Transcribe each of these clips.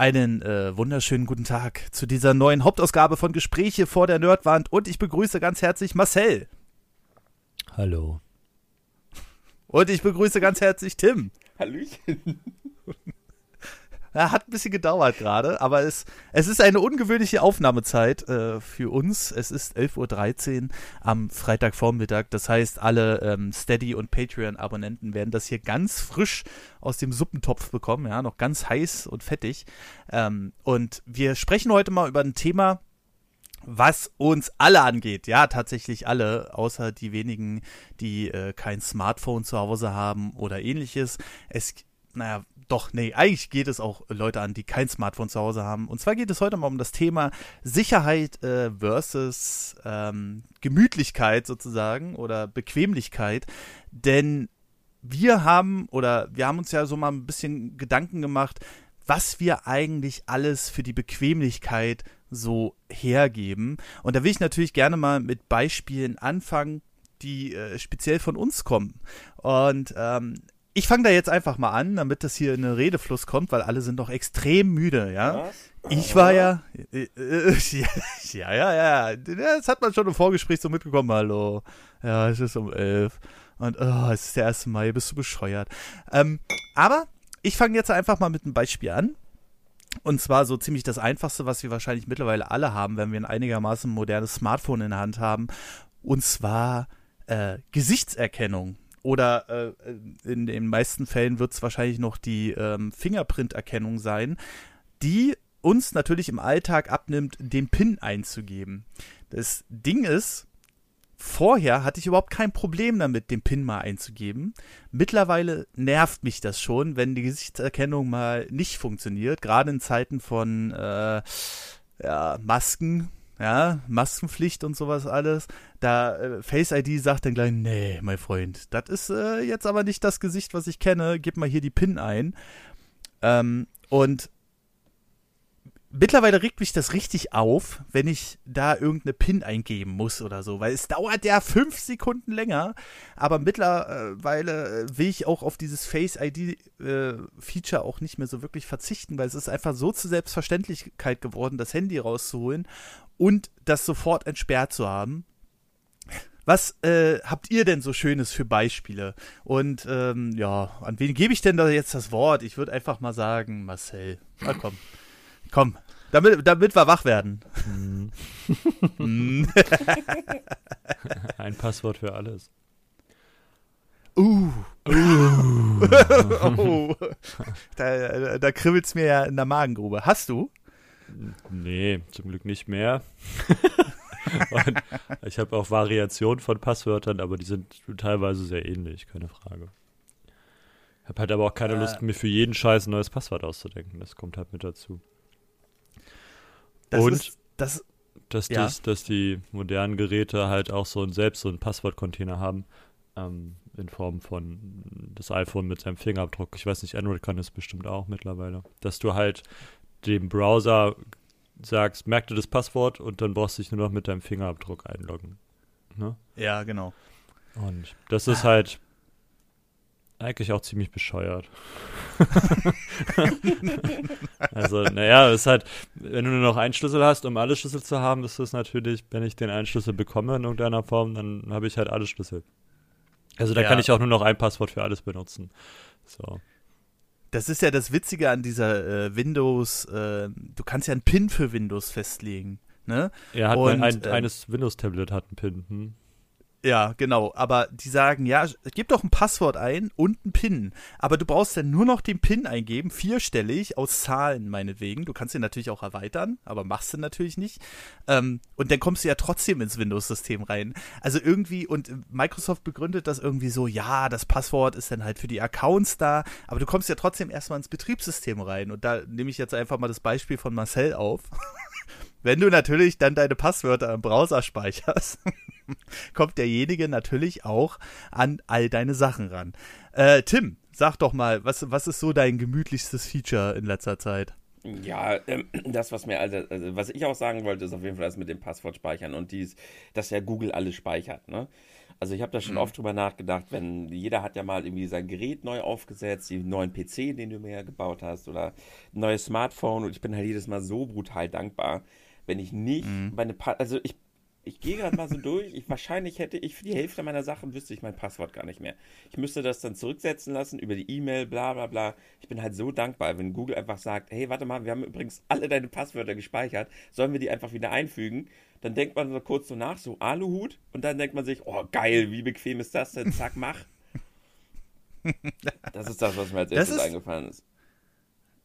Einen äh, wunderschönen guten Tag zu dieser neuen Hauptausgabe von Gespräche vor der Nerdwand und ich begrüße ganz herzlich Marcel. Hallo. Und ich begrüße ganz herzlich Tim. Hallöchen. Ja, hat ein bisschen gedauert gerade, aber es, es ist eine ungewöhnliche Aufnahmezeit äh, für uns. Es ist 11.13 Uhr am Freitagvormittag. Das heißt, alle ähm, Steady- und Patreon-Abonnenten werden das hier ganz frisch aus dem Suppentopf bekommen. Ja, noch ganz heiß und fettig. Ähm, und wir sprechen heute mal über ein Thema, was uns alle angeht. Ja, tatsächlich alle, außer die wenigen, die äh, kein Smartphone zu Hause haben oder ähnliches. Es, naja, doch, nee, eigentlich geht es auch Leute an, die kein Smartphone zu Hause haben. Und zwar geht es heute mal um das Thema Sicherheit äh, versus ähm, Gemütlichkeit sozusagen oder Bequemlichkeit. Denn wir haben oder wir haben uns ja so mal ein bisschen Gedanken gemacht, was wir eigentlich alles für die Bequemlichkeit so hergeben. Und da will ich natürlich gerne mal mit Beispielen anfangen, die äh, speziell von uns kommen. Und ähm, ich fange da jetzt einfach mal an, damit das hier in einen Redefluss kommt, weil alle sind noch extrem müde, ja. Was? Ich war ja, äh, äh, ja, ja, ja, das hat man schon im Vorgespräch so mitbekommen, hallo. Ja, es ist um elf und oh, es ist der 1. Mai, bist du bescheuert. Ähm, aber ich fange jetzt einfach mal mit einem Beispiel an. Und zwar so ziemlich das Einfachste, was wir wahrscheinlich mittlerweile alle haben, wenn wir ein einigermaßen modernes Smartphone in der Hand haben. Und zwar äh, Gesichtserkennung oder äh, in den meisten Fällen wird es wahrscheinlich noch die ähm, Fingerprint-Erkennung sein, die uns natürlich im Alltag abnimmt, den PIN einzugeben. Das Ding ist, vorher hatte ich überhaupt kein Problem damit, den PIN mal einzugeben. Mittlerweile nervt mich das schon, wenn die Gesichtserkennung mal nicht funktioniert, gerade in Zeiten von äh, ja, Masken ja, Maskenpflicht und sowas alles. Da äh, Face ID sagt dann gleich, nee, mein Freund, das ist äh, jetzt aber nicht das Gesicht, was ich kenne. Gib mal hier die PIN ein. Ähm, und mittlerweile regt mich das richtig auf, wenn ich da irgendeine PIN eingeben muss oder so, weil es dauert ja fünf Sekunden länger, aber mittlerweile äh, will ich auch auf dieses Face ID äh, auch nicht mehr so wirklich verzichten, weil es ist einfach so zur Selbstverständlichkeit geworden, das Handy rauszuholen und das sofort entsperrt zu haben. Was äh, habt ihr denn so Schönes für Beispiele? Und ähm, ja, an wen gebe ich denn da jetzt das Wort? Ich würde einfach mal sagen, Marcel. Na komm. Komm, damit, damit wir wach werden. Mhm. Ein Passwort für alles. Uh. uh. oh. Da, da kribbelt es mir ja in der Magengrube. Hast du? Nee, zum Glück nicht mehr. ich habe auch Variationen von Passwörtern, aber die sind teilweise sehr ähnlich, keine Frage. Ich habe halt aber auch keine äh, Lust, mir für jeden Scheiß ein neues Passwort auszudenken. Das kommt halt mit dazu. Das Und ist, das, dass, ja. dies, dass die modernen Geräte halt auch so ein, selbst so einen Passwortcontainer haben, ähm, in Form von das iPhone mit seinem Fingerabdruck. Ich weiß nicht, Android kann das bestimmt auch mittlerweile. Dass du halt dem Browser sagst, merk dir das Passwort und dann brauchst du dich nur noch mit deinem Fingerabdruck einloggen. Ne? Ja, genau. Und das ist halt eigentlich auch ziemlich bescheuert. also, naja, es ist halt, wenn du nur noch einen Schlüssel hast, um alle Schlüssel zu haben, ist es natürlich, wenn ich den einen Schlüssel bekomme in irgendeiner Form, dann habe ich halt alle Schlüssel. Also da ja. kann ich auch nur noch ein Passwort für alles benutzen. So. Das ist ja das Witzige an dieser äh, Windows, äh, du kannst ja einen PIN für Windows festlegen. Ne? Ja, hat Und, ein, ähm, eines Windows-Tablet hat einen PIN. Hm? Ja, genau. Aber die sagen, ja, gib doch ein Passwort ein und einen PIN. Aber du brauchst dann nur noch den PIN eingeben, vierstellig, aus Zahlen meinetwegen. Du kannst den natürlich auch erweitern, aber machst du natürlich nicht. Ähm, und dann kommst du ja trotzdem ins Windows-System rein. Also irgendwie, und Microsoft begründet das irgendwie so, ja, das Passwort ist dann halt für die Accounts da, aber du kommst ja trotzdem erstmal ins Betriebssystem rein. Und da nehme ich jetzt einfach mal das Beispiel von Marcel auf. Wenn du natürlich dann deine Passwörter im Browser speicherst, kommt derjenige natürlich auch an all deine Sachen ran. Äh, Tim, sag doch mal, was, was ist so dein gemütlichstes Feature in letzter Zeit? Ja, ähm, das, was mir also, also, was ich auch sagen wollte, ist auf jeden Fall das mit dem Passwort speichern und dies, dass ja Google alles speichert, ne? Also ich habe da schon Mhm. oft drüber nachgedacht, wenn jeder hat ja mal irgendwie sein Gerät neu aufgesetzt, den neuen PC, den du mir ja gebaut hast, oder ein neues Smartphone und ich bin halt jedes Mal so brutal dankbar, wenn ich nicht Mhm. meine pa also ich ich gehe gerade mal so durch. Ich, wahrscheinlich hätte ich für die Hälfte meiner Sachen wüsste ich mein Passwort gar nicht mehr. Ich müsste das dann zurücksetzen lassen über die E-Mail, bla bla bla. Ich bin halt so dankbar, wenn Google einfach sagt, hey, warte mal, wir haben übrigens alle deine Passwörter gespeichert, sollen wir die einfach wieder einfügen? Dann denkt man so kurz so nach, so Aluhut, und dann denkt man sich, oh geil, wie bequem ist das denn? Zack, mach. Das ist das, was mir als erstes ist- eingefallen ist.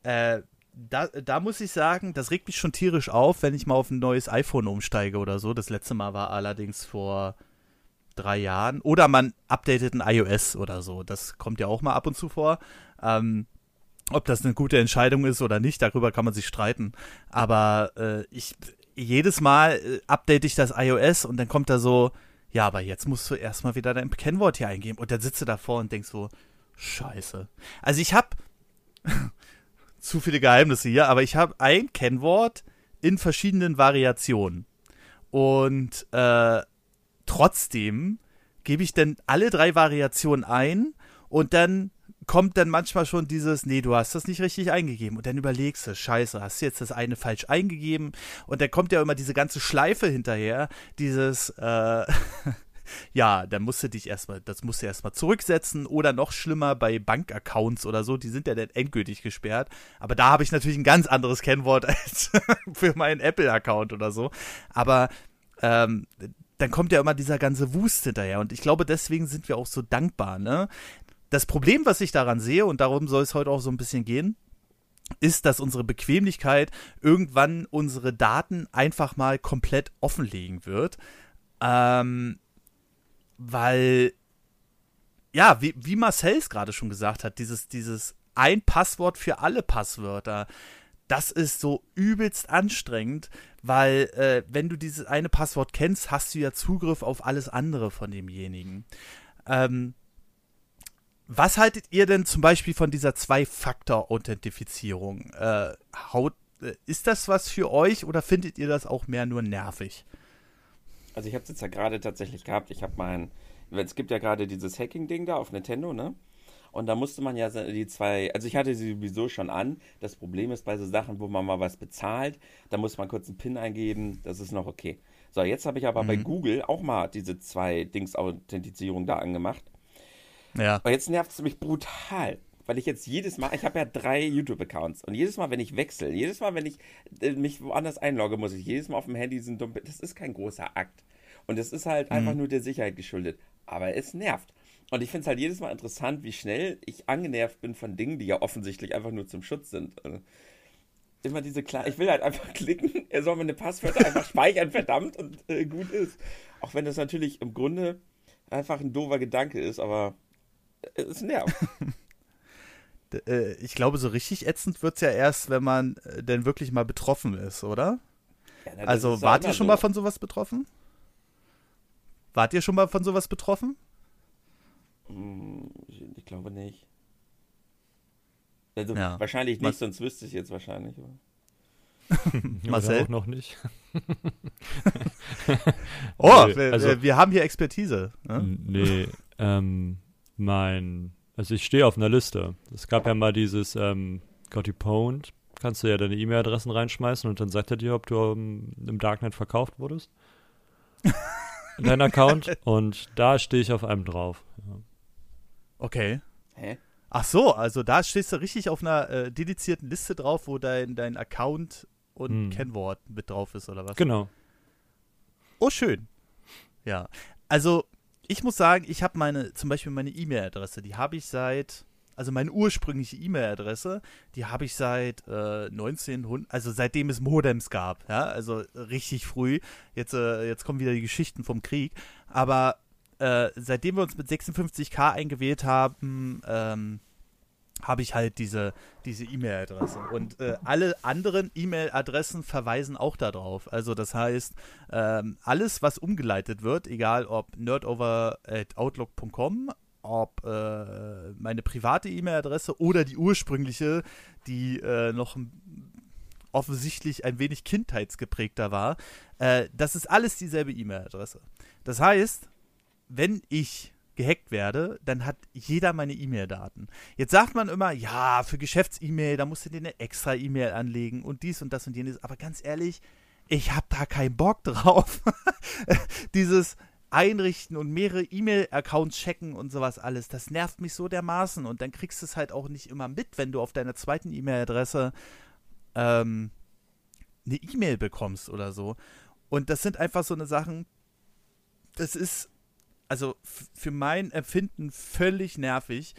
Äh, da, da muss ich sagen, das regt mich schon tierisch auf, wenn ich mal auf ein neues iPhone umsteige oder so. Das letzte Mal war allerdings vor drei Jahren. Oder man updatet ein iOS oder so. Das kommt ja auch mal ab und zu vor. Ähm, ob das eine gute Entscheidung ist oder nicht, darüber kann man sich streiten. Aber äh, ich jedes Mal äh, update ich das iOS und dann kommt da so, ja, aber jetzt musst du erstmal wieder dein Kennwort hier eingeben. Und dann sitzt du davor und denkst so, scheiße. Also ich habe zu viele Geheimnisse hier, aber ich habe ein Kennwort in verschiedenen Variationen. Und äh, trotzdem gebe ich dann alle drei Variationen ein und dann kommt dann manchmal schon dieses, nee, du hast das nicht richtig eingegeben. Und dann überlegst du, scheiße, hast du jetzt das eine falsch eingegeben? Und dann kommt ja immer diese ganze Schleife hinterher, dieses, äh, ja, dann musst du dich erstmal, das musst du erstmal zurücksetzen oder noch schlimmer bei Bankaccounts oder so, die sind ja dann endgültig gesperrt. Aber da habe ich natürlich ein ganz anderes Kennwort als für meinen Apple-Account oder so. Aber ähm, dann kommt ja immer dieser ganze Wust hinterher und ich glaube, deswegen sind wir auch so dankbar, ne? Das Problem, was ich daran sehe, und darum soll es heute auch so ein bisschen gehen, ist, dass unsere Bequemlichkeit irgendwann unsere Daten einfach mal komplett offenlegen wird. Ähm, weil, ja, wie, wie Marcel es gerade schon gesagt hat, dieses, dieses ein Passwort für alle Passwörter, das ist so übelst anstrengend, weil äh, wenn du dieses eine Passwort kennst, hast du ja Zugriff auf alles andere von demjenigen. Ähm, was haltet ihr denn zum Beispiel von dieser Zwei-Faktor-Authentifizierung? Äh, äh, ist das was für euch oder findet ihr das auch mehr nur nervig? Also ich habe es jetzt ja gerade tatsächlich gehabt. Ich habe mein, es gibt ja gerade dieses Hacking-Ding da auf Nintendo, ne? Und da musste man ja die zwei, also ich hatte sie sowieso schon an. Das Problem ist bei so Sachen, wo man mal was bezahlt, da muss man kurz einen PIN eingeben, das ist noch okay. So, jetzt habe ich aber bei Mhm. Google auch mal diese zwei Dings-Authentifizierung da angemacht. Ja. Aber jetzt nervt es mich brutal. Weil ich jetzt jedes Mal, ich habe ja drei YouTube-Accounts und jedes Mal, wenn ich wechsle, jedes Mal, wenn ich äh, mich woanders einlogge, muss ich jedes Mal auf dem Handy diesen dummen, das ist kein großer Akt. Und es ist halt einfach nur der Sicherheit geschuldet. Aber es nervt. Und ich finde es halt jedes Mal interessant, wie schnell ich angenervt bin von Dingen, die ja offensichtlich einfach nur zum Schutz sind. Also, Immer diese kleinen, ich will halt einfach klicken, er soll meine Passwörter einfach speichern, verdammt, und äh, gut ist. Auch wenn das natürlich im Grunde einfach ein doofer Gedanke ist, aber es nervt. Äh, ich glaube, so richtig ätzend wird es ja erst, wenn man äh, denn wirklich mal betroffen ist, oder? Ja, na, Also, wart ihr schon so. mal von sowas betroffen? Wart ihr schon mal von sowas betroffen? Hm, Ich, ich glaube nicht. Also Ja. wahrscheinlich Was- nicht, sonst wüsste ich jetzt wahrscheinlich. Marcel? Auch noch nicht. Oh, also- wir, wir haben hier Expertise. Ne? Nee, ähm, mein, also ich stehe auf einer Liste. Es gab ja mal dieses ähm, Got You Pwned. Kannst du ja deine E-Mail-Adressen reinschmeißen und dann sagt er dir, ob du ähm, im Darknet verkauft wurdest. Dein Account. Und da stehe ich auf einem drauf. Ja. Okay. Hä? Ach so, also da stehst du richtig auf einer äh, dedizierten Liste drauf, wo dein, dein Account und Hm. Kennwort mit drauf ist, oder was? Genau. Oh, schön. Ja. Also, ich muss sagen, ich habe meine, zum Beispiel meine E-Mail-Adresse, die habe ich seit, also meine ursprüngliche E-Mail-Adresse, die habe ich seit äh, 1900, also seitdem es Modems gab, ja, also richtig früh. Jetzt, äh, jetzt kommen wieder die Geschichten vom Krieg. Aber äh, seitdem wir uns mit 56k eingewählt haben, ähm, habe ich halt diese diese E-Mail-Adresse. Und äh, alle anderen E-Mail-Adressen verweisen auch darauf. Also das heißt, ähm, alles, was umgeleitet wird, egal ob nerdover.outlook.com, ob äh, meine private E-Mail-Adresse oder die ursprüngliche, die äh, noch offensichtlich ein wenig kindheitsgeprägter war, äh, das ist alles dieselbe E-Mail-Adresse. Das heißt, wenn ich gehackt werde, dann hat jeder meine E-Mail-Daten. Jetzt sagt man immer, ja, für Geschäfts-E-Mail, da musst du dir eine extra E-Mail anlegen und dies und das und jenes. Aber ganz ehrlich, ich habe da keinen Bock drauf. Dieses Einrichten und mehrere E-Mail-Accounts checken und sowas alles, das nervt mich so dermaßen. Und dann kriegst du es halt auch nicht immer mit, wenn du auf deiner zweiten E-Mail-Adresse ähm, eine E-Mail bekommst oder so. Und das sind einfach so eine Sachen, das ist also für mein Empfinden völlig nervig.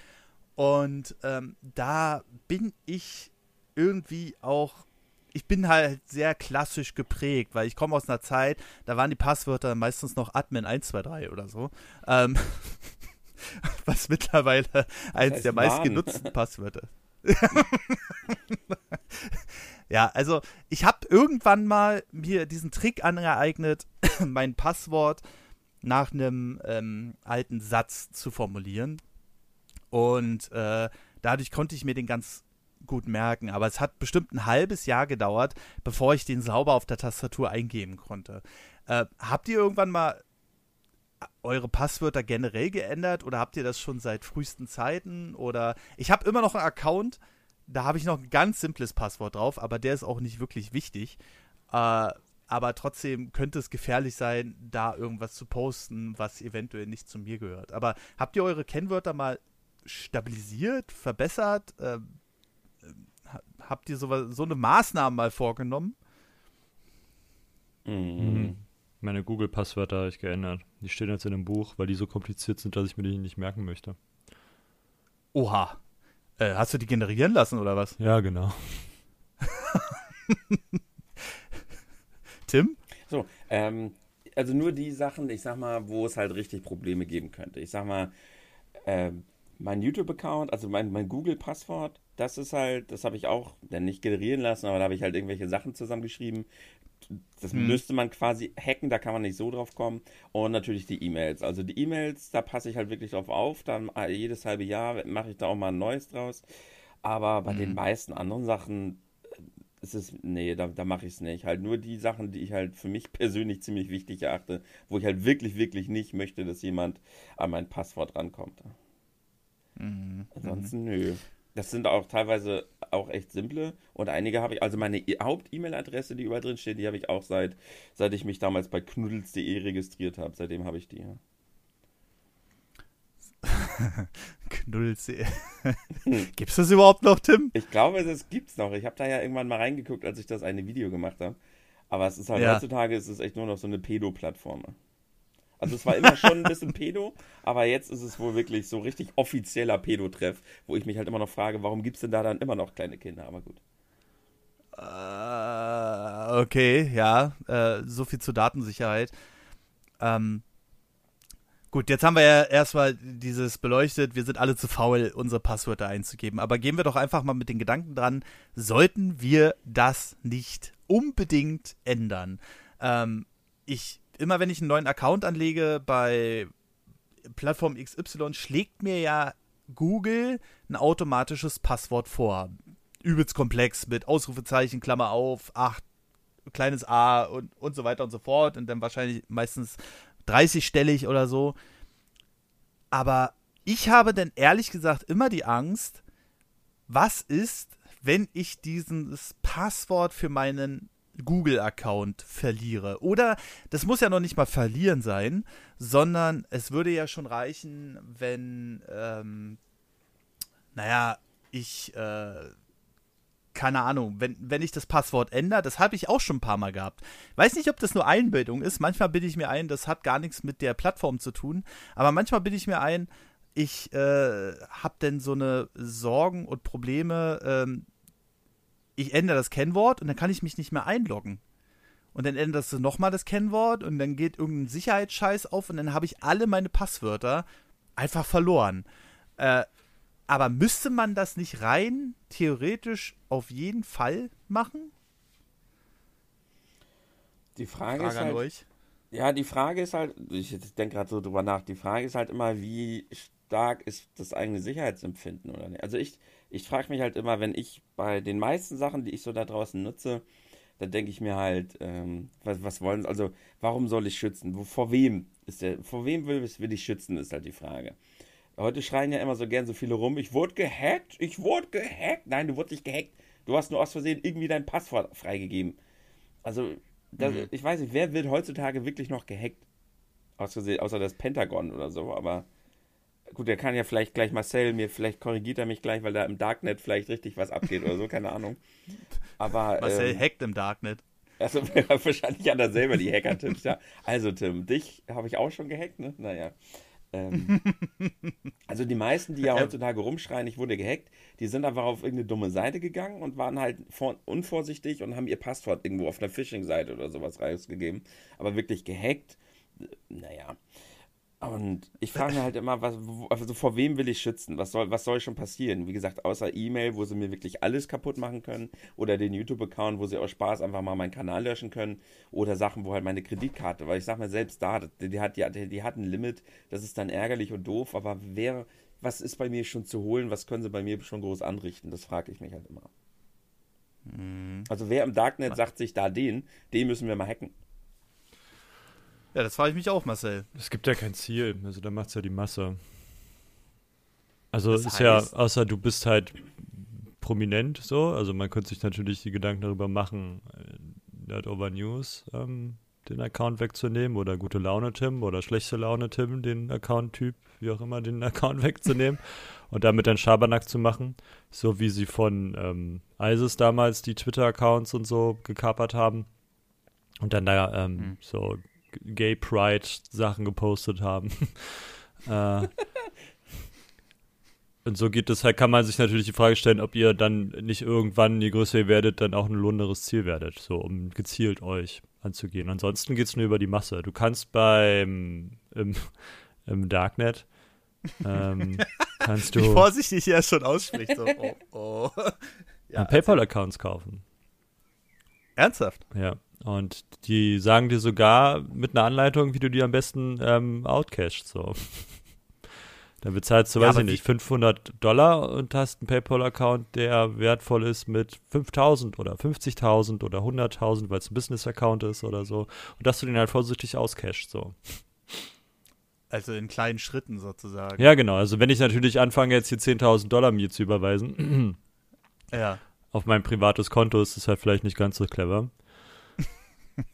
Und ähm, da bin ich irgendwie auch, ich bin halt sehr klassisch geprägt, weil ich komme aus einer Zeit, da waren die Passwörter meistens noch Admin 123 oder so. Ähm, was mittlerweile das eins heißt der meistgenutzten Passwörter. ja, also ich habe irgendwann mal mir diesen Trick angeeignet, mein Passwort nach einem ähm, alten Satz zu formulieren. Und äh, dadurch konnte ich mir den ganz gut merken. Aber es hat bestimmt ein halbes Jahr gedauert, bevor ich den sauber auf der Tastatur eingeben konnte. Äh, habt ihr irgendwann mal eure Passwörter generell geändert oder habt ihr das schon seit frühesten Zeiten? Oder ich habe immer noch einen Account, da habe ich noch ein ganz simples Passwort drauf, aber der ist auch nicht wirklich wichtig. Äh, aber trotzdem könnte es gefährlich sein, da irgendwas zu posten, was eventuell nicht zu mir gehört. Aber habt ihr eure Kennwörter mal stabilisiert, verbessert? Ähm, habt ihr so, so eine Maßnahme mal vorgenommen? Mhm. Meine Google-Passwörter habe ich geändert. Die stehen jetzt in einem Buch, weil die so kompliziert sind, dass ich mir die nicht merken möchte. Oha. Äh, hast du die generieren lassen oder was? Ja, genau. Tim? So, ähm, also nur die Sachen, ich sag mal, wo es halt richtig Probleme geben könnte. Ich sag mal, äh, mein YouTube-Account, also mein, mein Google-Passwort, das ist halt, das habe ich auch dann nicht generieren lassen, aber da habe ich halt irgendwelche Sachen zusammengeschrieben. Das hm. müsste man quasi hacken, da kann man nicht so drauf kommen. Und natürlich die E-Mails. Also die E-Mails, da passe ich halt wirklich drauf auf. Dann äh, jedes halbe Jahr mache ich da auch mal ein neues draus. Aber bei hm. den meisten anderen Sachen, es ist, nee, da, da mache ich es nicht. Halt nur die Sachen, die ich halt für mich persönlich ziemlich wichtig erachte, wo ich halt wirklich, wirklich nicht möchte, dass jemand an mein Passwort rankommt. Mhm. Ansonsten, nö. Das sind auch teilweise auch echt simple und einige habe ich, also meine e-, Haupt-E-Mail-Adresse, die überall drin steht, die habe ich auch seit, seit ich mich damals bei knuddels.de registriert habe. Seitdem habe ich die. Ja. Knullsee. Hm. Gibt's das überhaupt noch, Tim? Ich glaube, das gibt's noch. Ich habe da ja irgendwann mal reingeguckt, als ich das eine Video gemacht habe. Aber es ist halt ja. heutzutage ist es echt nur noch so eine Pedo-Plattform. Also es war immer schon ein bisschen Pedo, aber jetzt ist es wohl wirklich so richtig offizieller Pedo-Treff, wo ich mich halt immer noch frage, warum gibt es denn da dann immer noch kleine Kinder? Aber gut. Uh, okay, ja, uh, so viel zur Datensicherheit. Ähm, Gut, jetzt haben wir ja erstmal dieses beleuchtet, wir sind alle zu faul, unsere Passwörter einzugeben. Aber gehen wir doch einfach mal mit den Gedanken dran, sollten wir das nicht unbedingt ändern? Ähm, ich, immer wenn ich einen neuen Account anlege bei Plattform XY, schlägt mir ja Google ein automatisches Passwort vor. Übelst komplex mit Ausrufezeichen, Klammer auf, 8, kleines a und, und so weiter und so fort. Und dann wahrscheinlich meistens 30-stellig oder so. Aber ich habe denn ehrlich gesagt immer die Angst, was ist, wenn ich dieses Passwort für meinen Google-Account verliere. Oder das muss ja noch nicht mal verlieren sein, sondern es würde ja schon reichen, wenn, ähm, naja, ich äh, keine Ahnung, wenn, wenn ich das Passwort ändere, das habe ich auch schon ein paar Mal gehabt. Weiß nicht, ob das nur Einbildung ist. Manchmal bilde ich mir ein, das hat gar nichts mit der Plattform zu tun. Aber manchmal bilde ich mir ein, ich äh, habe denn so eine Sorgen und Probleme. Ähm, ich ändere das Kennwort und dann kann ich mich nicht mehr einloggen. Und dann änderst du nochmal das Kennwort und dann geht irgendein Sicherheitsscheiß auf und dann habe ich alle meine Passwörter einfach verloren. Äh, aber müsste man das nicht rein theoretisch auf jeden Fall machen? Die Frage, Frage ist halt, euch. Ja, die Frage ist halt, ich denke gerade so drüber nach, die Frage ist halt immer, wie stark ist das eigene Sicherheitsempfinden oder nicht. Also ich, ich frage mich halt immer, wenn ich bei den meisten Sachen, die ich so da draußen nutze, da denke ich mir halt, ähm, was, was wollen sie, also warum soll ich schützen? Wo, vor wem ist der, vor wem will, will ich schützen, ist halt die Frage. Heute schreien ja immer so gern so viele rum, ich wurde gehackt, ich wurde gehackt. Nein, du wurdest nicht gehackt. Du hast nur aus Versehen irgendwie dein Passwort freigegeben. Also, das, mhm. ich weiß nicht, wer wird heutzutage wirklich noch gehackt? Aus Versehen, außer das Pentagon oder so, aber gut, der kann ja vielleicht gleich Marcel mir, vielleicht korrigiert er mich gleich, weil da im Darknet vielleicht richtig was abgeht oder so, keine Ahnung. Aber. Marcel ähm, hackt im Darknet. Also wahrscheinlich hat er selber die Hacker-Tipps, ja. Also, Tim, dich habe ich auch schon gehackt, ne? Naja. Ähm, also die meisten, die ja heutzutage rumschreien, ich wurde gehackt, die sind einfach auf irgendeine dumme Seite gegangen und waren halt unvorsichtig und haben ihr Passwort irgendwo auf einer Phishing-Seite oder sowas rausgegeben. Aber wirklich gehackt, naja. Und ich frage mich halt immer, was, also vor wem will ich schützen? Was soll, was soll schon passieren? Wie gesagt, außer E-Mail, wo sie mir wirklich alles kaputt machen können, oder den YouTube-Account, wo sie aus Spaß einfach mal meinen Kanal löschen können, oder Sachen, wo halt meine Kreditkarte, weil ich sag mal selbst da, die, die hat, die, die hat ein Limit, das ist dann ärgerlich und doof, aber wer, was ist bei mir schon zu holen, was können sie bei mir schon groß anrichten? Das frage ich mich halt immer. Mhm. Also wer im Darknet sagt sich da den, den müssen wir mal hacken. Ja, das frage ich mich auch, Marcel. Es gibt ja kein Ziel, also da macht es ja die Masse. Also das ist ja, außer du bist halt prominent so, also man könnte sich natürlich die Gedanken darüber machen, Nerd Over News ähm, den Account wegzunehmen oder gute Laune Tim oder schlechte Laune Tim, den Account-Typ, wie auch immer, den Account wegzunehmen und damit dann Schabernack zu machen, so wie sie von ähm, ISIS damals die Twitter-Accounts und so gekapert haben und dann da ähm, mhm. so Gay Pride Sachen gepostet haben. äh, und so geht es halt, kann man sich natürlich die Frage stellen, ob ihr dann nicht irgendwann, je größer ihr werdet, dann auch ein lohnenderes Ziel werdet, so um gezielt euch anzugehen. Ansonsten geht es nur über die Masse. Du kannst beim im, im Darknet ähm, kannst du. Wie vorsichtig er schon ausspricht. So, oh, oh. Ja, PayPal-Accounts kaufen. Ernsthaft? Ja. Und die sagen dir sogar mit einer Anleitung, wie du die am besten ähm, outcashst. So. Dann bezahlst du, ja, weiß ich nicht, 500 Dollar und hast einen PayPal-Account, der wertvoll ist mit 5000 oder 50.000 oder 100.000, weil es ein Business-Account ist oder so. Und dass du den halt vorsichtig auscashst, so. Also in kleinen Schritten sozusagen. Ja, genau. Also wenn ich natürlich anfange, jetzt hier 10.000 Dollar mir zu überweisen, ja. auf mein privates Konto ist das halt vielleicht nicht ganz so clever.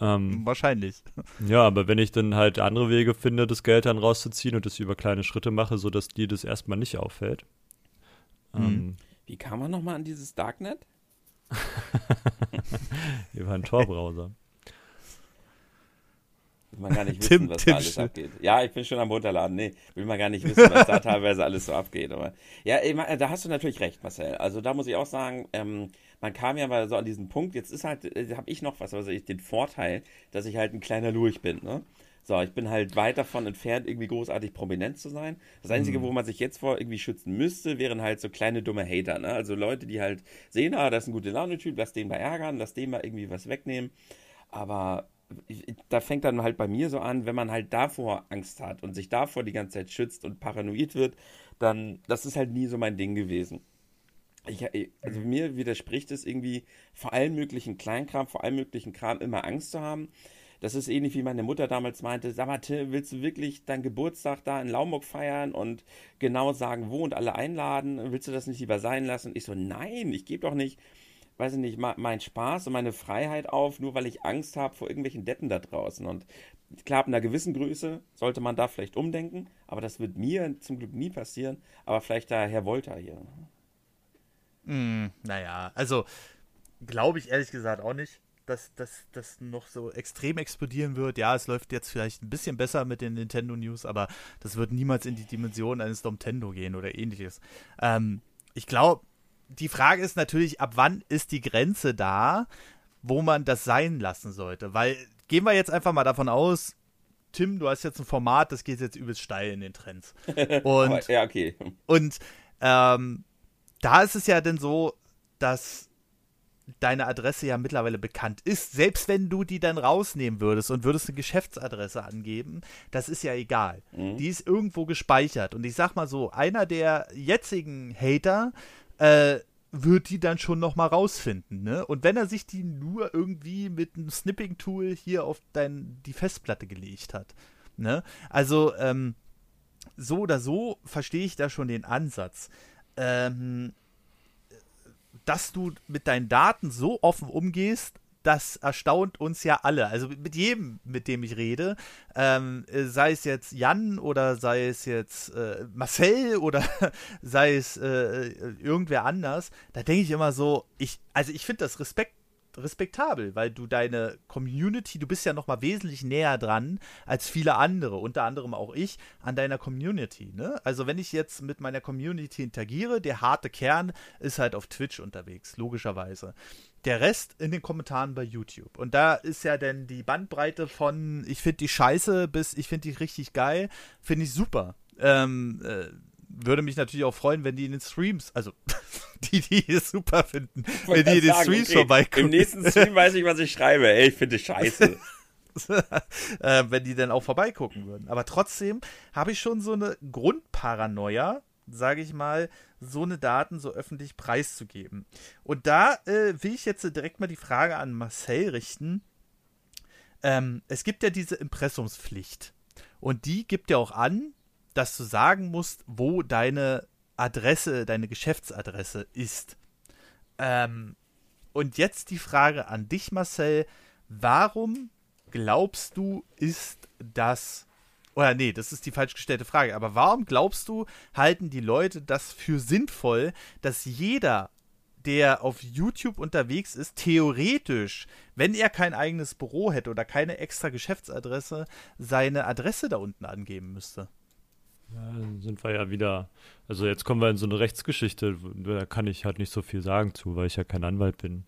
Ähm, Wahrscheinlich. Ja, aber wenn ich dann halt andere Wege finde, das Geld dann rauszuziehen und das über kleine Schritte mache, sodass dir das erstmal nicht auffällt. Mhm. Ähm, Wie kam man nochmal an dieses Darknet? über einen Tor-Browser. Will man gar nicht wissen, Tim, was Tim da alles abgeht. Ja, ich bin schon am Runterladen. Nee, will man gar nicht wissen, was da teilweise alles so abgeht. Aber ja, da hast du natürlich recht, Marcel. Also da muss ich auch sagen, ähm, man kam ja mal so an diesen Punkt, jetzt ist halt, äh, habe ich noch was, also ich den Vorteil, dass ich halt ein kleiner Lurch bin, ne? So, ich bin halt weit davon entfernt, irgendwie großartig prominent zu sein. Das Einzige, mhm. wo man sich jetzt vor irgendwie schützen müsste, wären halt so kleine dumme Hater, ne? Also Leute, die halt sehen, ah, das ist ein guter Laune-Typ, lass den mal ärgern, lass den mal irgendwie was wegnehmen. Aber da fängt dann halt bei mir so an, wenn man halt davor Angst hat und sich davor die ganze Zeit schützt und paranoid wird, dann, das ist halt nie so mein Ding gewesen ich, also mir widerspricht es irgendwie, vor allem möglichen Kleinkram, vor allem möglichen Kram immer Angst zu haben. Das ist ähnlich wie meine Mutter damals meinte, sag mal, Tim, willst du wirklich deinen Geburtstag da in Laumburg feiern und genau sagen, wo und alle einladen? Willst du das nicht lieber sein lassen? Ich so, nein, ich gebe doch nicht, weiß ich nicht, meinen Spaß und meine Freiheit auf, nur weil ich Angst habe vor irgendwelchen Deppen da draußen. Und klar, ab einer gewissen Größe sollte man da vielleicht umdenken, aber das wird mir zum Glück nie passieren. Aber vielleicht da Herr Wolter hier. Mm, naja, also glaube ich ehrlich gesagt auch nicht, dass das noch so extrem explodieren wird. Ja, es läuft jetzt vielleicht ein bisschen besser mit den Nintendo News, aber das wird niemals in die Dimension eines Nintendo gehen oder ähnliches. Ähm, ich glaube, die Frage ist natürlich, ab wann ist die Grenze da, wo man das sein lassen sollte? Weil gehen wir jetzt einfach mal davon aus, Tim, du hast jetzt ein Format, das geht jetzt übelst steil in den Trends. Und, ja, okay. Und ähm, da ist es ja dann so, dass deine Adresse ja mittlerweile bekannt ist. Selbst wenn du die dann rausnehmen würdest und würdest eine Geschäftsadresse angeben, das ist ja egal. Mhm. Die ist irgendwo gespeichert. Und ich sag mal so, einer der jetzigen Hater, äh, wird die dann schon noch mal rausfinden, ne? Und wenn er sich die nur irgendwie mit einem Snipping-Tool hier auf dein, die Festplatte gelegt hat, ne? Also, ähm, so oder so verstehe ich da schon den Ansatz. Ähm, dass du mit deinen Daten so offen umgehst, das erstaunt uns ja alle. Also mit jedem, mit dem ich rede, ähm, sei es jetzt Jan oder sei es jetzt äh, Marcel oder sei es äh, irgendwer anders, da denke ich immer so, ich, also ich finde das Respekt respektabel, weil du deine Community, du bist ja noch mal wesentlich näher dran als viele andere, unter anderem auch ich, an deiner Community. Ne? Also wenn ich jetzt mit meiner Community interagiere, der harte Kern ist halt auf Twitch unterwegs, logischerweise. Der Rest in den Kommentaren bei YouTube. Und da ist ja dann die Bandbreite von ich finde die scheiße bis ich finde die richtig geil, finde ich super. Ähm, äh, würde mich natürlich auch freuen, wenn die in den Streams, also die, die es super finden, wenn die in den sagen, Streams okay, vorbeikommen. Im nächsten Stream weiß ich, was ich schreibe. Ey, ich finde scheiße. äh, wenn die dann auch vorbeigucken würden. Aber trotzdem habe ich schon so eine Grundparanoia, sage ich mal, so eine Daten so öffentlich preiszugeben. Und da äh, will ich jetzt direkt mal die Frage an Marcel richten. Ähm, es gibt ja diese Impressumspflicht. Und die gibt ja auch an, dass du sagen musst, wo deine Adresse, deine Geschäftsadresse ist. Ähm, und jetzt die Frage an dich, Marcel. Warum glaubst du, ist das. Oder nee, das ist die falsch gestellte Frage. Aber warum glaubst du, halten die Leute das für sinnvoll, dass jeder, der auf YouTube unterwegs ist, theoretisch, wenn er kein eigenes Büro hätte oder keine extra Geschäftsadresse, seine Adresse da unten angeben müsste? Ja, dann sind wir ja wieder, also jetzt kommen wir in so eine Rechtsgeschichte, da kann ich halt nicht so viel sagen zu, weil ich ja kein Anwalt bin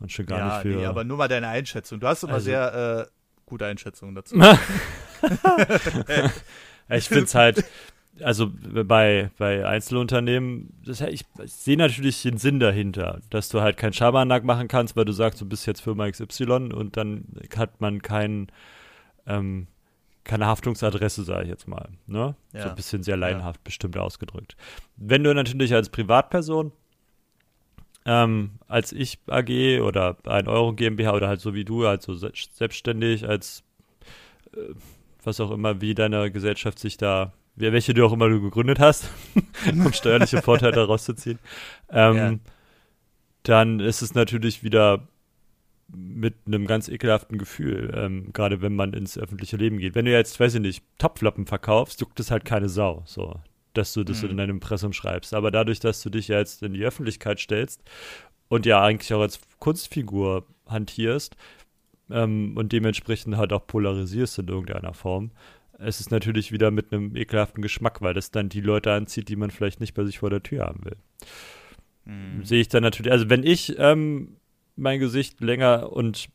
und schon gar ja, nicht für. Nee, aber nur mal deine Einschätzung. Du hast immer also, sehr äh, gute Einschätzungen dazu. ich finde es halt, also bei, bei Einzelunternehmen, das, ich, ich sehe natürlich den Sinn dahinter, dass du halt kein Schabernack machen kannst, weil du sagst, du bist jetzt Firma XY und dann hat man keinen ähm, keine Haftungsadresse, sage ich jetzt mal. Ne? Ja. So ein bisschen sehr laienhaft ja. bestimmt ausgedrückt. Wenn du natürlich als Privatperson, ähm, als ich AG oder ein Euro GmbH oder halt so wie du, also selbstständig, als äh, was auch immer, wie deine Gesellschaft sich da, welche du auch immer du gegründet hast, um steuerliche Vorteile daraus zu ziehen, ähm, ja. dann ist es natürlich wieder mit einem ganz ekelhaften Gefühl, ähm, gerade wenn man ins öffentliche Leben geht. Wenn du jetzt, weiß ich nicht, Topflappen verkaufst, juckt es halt keine Sau, so, dass du das mhm. in deinem Impressum schreibst. Aber dadurch, dass du dich ja jetzt in die Öffentlichkeit stellst und ja eigentlich auch als Kunstfigur hantierst ähm, und dementsprechend halt auch polarisierst in irgendeiner Form, es ist natürlich wieder mit einem ekelhaften Geschmack, weil das dann die Leute anzieht, die man vielleicht nicht bei sich vor der Tür haben will. Mhm. Sehe ich dann natürlich, also wenn ich ähm, mein Gesicht länger und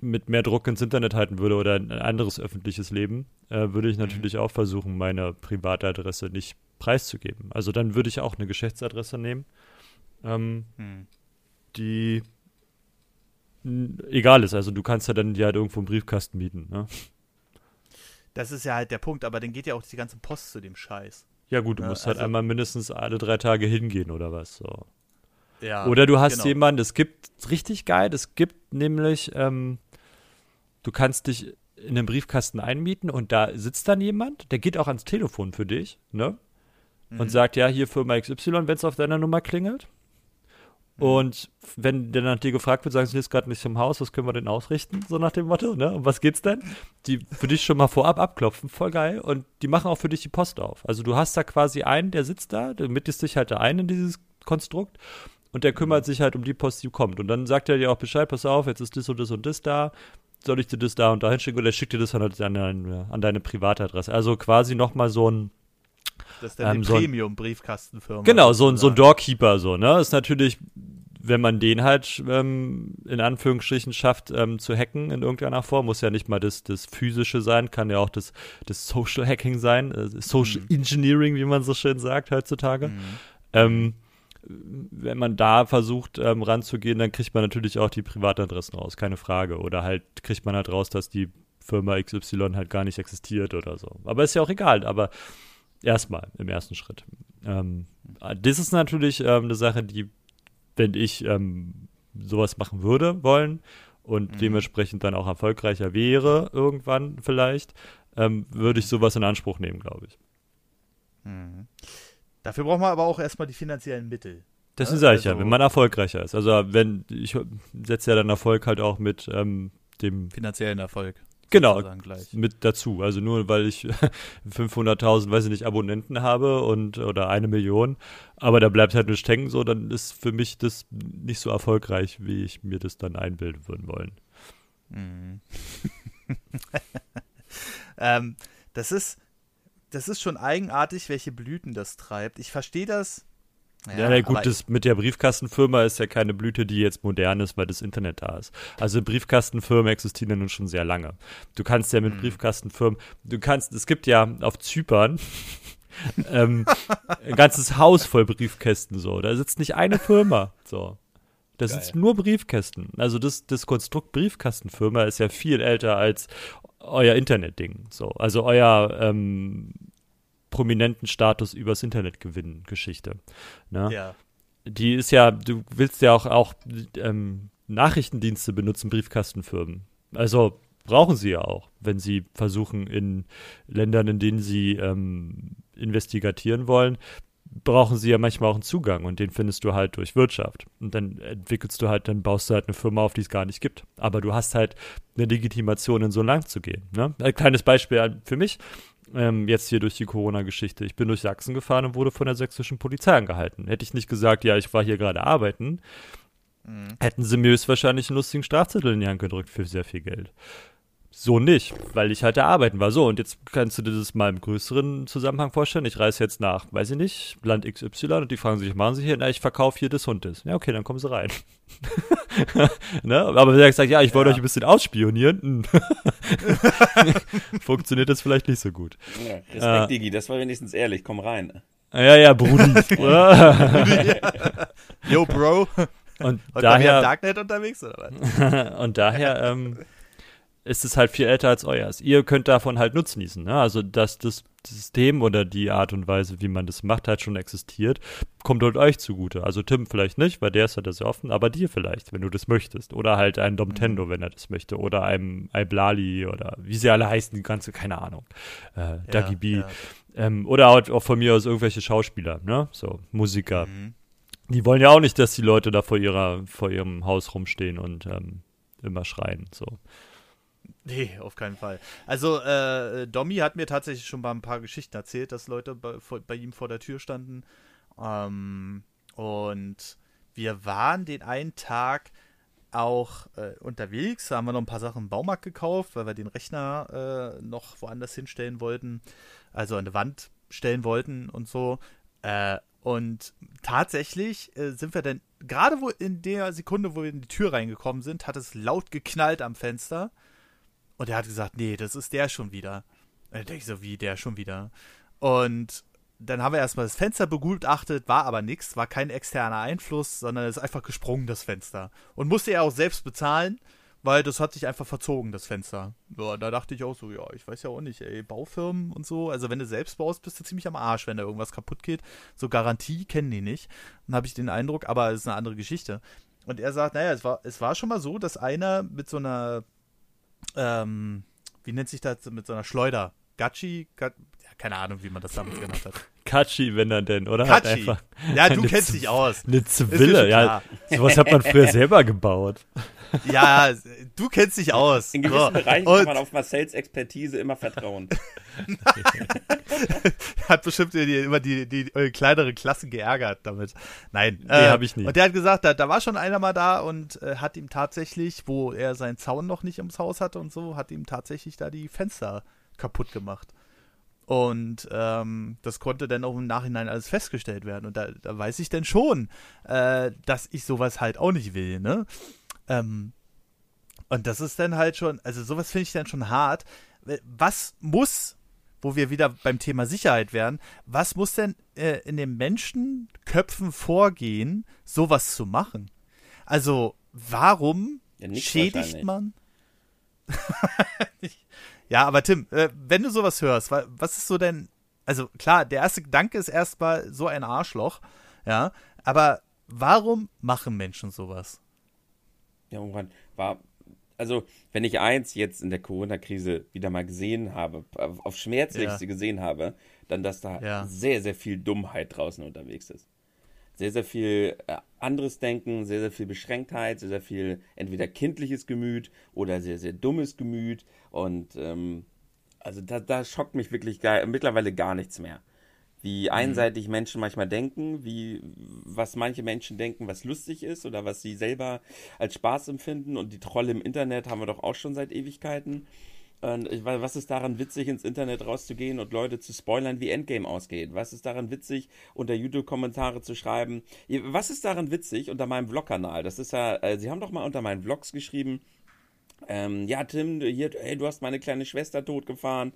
mit mehr Druck ins Internet halten würde oder ein anderes öffentliches Leben, äh, würde ich mhm. natürlich auch versuchen, meine private Adresse nicht preiszugeben. Also dann würde ich auch eine Geschäftsadresse nehmen, ähm, mhm. die egal ist. Also du kannst ja dann die halt irgendwo im Briefkasten mieten. Ne? Das ist ja halt der Punkt, aber dann geht ja auch die ganze Post zu dem Scheiß. Ja gut, du ja, musst halt also, einmal mindestens alle drei Tage hingehen oder was. So. Ja, Oder du hast genau. jemanden, es gibt richtig geil, es gibt nämlich, ähm, du kannst dich in den Briefkasten einmieten und da sitzt dann jemand, der geht auch ans Telefon für dich, ne? Mhm. Und sagt, ja, hier Firma XY, wenn es auf deiner Nummer klingelt. Mhm. Und wenn der nach dir gefragt wird, sagen sie, ist gerade nicht im Haus, was können wir denn ausrichten? So nach dem Motto, ne? Um was geht's denn? Die für dich schon mal vorab abklopfen, voll geil. Und die machen auch für dich die Post auf. Also du hast da quasi einen, der sitzt da, du mittest dich halt da ein in dieses Konstrukt und der kümmert sich halt um die Post, die kommt. Und dann sagt er dir auch Bescheid, pass auf, jetzt ist das und das und das da, soll ich dir das da und da hinschicken? Und er schickt dir das halt an, deine, an deine Privatadresse. Also quasi nochmal so ein das ist dann ähm, die so Premium-Briefkastenfirma. Genau, so ein, so ein Doorkeeper, so, ne? Ist natürlich, wenn man den halt ähm, in Anführungsstrichen schafft, ähm, zu hacken in irgendeiner Form, muss ja nicht mal das, das physische sein, kann ja auch das, das Social Hacking sein, äh, Social mhm. Engineering, wie man so schön sagt heutzutage. Mhm. Ähm, wenn man da versucht ähm, ranzugehen, dann kriegt man natürlich auch die Privatadressen raus, keine Frage. Oder halt kriegt man halt raus, dass die Firma XY halt gar nicht existiert oder so. Aber ist ja auch egal, aber erstmal im ersten Schritt. Ähm, das ist natürlich ähm, eine Sache, die wenn ich ähm, sowas machen würde wollen und Mhm. dementsprechend dann auch erfolgreicher wäre, irgendwann vielleicht, ähm, würde ich sowas in Anspruch nehmen, glaube ich. Mhm. Dafür braucht man aber auch erstmal die finanziellen Mittel. Deswegen Ja, sage ich ja, also- wenn man erfolgreicher ist. Also wenn, ich setze ja dann Erfolg halt auch mit ähm, dem, Finanziellen Erfolg. genau, mit dazu. Also nur weil ich 500.000, weiß ich nicht, Abonnenten habe und oder eine Million, aber da bleibt halt nicht hängen, so, dann ist für mich das nicht so erfolgreich, wie ich mir das dann einbilden würden wollen. Mhm. ähm, das ist, das ist schon eigenartig, welche Blüten das treibt. Ich verstehe das. Ja, na gut, das mit der Briefkastenfirma ist ja keine Blüte, die jetzt modern ist, weil das Internet da ist. Also Briefkastenfirmen existieren ja nun schon sehr lange. Du kannst ja mit Mhm. Briefkastenfirmen, du kannst, es gibt ja auf Zypern ähm, ein ganzes Haus voll Briefkästen so. Da sitzt nicht eine Firma so. Da sitzen nur Briefkästen. Also das, das Konstrukt Briefkastenfirma ist ja viel älter als euer Internetding. So. Also euer ähm, prominenten Status übers Internet gewinnen Geschichte. Ne? Ja. die ist ja, du willst ja auch, auch ähm, Nachrichtendienste benutzen, Briefkastenfirmen. Also brauchen sie ja auch, wenn sie versuchen, in Ländern, in denen sie ähm, investigatieren wollen, brauchen sie ja manchmal auch einen Zugang und den findest du halt durch Wirtschaft. Und dann entwickelst du halt, dann baust du halt eine Firma auf, die es gar nicht gibt. Aber du hast halt eine Legitimation, in so Land zu gehen. Ne? Ein kleines Beispiel für mich ähm, jetzt hier durch die Corona-Geschichte. Ich bin durch Sachsen gefahren und wurde von der sächsischen Polizei angehalten. Hätte ich nicht gesagt, ja, ich war hier gerade arbeiten, Mhm. hätten sie mir höchstwahrscheinlich einen lustigen Strafzettel in die Hand gedrückt für sehr viel Geld. So nicht, weil ich halt da arbeiten war. So, und jetzt kannst du dir das mal im größeren Zusammenhang vorstellen. Ich reise jetzt nach, weiß ich nicht, Land XY und die fragen sich, was machen sie hier? Na, ich verkaufe hier das und das. Ja, okay, dann kommen sie rein. ne? Aber wenn er sagt, ja, ich wollte Ja. euch ein bisschen ausspionieren, hm. funktioniert das vielleicht nicht so gut. Ja, Respekt, Ah. Digi, das war wenigstens ehrlich. Komm rein. Ja, ja, Brudi. Yo, Bro. und Heute daher, Darknet unterwegs, oder was? und daher ähm, ist es halt viel älter als euers. Ihr könnt davon halt nutznießen. Ne? Also, dass das System oder die Art und Weise, wie man das macht, halt schon existiert, kommt halt euch zugute. Also Tim vielleicht nicht, weil der ist ja da sehr offen, aber dir vielleicht, wenn du das möchtest. Oder halt ein Domtendo, wenn er das möchte. Oder einem Iblali oder wie sie alle heißen, die ganze, keine Ahnung. Äh, Dagi B. ja. Ähm, oder auch, auch von mir aus irgendwelche Schauspieler, ne? So, Musiker. Mhm. Die wollen ja auch nicht, dass die Leute da vor ihrer, vor ihrem Haus rumstehen und ähm, immer schreien. So. Nee, auf keinen Fall. Also, äh, Domi hat mir tatsächlich schon mal ein paar Geschichten erzählt, dass Leute bei, vor, bei ihm vor der Tür standen. Ähm, und wir waren den einen Tag auch äh, unterwegs, da haben wir noch ein paar Sachen im Baumarkt gekauft, weil wir den Rechner äh, noch woanders hinstellen wollten, also an die Wand stellen wollten und so. Äh, und tatsächlich äh, sind wir dann, gerade wo in der Sekunde, wo wir in die Tür reingekommen sind, hat es laut geknallt am Fenster. Und er hat gesagt, nee, das ist der schon wieder. Und dann denke ich so, wie der schon wieder? Und dann haben wir erstmal das Fenster begutachtet, war aber nichts, war kein externer Einfluss, sondern es ist einfach gesprungen, das Fenster. Und musste er auch selbst bezahlen, weil das hat sich einfach verzogen, das Fenster. Ja, da dachte ich auch so, ja, ich weiß ja auch nicht, ey, Baufirmen und so, also wenn du selbst baust, bist du ziemlich am Arsch, wenn da irgendwas kaputt geht. So Garantie kennen die nicht. Dann habe ich den Eindruck, aber es ist eine andere Geschichte. Und er sagt, naja, es war, es war schon mal so, dass einer mit so einer ähm, wie nennt sich das mit so einer Schleuder? Gachi? Ga ja, keine Ahnung, wie man das damals genannt hat. Katschi, wenn er denn, oder? Katschi. einfach Ja, du kennst Z- dich aus. Eine Zwille, ja. Sowas hat man früher selber gebaut. Ja, du kennst dich aus. In gewissen So. Bereichen Und kann man auf Marcells Expertise immer vertrauen. hat bestimmt die, immer die, die, äh, kleineren Klassen geärgert damit. Nein. Nee, hab ich nie. Und der hat gesagt, da, da war schon einer mal da und äh, hat ihm tatsächlich, wo er seinen Zaun noch nicht ums Haus hatte und so, hat ihm tatsächlich da die Fenster kaputt gemacht. Und ähm, das konnte dann auch im Nachhinein alles festgestellt werden. Und da, da weiß ich dann schon, äh, dass ich sowas halt auch nicht will, ne? Ähm, und das ist dann halt schon, also sowas finde ich dann schon hart. Was muss, wo wir wieder beim Thema Sicherheit wären, was muss denn äh, in den Menschenköpfen vorgehen, sowas zu machen? Also, warum Ja, schädigt man? ja, aber Tim, äh, wenn du sowas hörst, wa- was ist so denn, also klar, der erste Gedanke ist erstmal so ein Arschloch, ja, aber warum machen Menschen sowas? Ja, irgendwann war, also wenn ich eins jetzt in der Corona-Krise wieder mal gesehen habe, auf schmerzlichste Ja. gesehen habe, dann, dass da Ja. sehr, sehr viel Dummheit draußen unterwegs ist. Sehr, sehr viel äh, anderes Denken, sehr, sehr viel Beschränktheit, sehr, sehr viel entweder kindliches Gemüt oder sehr, sehr dummes Gemüt. Und ähm, also da, da schockt mich wirklich gar, mittlerweile gar nichts mehr. Wie einseitig Menschen manchmal denken, wie was manche Menschen denken, was lustig ist oder was sie selber als Spaß empfinden. Und die Trolle im Internet haben wir doch auch schon seit Ewigkeiten. Und was ist daran witzig, ins Internet rauszugehen und Leute zu spoilern, wie Endgame ausgeht? Was ist daran witzig, unter YouTube-Kommentare zu schreiben? Was ist daran witzig unter meinem Vlog-Kanal? Das ist ja, äh, Sie haben doch mal unter meinen Vlogs geschrieben, ähm, ja, Tim, du- hier, ey, du hast meine kleine Schwester totgefahren.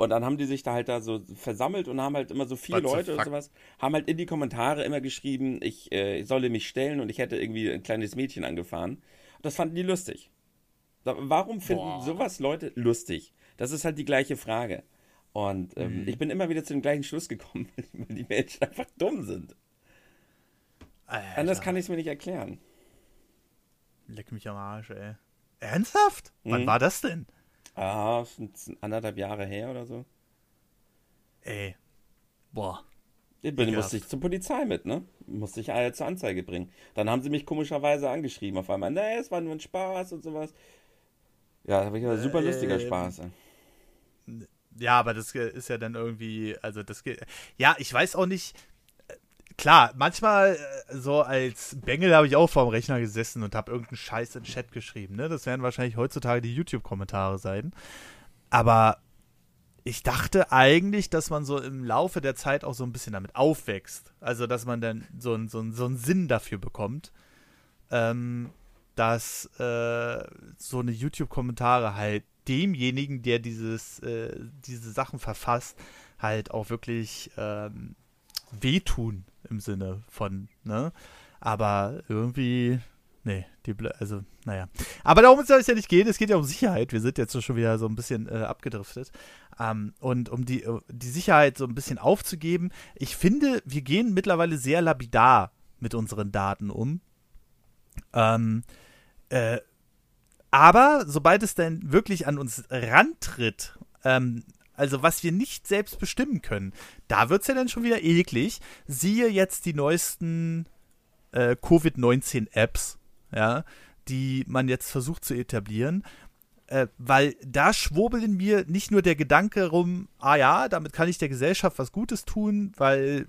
Und dann haben die sich da halt da so versammelt und haben halt immer so What the Leute und sowas, haben halt in die Kommentare immer geschrieben, ich äh, solle mich stellen und ich hätte irgendwie ein kleines Mädchen angefahren. Das fanden die lustig. Warum finden Boah. sowas Leute lustig? Das ist halt die gleiche Frage. Und ähm, Mhm. ich bin immer wieder zu dem gleichen Schluss gekommen, weil die Menschen einfach dumm sind. Anders Alter, kann ich es mir nicht erklären. Leck mich am Arsch, ey. Ernsthaft? Wann Mhm. war das denn? Ah, sind anderthalb Jahre her oder so. Ey. Boah. Ich bin, musste ich zur Polizei mit, ne? Musste ich äh, zur Anzeige bringen. Dann haben sie mich komischerweise angeschrieben auf einmal. Nee, es war nur ein Spaß und sowas. Ja, habe ich ja super lustiger Ähm, Spaß. Ja, aber das äh, ist ja dann irgendwie, also das geht. Ja, ich weiß auch nicht. Klar, manchmal äh, so als Bengel habe ich auch vorm Rechner gesessen und habe irgendeinen Scheiß in den Chat geschrieben. Ne? Das werden wahrscheinlich heutzutage die YouTube-Kommentare sein. Aber ich dachte eigentlich, dass man so im Laufe der Zeit auch so ein bisschen damit aufwächst. Also, dass man dann so, so, so einen Sinn dafür bekommt, ähm, dass äh, so eine YouTube-Kommentare halt demjenigen, der dieses, äh, diese Sachen verfasst, halt auch wirklich ähm, wehtun im Sinne von, ne? Aber irgendwie, nee, die, also, naja. Aber darum soll es ja nicht gehen, es geht ja um Sicherheit. Wir sind jetzt schon wieder so ein bisschen äh, abgedriftet. Ähm, und um die, äh, die Sicherheit so ein bisschen aufzugeben, ich finde, wir gehen mittlerweile sehr lapidar mit unseren Daten um. Ähm, äh, aber sobald es dann wirklich an uns rantritt, ähm, also was wir nicht selbst bestimmen können, da wird es ja dann schon wieder eklig. Siehe jetzt die neuesten äh, Covid-19-Apps, ja, die man jetzt versucht zu etablieren. Äh, weil da schwurbelt in mir nicht nur der Gedanke rum, ah ja, damit kann ich der Gesellschaft was Gutes tun, weil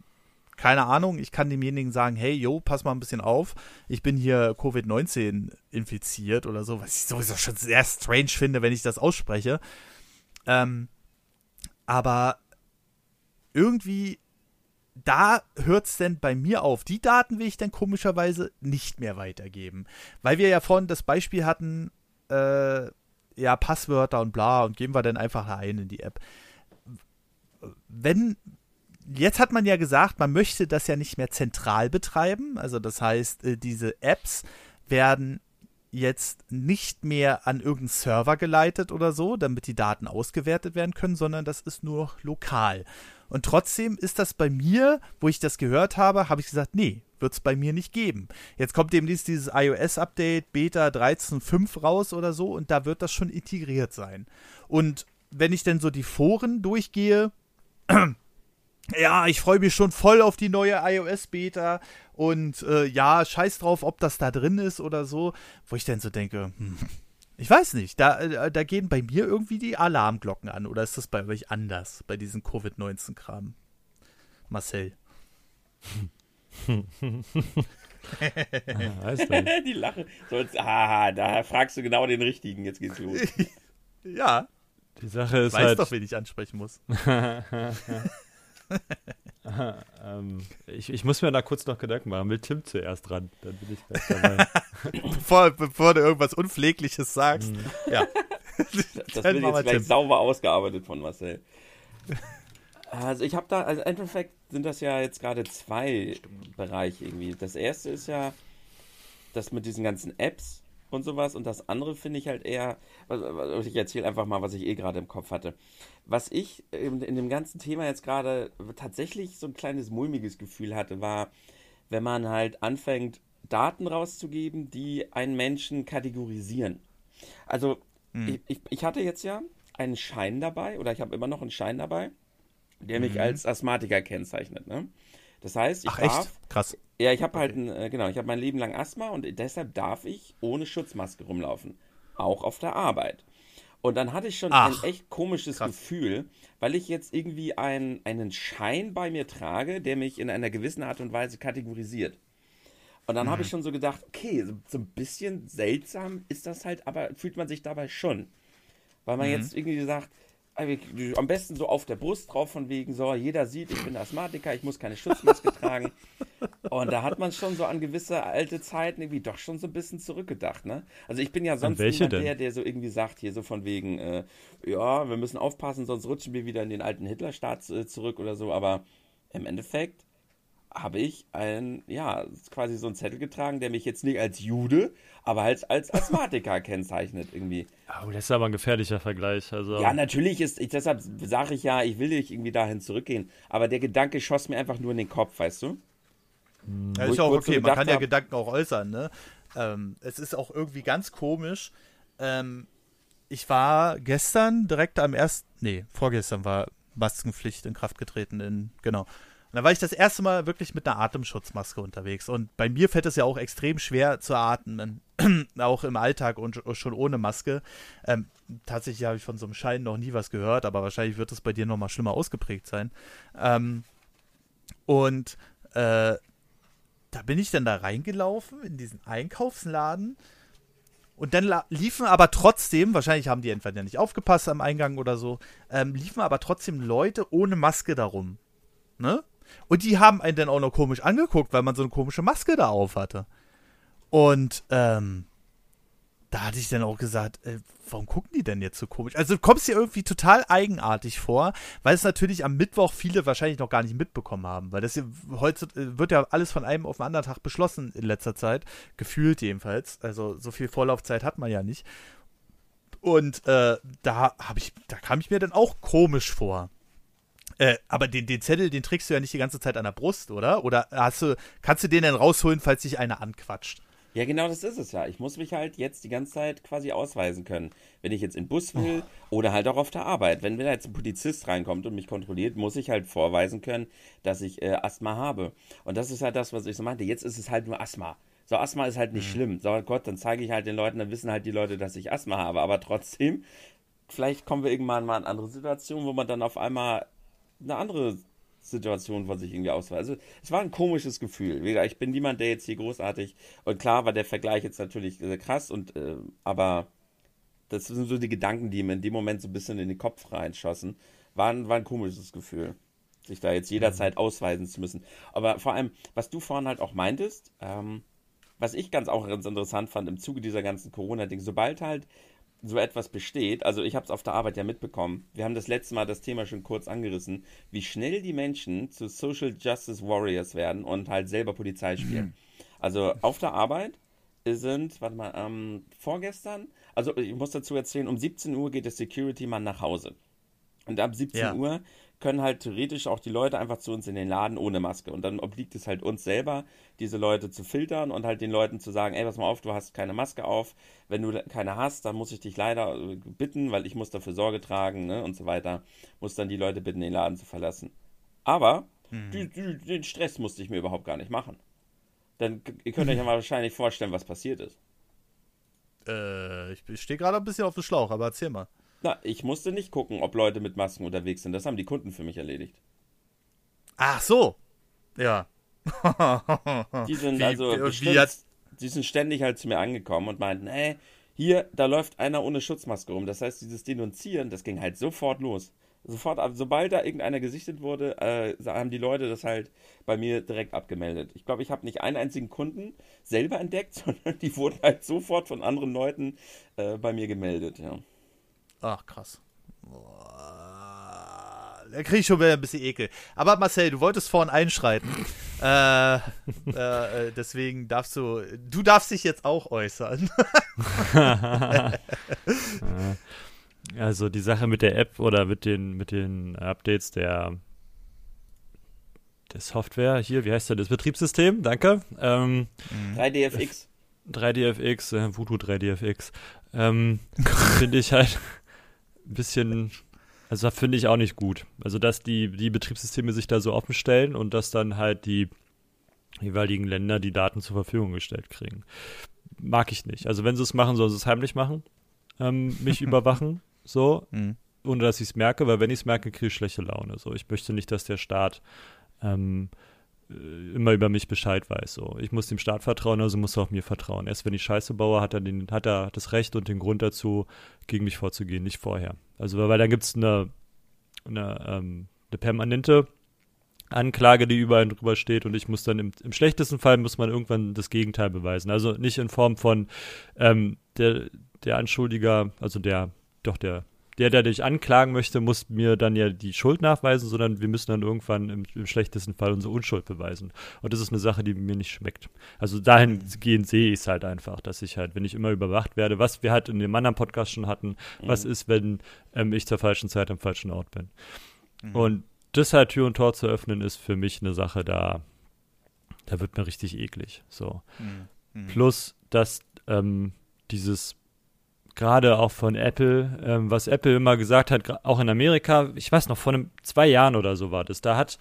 keine Ahnung, ich kann demjenigen sagen, hey, yo, pass mal ein bisschen auf, ich bin hier Covid-19 infiziert oder so, was ich sowieso schon sehr strange finde, wenn ich das ausspreche. Ähm, aber irgendwie, da hört es denn bei mir auf. Die Daten will ich dann komischerweise nicht mehr weitergeben. Weil wir ja vorhin das Beispiel hatten, äh, ja, Passwörter und bla, und geben wir dann einfach ein in die App. Wenn jetzt hat man ja gesagt, man möchte das ja nicht mehr zentral betreiben. Also das heißt, äh, diese Apps werden jetzt nicht mehr an irgendeinen Server geleitet oder so, damit die Daten ausgewertet werden können, sondern das ist nur lokal. Und trotzdem ist das bei mir, wo ich das gehört habe, habe ich gesagt, nee, wird es bei mir nicht geben. Jetzt kommt demnächst dieses iOS-Update Beta 13.5 raus oder so und da wird das schon integriert sein. Und wenn ich dann so die Foren durchgehe, ja, ich freue mich schon voll auf die neue iOS-Beta und äh, ja, scheiß drauf, ob das da drin ist oder so, wo ich dann so denke, hm, ich weiß nicht, da, äh, da gehen bei mir irgendwie die Alarmglocken an oder ist das bei euch anders, bei diesem Covid-19-Kram? Marcel. Ah, weißt du. die Lache. So, jetzt, ah, da fragst du genau den richtigen. Jetzt geht's los. Ja, Die Sache ist weiß halt. doch, wen ich ansprechen muss. ähm, ich, ich muss mir da kurz noch Gedanken machen. Will Tim zuerst dran? Dann bin ich gleich dabei. Bevor, bevor du irgendwas Unpflegliches sagst. Ja. Das wird jetzt gleich Tim. sauber ausgearbeitet von Marcel. Also ich habe da, also im Endeffekt sind das ja jetzt gerade zwei Bereiche irgendwie. Das erste ist ja das mit diesen ganzen Apps und sowas und das andere finde ich halt eher, ich erzähle einfach mal, was ich eh gerade im Kopf hatte. Was ich in, in dem ganzen Thema jetzt gerade tatsächlich so ein kleines mulmiges Gefühl hatte, war, wenn man halt anfängt, Daten rauszugeben, die einen Menschen kategorisieren. Also, hm. ich, ich, ich hatte jetzt ja einen Schein dabei, oder ich habe immer noch einen Schein dabei, der mich mhm. als Asthmatiker kennzeichnet. Ne? Das heißt, ich Ach, darf. Echt? Krass. Ja, ich habe halt, ein, äh, genau, ich habe mein Leben lang Asthma und deshalb darf ich ohne Schutzmaske rumlaufen. Auch auf der Arbeit. Und dann hatte ich schon Ach, ein echt komisches krass. Gefühl, weil ich jetzt irgendwie ein, einen Schein bei mir trage, der mich in einer gewissen Art und Weise kategorisiert. Und dann mhm. habe ich schon so gedacht, okay, so, so, ein bisschen seltsam ist das halt, aber fühlt man sich dabei schon. Weil man mhm. jetzt irgendwie sagt, am besten so auf der Brust drauf, von wegen, so, jeder sieht, ich bin Asthmatiker, ich muss keine Schutzmaske tragen. Und da hat man schon so an gewisse alte Zeiten irgendwie doch schon so ein bisschen zurückgedacht, ne? Also ich bin ja sonst niemand der, der so irgendwie sagt, hier so von wegen, äh, ja, wir müssen aufpassen, sonst rutschen wir wieder in den alten Hitlerstaat äh, zurück oder so, aber im Endeffekt habe ich ein, ja, quasi so einen Zettel getragen, der mich jetzt nicht als Jude, aber halt als Asthmatiker kennzeichnet irgendwie. Oh, das ist aber ein gefährlicher Vergleich. Also. Ja, natürlich ist, ich, deshalb sage ich ja, ich will nicht irgendwie dahin zurückgehen, aber der Gedanke schoss mir einfach nur in den Kopf, weißt du? Ja, ist auch okay, so man kann ja hab, Gedanken auch äußern, ne? Ähm, es ist auch irgendwie ganz komisch. Ähm, ich war gestern direkt am ersten, nee, vorgestern war Maskenpflicht in Kraft getreten in, genau. Und da war ich das erste Mal wirklich mit einer Atemschutzmaske unterwegs. Und bei mir fällt es ja auch extrem schwer zu atmen, auch im Alltag und schon ohne Maske. Ähm, tatsächlich habe ich von so einem Schein noch nie was gehört, aber wahrscheinlich wird es bei dir noch mal schlimmer ausgeprägt sein. Ähm, und äh, da bin ich dann da reingelaufen in diesen Einkaufsladen. Und dann liefen aber trotzdem, wahrscheinlich haben die entweder nicht aufgepasst am Eingang oder so, ähm, liefen aber trotzdem Leute ohne Maske darum. Ne? Und die haben einen dann auch noch komisch angeguckt, weil man so eine komische Maske da auf hatte. Und ähm, da hatte ich dann auch gesagt, äh, warum gucken die denn jetzt so komisch? Also du kommst dir irgendwie total eigenartig vor, weil es natürlich am Mittwoch viele wahrscheinlich noch gar nicht mitbekommen haben, weil das hier, heute äh, wird ja alles von einem auf den anderen Tag beschlossen in letzter Zeit, gefühlt jedenfalls. Also so viel Vorlaufzeit hat man ja nicht. Und äh, da habe ich, da kam ich mir dann auch komisch vor. Äh, aber den, den Zettel, den trägst du ja nicht die ganze Zeit an der Brust, oder? Oder hast du, kannst du den dann rausholen, falls sich einer anquatscht? Ja, genau das ist es ja. Ich muss mich halt jetzt die ganze Zeit quasi ausweisen können. Wenn ich jetzt in den Bus will oh. oder halt auch auf der Arbeit. Wenn, wenn da jetzt ein Polizist reinkommt und mich kontrolliert, muss ich halt vorweisen können, dass ich äh, Asthma habe. Und das ist halt das, was ich so meinte. Jetzt ist es halt nur Asthma. So, Asthma ist halt nicht mhm. schlimm. So, Gott, dann zeige ich halt den Leuten, dann wissen halt die Leute, dass ich Asthma habe. Aber trotzdem, vielleicht kommen wir irgendwann mal in andere Situationen, wo man dann auf einmal eine andere Situation von sich irgendwie ausweist. Also es war ein komisches Gefühl. Ich bin niemand, der jetzt hier großartig und klar war der Vergleich jetzt natürlich krass und äh, aber das sind so die Gedanken, die mir in dem Moment so ein bisschen in den Kopf reinschossen. War ein, war ein komisches Gefühl, sich da jetzt jederzeit ausweisen zu müssen. Aber vor allem, was du vorhin halt auch meintest, ähm, was ich ganz auch ganz interessant fand im Zuge dieser ganzen Corona-Ding, sobald halt so etwas besteht, also ich habe es auf der Arbeit ja mitbekommen, wir haben das letzte Mal das Thema schon kurz angerissen, wie schnell die Menschen zu Social Justice Warriors werden und halt selber Polizei spielen. Mhm. Also auf der Arbeit sind, warte mal, ähm, vorgestern, also ich muss dazu erzählen, um 17 Uhr geht der Security-Mann nach Hause. Und ab 17 ja. Uhr können halt theoretisch auch die Leute einfach zu uns in den Laden ohne Maske. Und dann obliegt es halt uns selber, diese Leute zu filtern und halt den Leuten zu sagen, ey, pass mal auf, du hast keine Maske auf. Wenn du keine hast, dann muss ich dich leider äh, bitten, weil ich muss dafür Sorge tragen ne, und so weiter. Muss dann die Leute bitten, den Laden zu verlassen. Aber hm. die, die, den Stress musste ich mir überhaupt gar nicht machen. Dann ihr könnt euch ja mal wahrscheinlich vorstellen, was passiert ist. Äh, ich stehe gerade ein bisschen auf dem Schlauch, aber erzähl mal. Na, ich musste nicht gucken, ob Leute mit Masken unterwegs sind. Das haben die Kunden für mich erledigt. Ach so. Ja. die sind wie, also bestimmt, hat... die sind ständig halt zu mir angekommen und meinten, ey, hier, da läuft einer ohne Schutzmaske rum. Das heißt, dieses Denunzieren, das ging halt sofort los. Sofort, sobald da irgendeiner gesichtet wurde, äh, haben die Leute das halt bei mir direkt abgemeldet. Ich glaube, ich habe nicht einen einzigen Kunden selber entdeckt, sondern die wurden halt sofort von anderen Leuten äh, bei mir gemeldet, ja. Ach, krass. Da kriege ich schon wieder ein bisschen Ekel. Aber Marcel, du wolltest vorhin einschreiten. äh, äh, deswegen darfst du. Du darfst dich jetzt auch äußern. also die Sache mit der App oder mit den, mit den Updates der, der Software hier, wie heißt der, das Betriebssystem, danke. Ähm, 3DFX. 3DFX, äh, Voodoo 3DFX, ähm, finde ich halt ein bisschen, also finde ich auch nicht gut. Also, dass die, die Betriebssysteme sich da so offen stellen und dass dann halt die jeweiligen Länder die Daten zur Verfügung gestellt kriegen. Mag ich nicht. Also, wenn sie es machen, sollen sie es heimlich machen, ähm, mich überwachen, so, Mhm. ohne dass ich es merke, weil wenn ich es merke, kriege ich schlechte Laune. So, ich möchte nicht, dass der Staat ähm, äh, immer über mich Bescheid weiß. So, ich muss dem Staat vertrauen, also muss er auch mir vertrauen. Erst wenn ich Scheiße baue, hat er den, hat er das Recht und den Grund dazu, gegen mich vorzugehen, nicht vorher. Also weil, weil dann gibt es eine, eine, ähm, eine permanente Anklage, die überall drüber steht und ich muss dann im, im schlechtesten Fall muss man irgendwann das Gegenteil beweisen. Also nicht in Form von ähm, der, der Anschuldiger, also der, doch der, der, der dich anklagen möchte, muss mir dann ja die Schuld nachweisen, sondern wir müssen dann irgendwann im, im schlechtesten Fall unsere Unschuld beweisen. Und das ist eine Sache, die mir nicht schmeckt. Also dahingehend sehe ich es halt einfach, dass ich halt, wenn ich immer überwacht werde, was wir halt in dem anderen Podcast schon hatten, was ist, wenn ähm, ich zur falschen Zeit am falschen Ort bin. Und das halt Tür und Tor zu öffnen, ist für mich eine Sache, da, da wird mir richtig eklig. So. Mhm. Plus, dass ähm, dieses gerade auch von Apple, ähm, was Apple immer gesagt hat, auch in Amerika, ich weiß noch, vor einem, zwei Jahren oder so war das, da hat,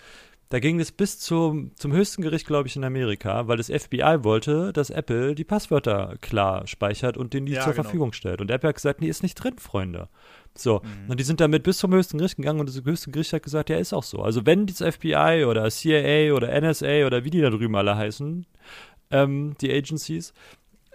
da ging es bis zum, zum höchsten Gericht, glaube ich, in Amerika, weil das FBI wollte, dass Apple die Passwörter klar speichert und denen die Ja, zur genau. Verfügung stellt. Und Apple hat gesagt, nee, ist nicht drin, Freunde. So, Mhm. und die sind damit bis zum höchsten Gericht gegangen und das höchste Gericht hat gesagt, ja, ist auch so. Also wenn das FBI oder CIA oder NSA oder wie die da drüben alle heißen, ähm, die Agencies,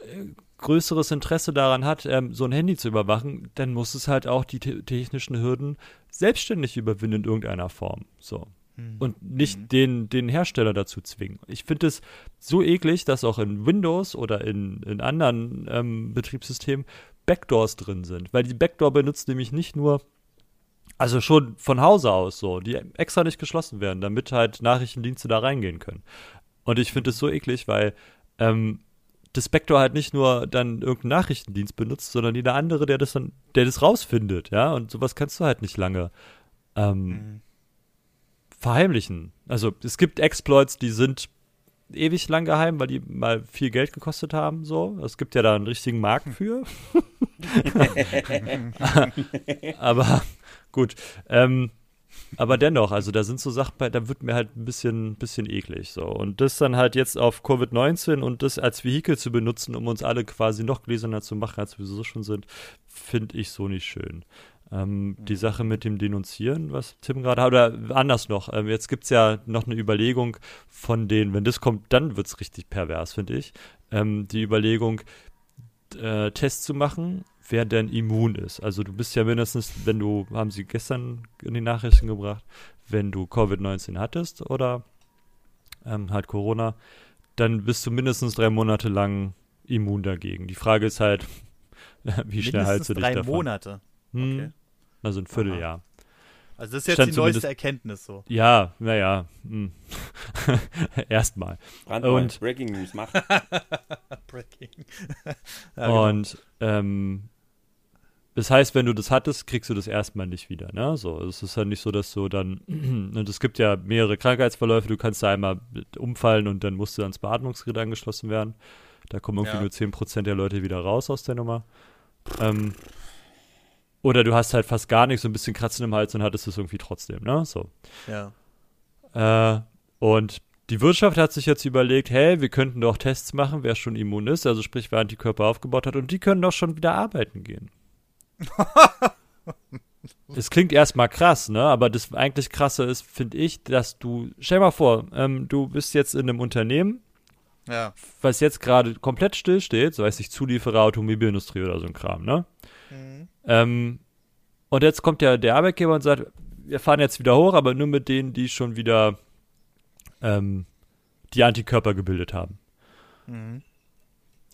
äh, größeres Interesse daran hat, ähm, so ein Handy zu überwachen, dann muss es halt auch die te technischen Hürden selbstständig überwinden in irgendeiner Form. So. Mhm. Und nicht den, den Hersteller dazu zwingen. Ich finde es so eklig, dass auch in Windows oder in, in anderen ähm, Betriebssystemen Backdoors drin sind. Weil die Backdoor benutzt nämlich nicht nur, also schon von Hause aus so, die extra nicht geschlossen werden, damit halt Nachrichtendienste da reingehen können. Und ich finde es so eklig, weil ähm, Backdoor halt nicht nur dann irgendeinen Nachrichtendienst benutzt, sondern jeder andere, der das dann, der das rausfindet, ja, und sowas kannst du halt nicht lange ähm, Mhm. verheimlichen. Also es gibt Exploits, die sind ewig lang geheim, weil die mal viel Geld gekostet haben, so. Es gibt ja da einen richtigen Markt für. aber gut. Ähm, aber dennoch, also da sind so Sachen bei, da wird mir halt ein bisschen, bisschen eklig so. Und das dann halt jetzt auf Covid-19 und das als Vehikel zu benutzen, um uns alle quasi noch gläserner zu machen, als wir so schon sind, finde ich so nicht schön. Ähm, Die Sache mit dem Denunzieren, was Tim gerade hat, oder anders noch, ähm, jetzt gibt es ja noch eine Überlegung von denen, wenn das kommt, dann wird es richtig pervers, finde ich. Ähm, die Überlegung, äh, Tests zu machen, wer denn immun ist. Also du bist ja mindestens, wenn du, haben sie gestern in die Nachrichten gebracht, wenn du Covid-19 hattest oder ähm, halt Corona, dann bist du mindestens drei Monate lang immun dagegen. Die Frage ist halt, wie schnell heilst du dich drei davon? Monate. Hm, Okay. Also ein Vierteljahr. Also das ist jetzt Stand die neueste Erkenntnis so. Ja, naja. hm. Erstmal. Und- Breaking News, mach. Breaking. ja, genau. Und ähm, das heißt, wenn du das hattest, kriegst du das erstmal nicht wieder. Ne? So, es ist halt nicht so, dass du dann, und es gibt ja mehrere Krankheitsverläufe, du kannst da einmal umfallen und dann musst du ans Beatmungsgerät angeschlossen werden. Da kommen irgendwie Ja. nur 10% der Leute wieder raus aus der Nummer. Ähm, oder du hast halt fast gar nichts, so ein bisschen Kratzen im Hals und hattest es irgendwie trotzdem, ne? So. ja. Äh, und die Wirtschaft hat sich jetzt überlegt, hey, wir könnten doch Tests machen, wer schon immun ist, also sprich, wer Antikörper aufgebaut hat, und die können doch schon wieder arbeiten gehen. Es klingt erstmal krass, ne? Aber das eigentlich krasse ist, finde ich, dass du, stell mal vor, ähm, du bist jetzt in einem Unternehmen, Ja. was jetzt gerade komplett still steht, so weiß ich, Zulieferer, Automobilindustrie oder so ein Kram, ne? Mhm. Ähm, und jetzt kommt ja der Arbeitgeber und sagt, wir fahren jetzt wieder hoch, aber nur mit denen, die schon wieder ähm, die Antikörper gebildet haben. Mhm.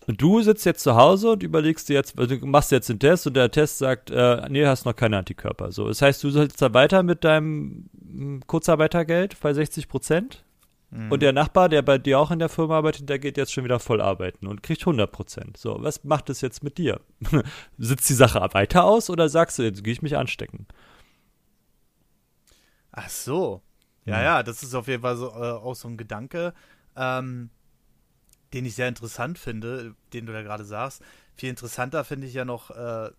Und du sitzt jetzt zu Hause und überlegst dir jetzt, also du machst jetzt den Test und der Test sagt, äh, nee, hast noch keine Antikörper. So, das heißt, du sollst da weiter mit deinem mm, Kurzarbeitergeld bei 60 Prozent. Mhm. Und der Nachbar, der bei dir auch in der Firma arbeitet, der geht jetzt schon wieder voll arbeiten und kriegt 100 Prozent. So, was macht es jetzt mit dir? Sitzt die Sache weiter aus oder sagst du, jetzt gehe ich mich anstecken? Ach so. Ja, Mhm. ja, das ist auf jeden Fall so, äh, auch so ein Gedanke, ähm, den ich sehr interessant finde, den du da gerade sagst. Viel interessanter finde ich ja noch, äh,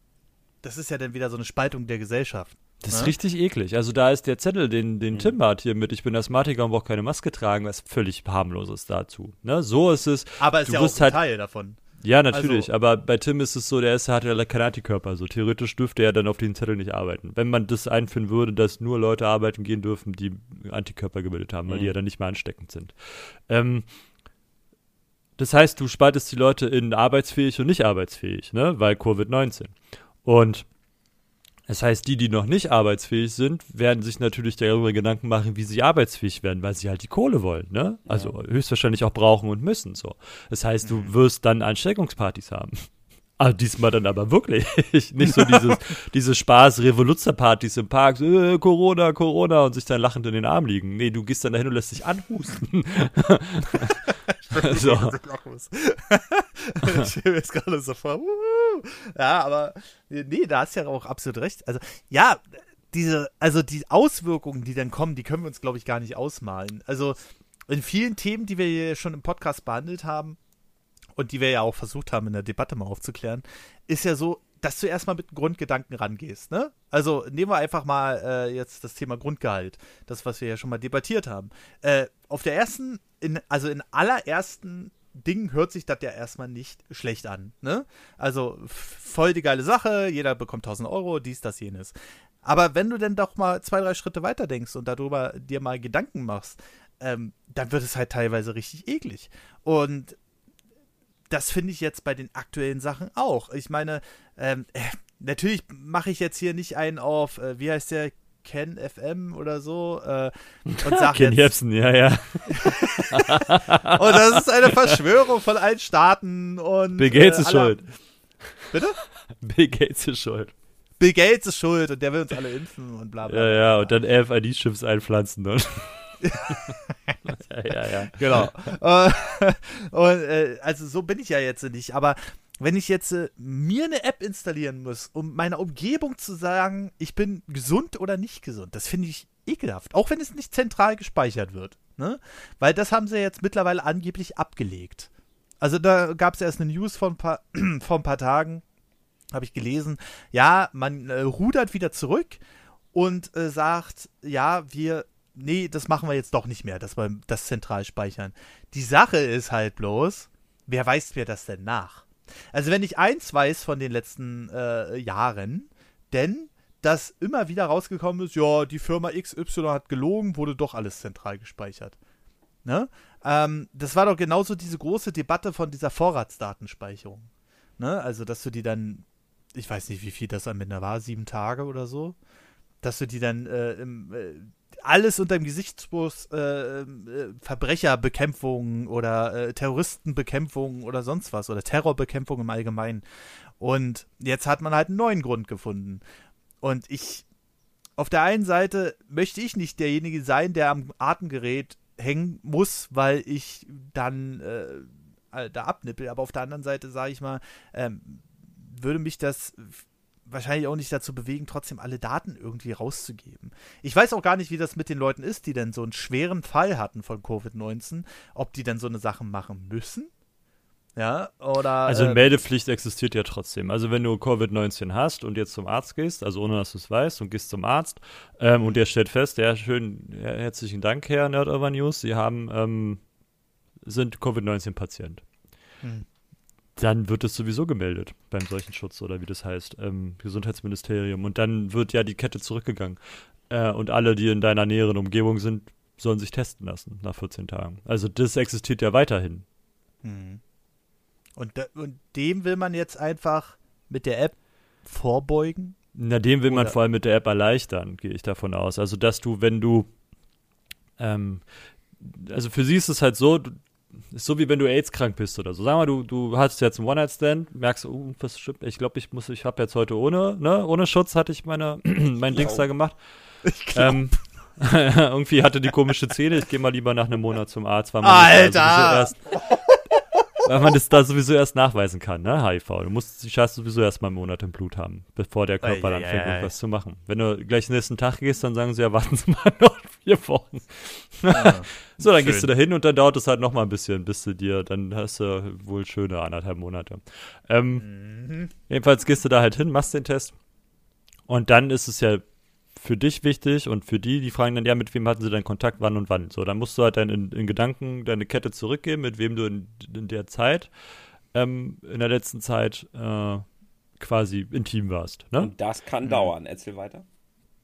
das ist ja dann wieder so eine Spaltung der Gesellschaft. Das ist Ne? richtig eklig. Also da ist der Zettel, den, den Tim hat hier mit, ich bin Asthmatiker und brauche keine Maske tragen, was völlig harmloses dazu. Ne? So ist es. Aber ist Du ja auch ein halt- Teil davon. Ja, natürlich, Also- aber bei Tim ist es so, der ist, hat ja keine Antikörper. So theoretisch dürfte er dann auf den Zettel nicht arbeiten. Wenn man das einführen würde, dass nur Leute arbeiten gehen dürfen, die Antikörper gebildet haben, weil die Mhm. ja dann nicht mehr ansteckend sind. Ähm, das heißt, du spaltest die Leute in arbeitsfähig und nicht arbeitsfähig, ne? Weil Covid-19. Und das heißt, die, die noch nicht arbeitsfähig sind, werden sich natürlich darüber Gedanken machen, wie sie arbeitsfähig werden, weil sie halt die Kohle wollen, ne? Also höchstwahrscheinlich auch brauchen und müssen, so. Das heißt, du wirst dann Ansteckungspartys haben. Also diesmal dann aber wirklich. Nicht so dieses, diese Spaß-Revoluzzer-Partys im Park, äh, Corona, Corona und sich dann lachend in den Arm liegen. Nee, du gehst dann dahin und lässt dich anhusten. so. ich stelle mir jetzt gerade so vor. Ja, aber nee, da hast du ja auch absolut recht. Also, ja, diese, also die Auswirkungen, die dann kommen, die können wir uns, glaube ich, gar nicht ausmalen. Also, in vielen Themen, die wir hier schon im Podcast behandelt haben und die wir ja auch versucht haben, in der Debatte mal aufzuklären, ist ja so, dass du erstmal mit Grundgedanken rangehst, ne? Also nehmen wir einfach mal äh, jetzt das Thema Grundgehalt, das, was wir ja schon mal debattiert haben. Äh, auf der ersten, in, also in allerersten Dingen hört sich das ja erstmal nicht schlecht an, ne? Also voll die geile Sache, jeder bekommt 1000 Euro, dies, das, jenes. Aber wenn du dann doch mal zwei, drei Schritte weiter denkst und darüber dir mal Gedanken machst, ähm, dann wird es halt teilweise richtig eklig. Und das finde ich jetzt bei den aktuellen Sachen auch. Ich meine, ähm, äh, natürlich mache ich jetzt hier nicht einen auf, äh, wie heißt der, Ken FM oder so, äh, und sag Ken jetzt, Jebsen, ja, ja. oh, das ist eine Verschwörung von allen Staaten und Bill Gates äh, ist schuld. Bitte? Bill Gates ist schuld. Bill Gates ist schuld und der will uns alle impfen und bla bla. Ja, ja, und dann RFID-Chips einpflanzen. Und ja, ja. Genau. Äh, und, äh, also so bin ich ja jetzt nicht. Aber wenn ich jetzt äh, mir eine App installieren muss, um meiner Umgebung zu sagen, ich bin gesund oder nicht gesund, das finde ich ekelhaft. Auch wenn es nicht zentral gespeichert wird. Ne? Weil das haben sie jetzt mittlerweile angeblich abgelegt. Also da gab es erst eine News vor ein paar, vor ein paar Tagen, habe ich gelesen. Ja, man äh, rudert wieder zurück und äh, sagt, ja, wir, nee, das machen wir jetzt doch nicht mehr, dass wir das zentral speichern. Die Sache ist halt bloß, wer weiß mir das denn nach? Also wenn ich eins weiß von den letzten äh, Jahren, denn dass immer wieder rausgekommen ist, ja, die Firma XY hat gelogen, wurde doch alles zentral gespeichert. Ne? Ähm, das war doch genauso diese große Debatte von dieser Vorratsdatenspeicherung. Ne? Also, dass du die dann, ich weiß nicht, wie viel das am Ende war, sieben Tage oder so, dass du die dann äh, im, äh, alles unter dem Gesichtspunkt äh, äh, Verbrecherbekämpfung oder äh, Terroristenbekämpfung oder sonst was oder Terrorbekämpfung im Allgemeinen. Und jetzt hat man halt einen neuen Grund gefunden. Und ich, auf der einen Seite möchte ich nicht derjenige sein, der am Atemgerät hängen muss, weil ich dann äh, da abnippel. Aber auf der anderen Seite, sage ich mal, ähm, würde mich das wahrscheinlich auch nicht dazu bewegen, trotzdem alle Daten irgendwie rauszugeben. Ich weiß auch gar nicht, wie das mit den Leuten ist, die denn so einen schweren Fall hatten von Covid-19, ob die dann so eine Sache machen müssen. Ja, oder. Also äh, Meldepflicht existiert ja trotzdem. Also wenn du Covid-19 hast und jetzt zum Arzt gehst, also ohne dass du es weißt und gehst zum Arzt ähm, und der stellt fest, ja schön, ja, herzlichen Dank, Herr Nerdover News, Sie haben, ähm, sind Covid-19-Patient. Hm. Dann wird es sowieso gemeldet beim Seuchenschutz oder wie das heißt, ähm, Gesundheitsministerium. Und dann wird ja die Kette zurückgegangen. Äh, und alle, die in deiner näheren Umgebung sind, sollen sich testen lassen nach 14 Tagen. Also das existiert ja weiterhin. Hm. Und, da, und dem will man jetzt einfach mit der App vorbeugen. Na, dem will man Oder- vor allem mit der App erleichtern, gehe ich davon aus. Also, dass du, wenn du, ähm, also für sie ist es halt so, ist so wie wenn du AIDS-krank bist oder so. Sag mal, du, du hast jetzt einen One-Night-Stand, merkst, uh, was stimmt, ich glaube, ich muss, ich habe jetzt heute ohne, ne, ohne Schutz hatte ich meine, mein Dings da gemacht. Ich glaub, Ähm, irgendwie hatte die komische Zähne, ich gehe mal lieber nach einem Monat zum Arzt, weil man Alter! erst, weil man das da sowieso erst nachweisen kann, ne, HIV. Du musst die Scheiße sowieso erst mal einen Monat im Blut haben, bevor der Körper dann ei, fängt, ei, ei. irgendwas zu machen. Wenn du gleich nächsten Tag gehst, dann sagen sie, ja, warten Sie mal noch vier Wochen. Ja, so, dann schön. gehst du da hin und dann dauert es halt noch mal ein bisschen, bis du dir, dann hast du wohl schöne anderthalb Monate. Ähm, mhm. Jedenfalls gehst du da halt hin, machst den Test und dann ist es ja für dich wichtig und für die, die fragen dann, ja, mit wem hatten sie denn Kontakt, wann und wann. So, dann musst du halt dann in, in Gedanken deine Kette zurückgeben, mit wem du in, in der Zeit, ähm, in der letzten Zeit äh, quasi intim warst. Ne? Und das kann mhm. dauern. Erzähl weiter.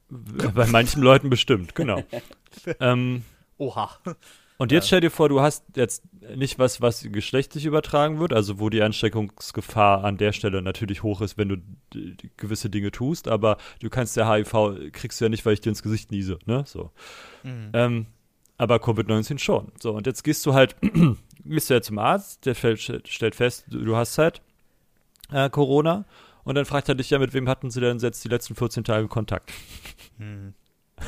Bei manchen Leuten bestimmt, genau. ähm, Oha. Und jetzt stell dir vor, du hast jetzt nicht was, was geschlechtlich übertragen wird, also wo die Ansteckungsgefahr an der Stelle natürlich hoch ist, wenn du gewisse Dinge tust, aber du kannst der HIV, kriegst du ja nicht, weil ich dir ins Gesicht niese, ne? So. Mhm. Ähm, aber Covid-19 schon. So, und jetzt gehst du halt, gehst du ja zum Arzt, der stellt fest, du hast halt äh, Corona und dann fragt er dich ja, mit wem hatten sie denn jetzt die letzten 14 Tage Kontakt? Mhm.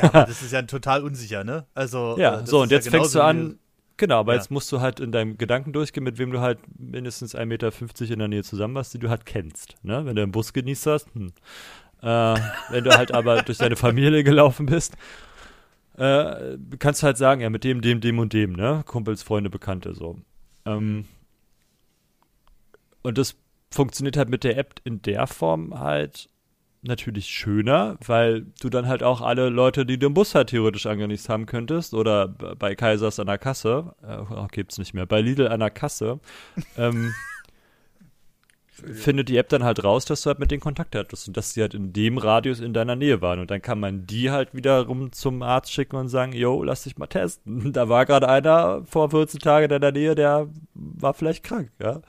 Ja, das ist ja total unsicher, ne? Also ja, äh, so und jetzt ja fängst du an. Genau, aber ja. jetzt musst du halt in deinem Gedanken durchgehen, mit wem du halt mindestens 1,50 Meter in der Nähe zusammen warst, die du halt kennst. Ne? Wenn du im Bus genießt hast, hm. äh, wenn du halt aber durch deine Familie gelaufen bist, äh, kannst du halt sagen, ja, mit dem, dem, dem und dem, ne? Kumpels, Freunde, Bekannte, so. Ähm, und das funktioniert halt mit der App in der Form halt natürlich schöner, weil du dann halt auch alle Leute, die du im Bus halt theoretisch angenießt haben könntest, oder bei Kaisers an der Kasse, äh, oh, gibt's nicht mehr, bei Lidl an der Kasse, ähm, findet die App dann halt raus, dass du halt mit denen Kontakt hattest und dass sie halt in dem Radius in deiner Nähe waren. Und dann kann man die halt wiederum zum Arzt schicken und sagen, yo, lass dich mal testen. Da war gerade einer vor 14 Tagen in deiner Nähe, der war vielleicht krank, ja.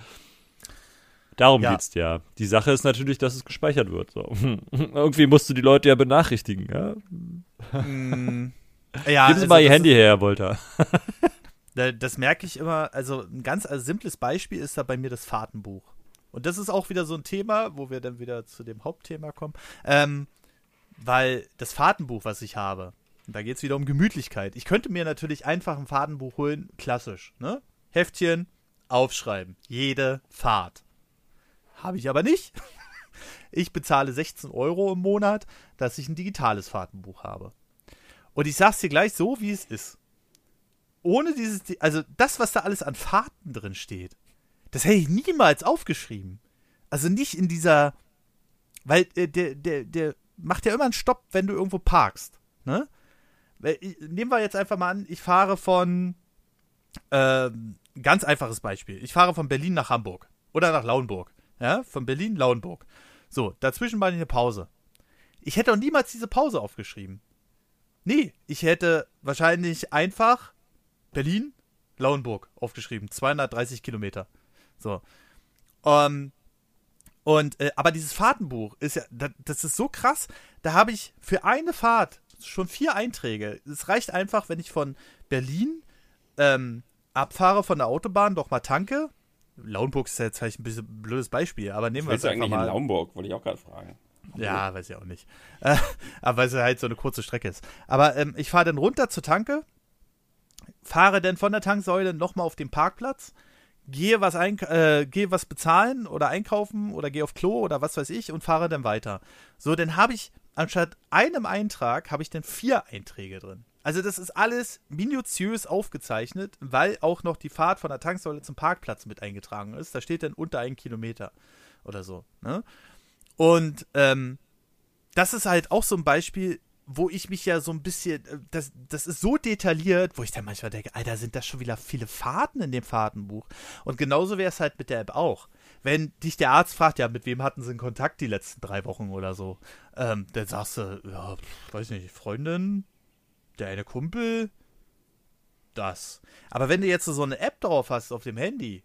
Darum ja. geht's ja. Die Sache ist natürlich, dass es gespeichert wird. So. Irgendwie musst du die Leute ja benachrichtigen, ja. Mm, ja Gib also mal ihr Handy her, Herr Wolter. das merke ich immer. Also ein ganz also simples Beispiel ist da bei mir das Fahrtenbuch. Und das ist auch wieder so ein Thema, wo wir dann wieder zu dem Hauptthema kommen. Ähm, weil das Fahrtenbuch, was ich habe, da geht es wieder um Gemütlichkeit. Ich könnte mir natürlich einfach ein Fahrtenbuch holen, klassisch, ne? Heftchen, aufschreiben. Jede Fahrt. Habe ich aber nicht. Ich bezahle 16 Euro im Monat, dass ich ein digitales Fahrtenbuch habe. Und ich sag's dir gleich so, wie es ist. Ohne dieses, also das, was da alles an Fahrten drin steht, das hätte ich niemals aufgeschrieben. Also nicht in dieser, weil äh, der, der, der macht ja immer einen Stopp, wenn du irgendwo parkst. Ne? Nehmen wir jetzt einfach mal an, ich fahre von, äh, ganz einfaches Beispiel, ich fahre von Berlin nach Hamburg oder nach Lauenburg. Ja, von Berlin, Lauenburg. So, dazwischen war eine Pause. Ich hätte auch niemals diese Pause aufgeschrieben. Nee, ich hätte wahrscheinlich einfach Berlin, Lauenburg aufgeschrieben. 230 Kilometer. So. Um, ähm, und, äh, aber dieses Fahrtenbuch ist ja, das ist so krass. Da habe ich für eine Fahrt schon vier Einträge. Es reicht einfach, wenn ich von Berlin ähm, abfahre von der Autobahn, doch mal tanke, Lauenburg ist jetzt vielleicht ein bisschen ein blödes Beispiel, aber nehmen wir es einfach mal. in Lauenburg, wollte ich auch gerade fragen. Ja, weiß ich auch nicht. Äh, aber weil es halt so eine kurze Strecke ist. Aber ähm, ich fahre dann runter zur Tanke, fahre dann von der Tanksäule nochmal auf den Parkplatz, gehe was, ein, äh, gehe was bezahlen oder einkaufen oder gehe auf Klo oder was weiß ich und fahre dann weiter. So, dann habe ich anstatt einem Eintrag, habe ich dann vier Einträge drin. Also das ist alles minutiös aufgezeichnet, weil auch noch die Fahrt von der Tanksäule zum Parkplatz mit eingetragen ist. Da steht dann unter einen Kilometer oder so. Ne? Und ähm, das ist halt auch so ein Beispiel, wo ich mich ja so ein bisschen, äh, das, das ist so detailliert, wo ich dann manchmal denke, Alter, sind das schon wieder viele Fahrten in dem Fahrtenbuch? Und genauso wäre es halt mit der App auch. Wenn dich der Arzt fragt, ja, mit wem hatten sie in Kontakt die letzten drei Wochen oder so, ähm, dann sagst du, ja, weiß nicht, Freundin, der eine Kumpel, das. Aber wenn du jetzt so eine App drauf hast auf dem Handy,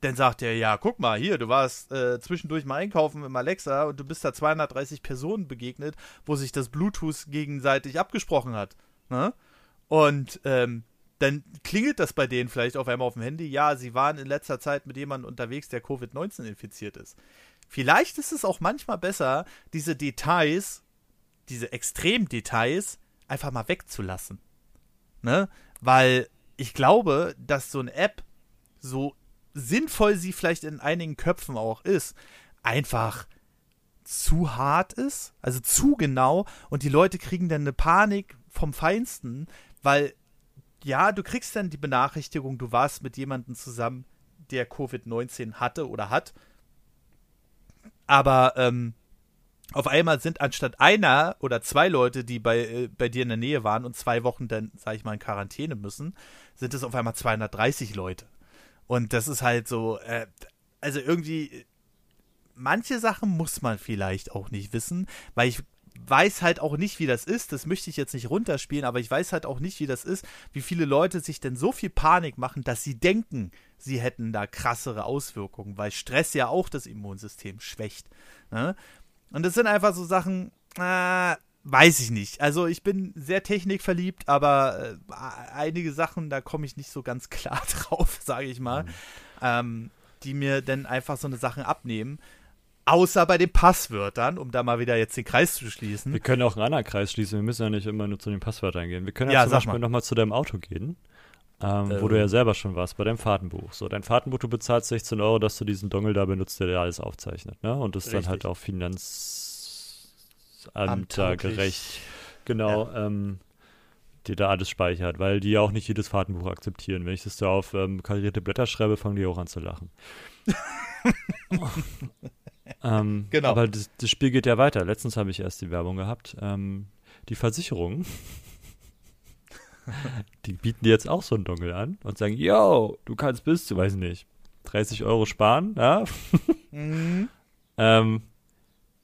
dann sagt er, ja, guck mal, hier, du warst äh, zwischendurch mal einkaufen im Alexa und du bist da 230 Personen begegnet, wo sich das Bluetooth gegenseitig abgesprochen hat. Ne? Und ähm, dann klingelt das bei denen vielleicht auf einmal auf dem Handy, ja, sie waren in letzter Zeit mit jemandem unterwegs, der Covid-19 infiziert ist. Vielleicht ist es auch manchmal besser, diese Details, diese Extremdetails einfach mal wegzulassen. Ne? Weil ich glaube, dass so eine App, so sinnvoll sie vielleicht in einigen Köpfen auch ist, einfach zu hart ist, also zu genau und die Leute kriegen dann eine Panik, vom Feinsten, weil ja, du kriegst dann die Benachrichtigung, du warst mit jemandem zusammen, der Covid-19 hatte oder hat. Aber ähm, auf einmal sind anstatt einer oder zwei Leute, die bei, äh, bei dir in der Nähe waren und zwei Wochen dann, sag ich mal, in Quarantäne müssen, sind es auf einmal 230 Leute. Und das ist halt so, äh, also irgendwie, manche Sachen muss man vielleicht auch nicht wissen, weil ich weiß halt auch nicht, wie das ist. Das möchte ich jetzt nicht runterspielen, aber ich weiß halt auch nicht, wie das ist, wie viele Leute sich denn so viel Panik machen, dass sie denken, sie hätten da krassere Auswirkungen, weil Stress ja auch das Immunsystem schwächt. Ne? Und das sind einfach so Sachen, äh, weiß ich nicht. Also ich bin sehr technikverliebt, aber äh, einige Sachen, da komme ich nicht so ganz klar drauf, sage ich mal, mhm. ähm, die mir dann einfach so eine Sachen abnehmen. Außer bei den Passwörtern, um da mal wieder jetzt den Kreis zu schließen. Wir können auch einen anderen Kreis schließen. Wir müssen ja nicht immer nur zu den Passwörtern gehen. Wir können ja, ja zum Beispiel nochmal zu deinem Auto gehen, ähm, äh, wo du ja selber schon warst, bei deinem Fahrtenbuch. So, dein Fahrtenbuch, du bezahlst 16 Euro, dass du diesen Dongle da benutzt, der dir alles aufzeichnet. Ne? Und das ist dann halt auch finanzamtergerecht. Genau. Ja. Ähm, die da alles speichert, weil die ja auch nicht jedes Fahrtenbuch akzeptieren. Wenn ich das da auf ähm, karierte Blätter schreibe, fangen die auch an zu lachen. Ähm, genau. Aber das, das, Spiel geht ja weiter. Letztens habe ich erst die Werbung gehabt. Ähm, die Versicherungen, die bieten dir jetzt auch so einen Dongle an und sagen, yo, du kannst bis zu, weiß nicht, 30 Euro sparen, ja? Mhm. ähm,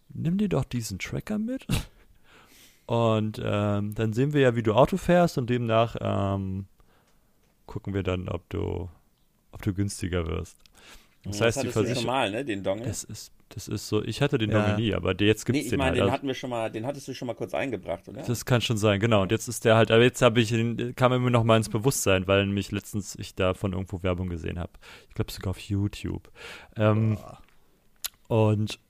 nimm dir doch diesen Tracker mit. Und ähm, dann sehen wir ja, wie du Auto fährst und demnach ähm, gucken wir dann, ob du, ob du günstiger wirst. Das, das heißt, die Versicherung. normal, ne? Den Dongle. Das ist das ist so, ich hatte den ja. noch nie, aber jetzt gibt es nee, ich den meine, halt. Den hatten wir schon mal, den hattest du schon mal kurz eingebracht, oder? Das kann schon sein, genau. Und jetzt ist der halt, aber jetzt habe ich kam mir noch mal ins Bewusstsein, weil nämlich letztens ich da von irgendwo Werbung gesehen habe. Ich glaube sogar auf YouTube. Ähm, und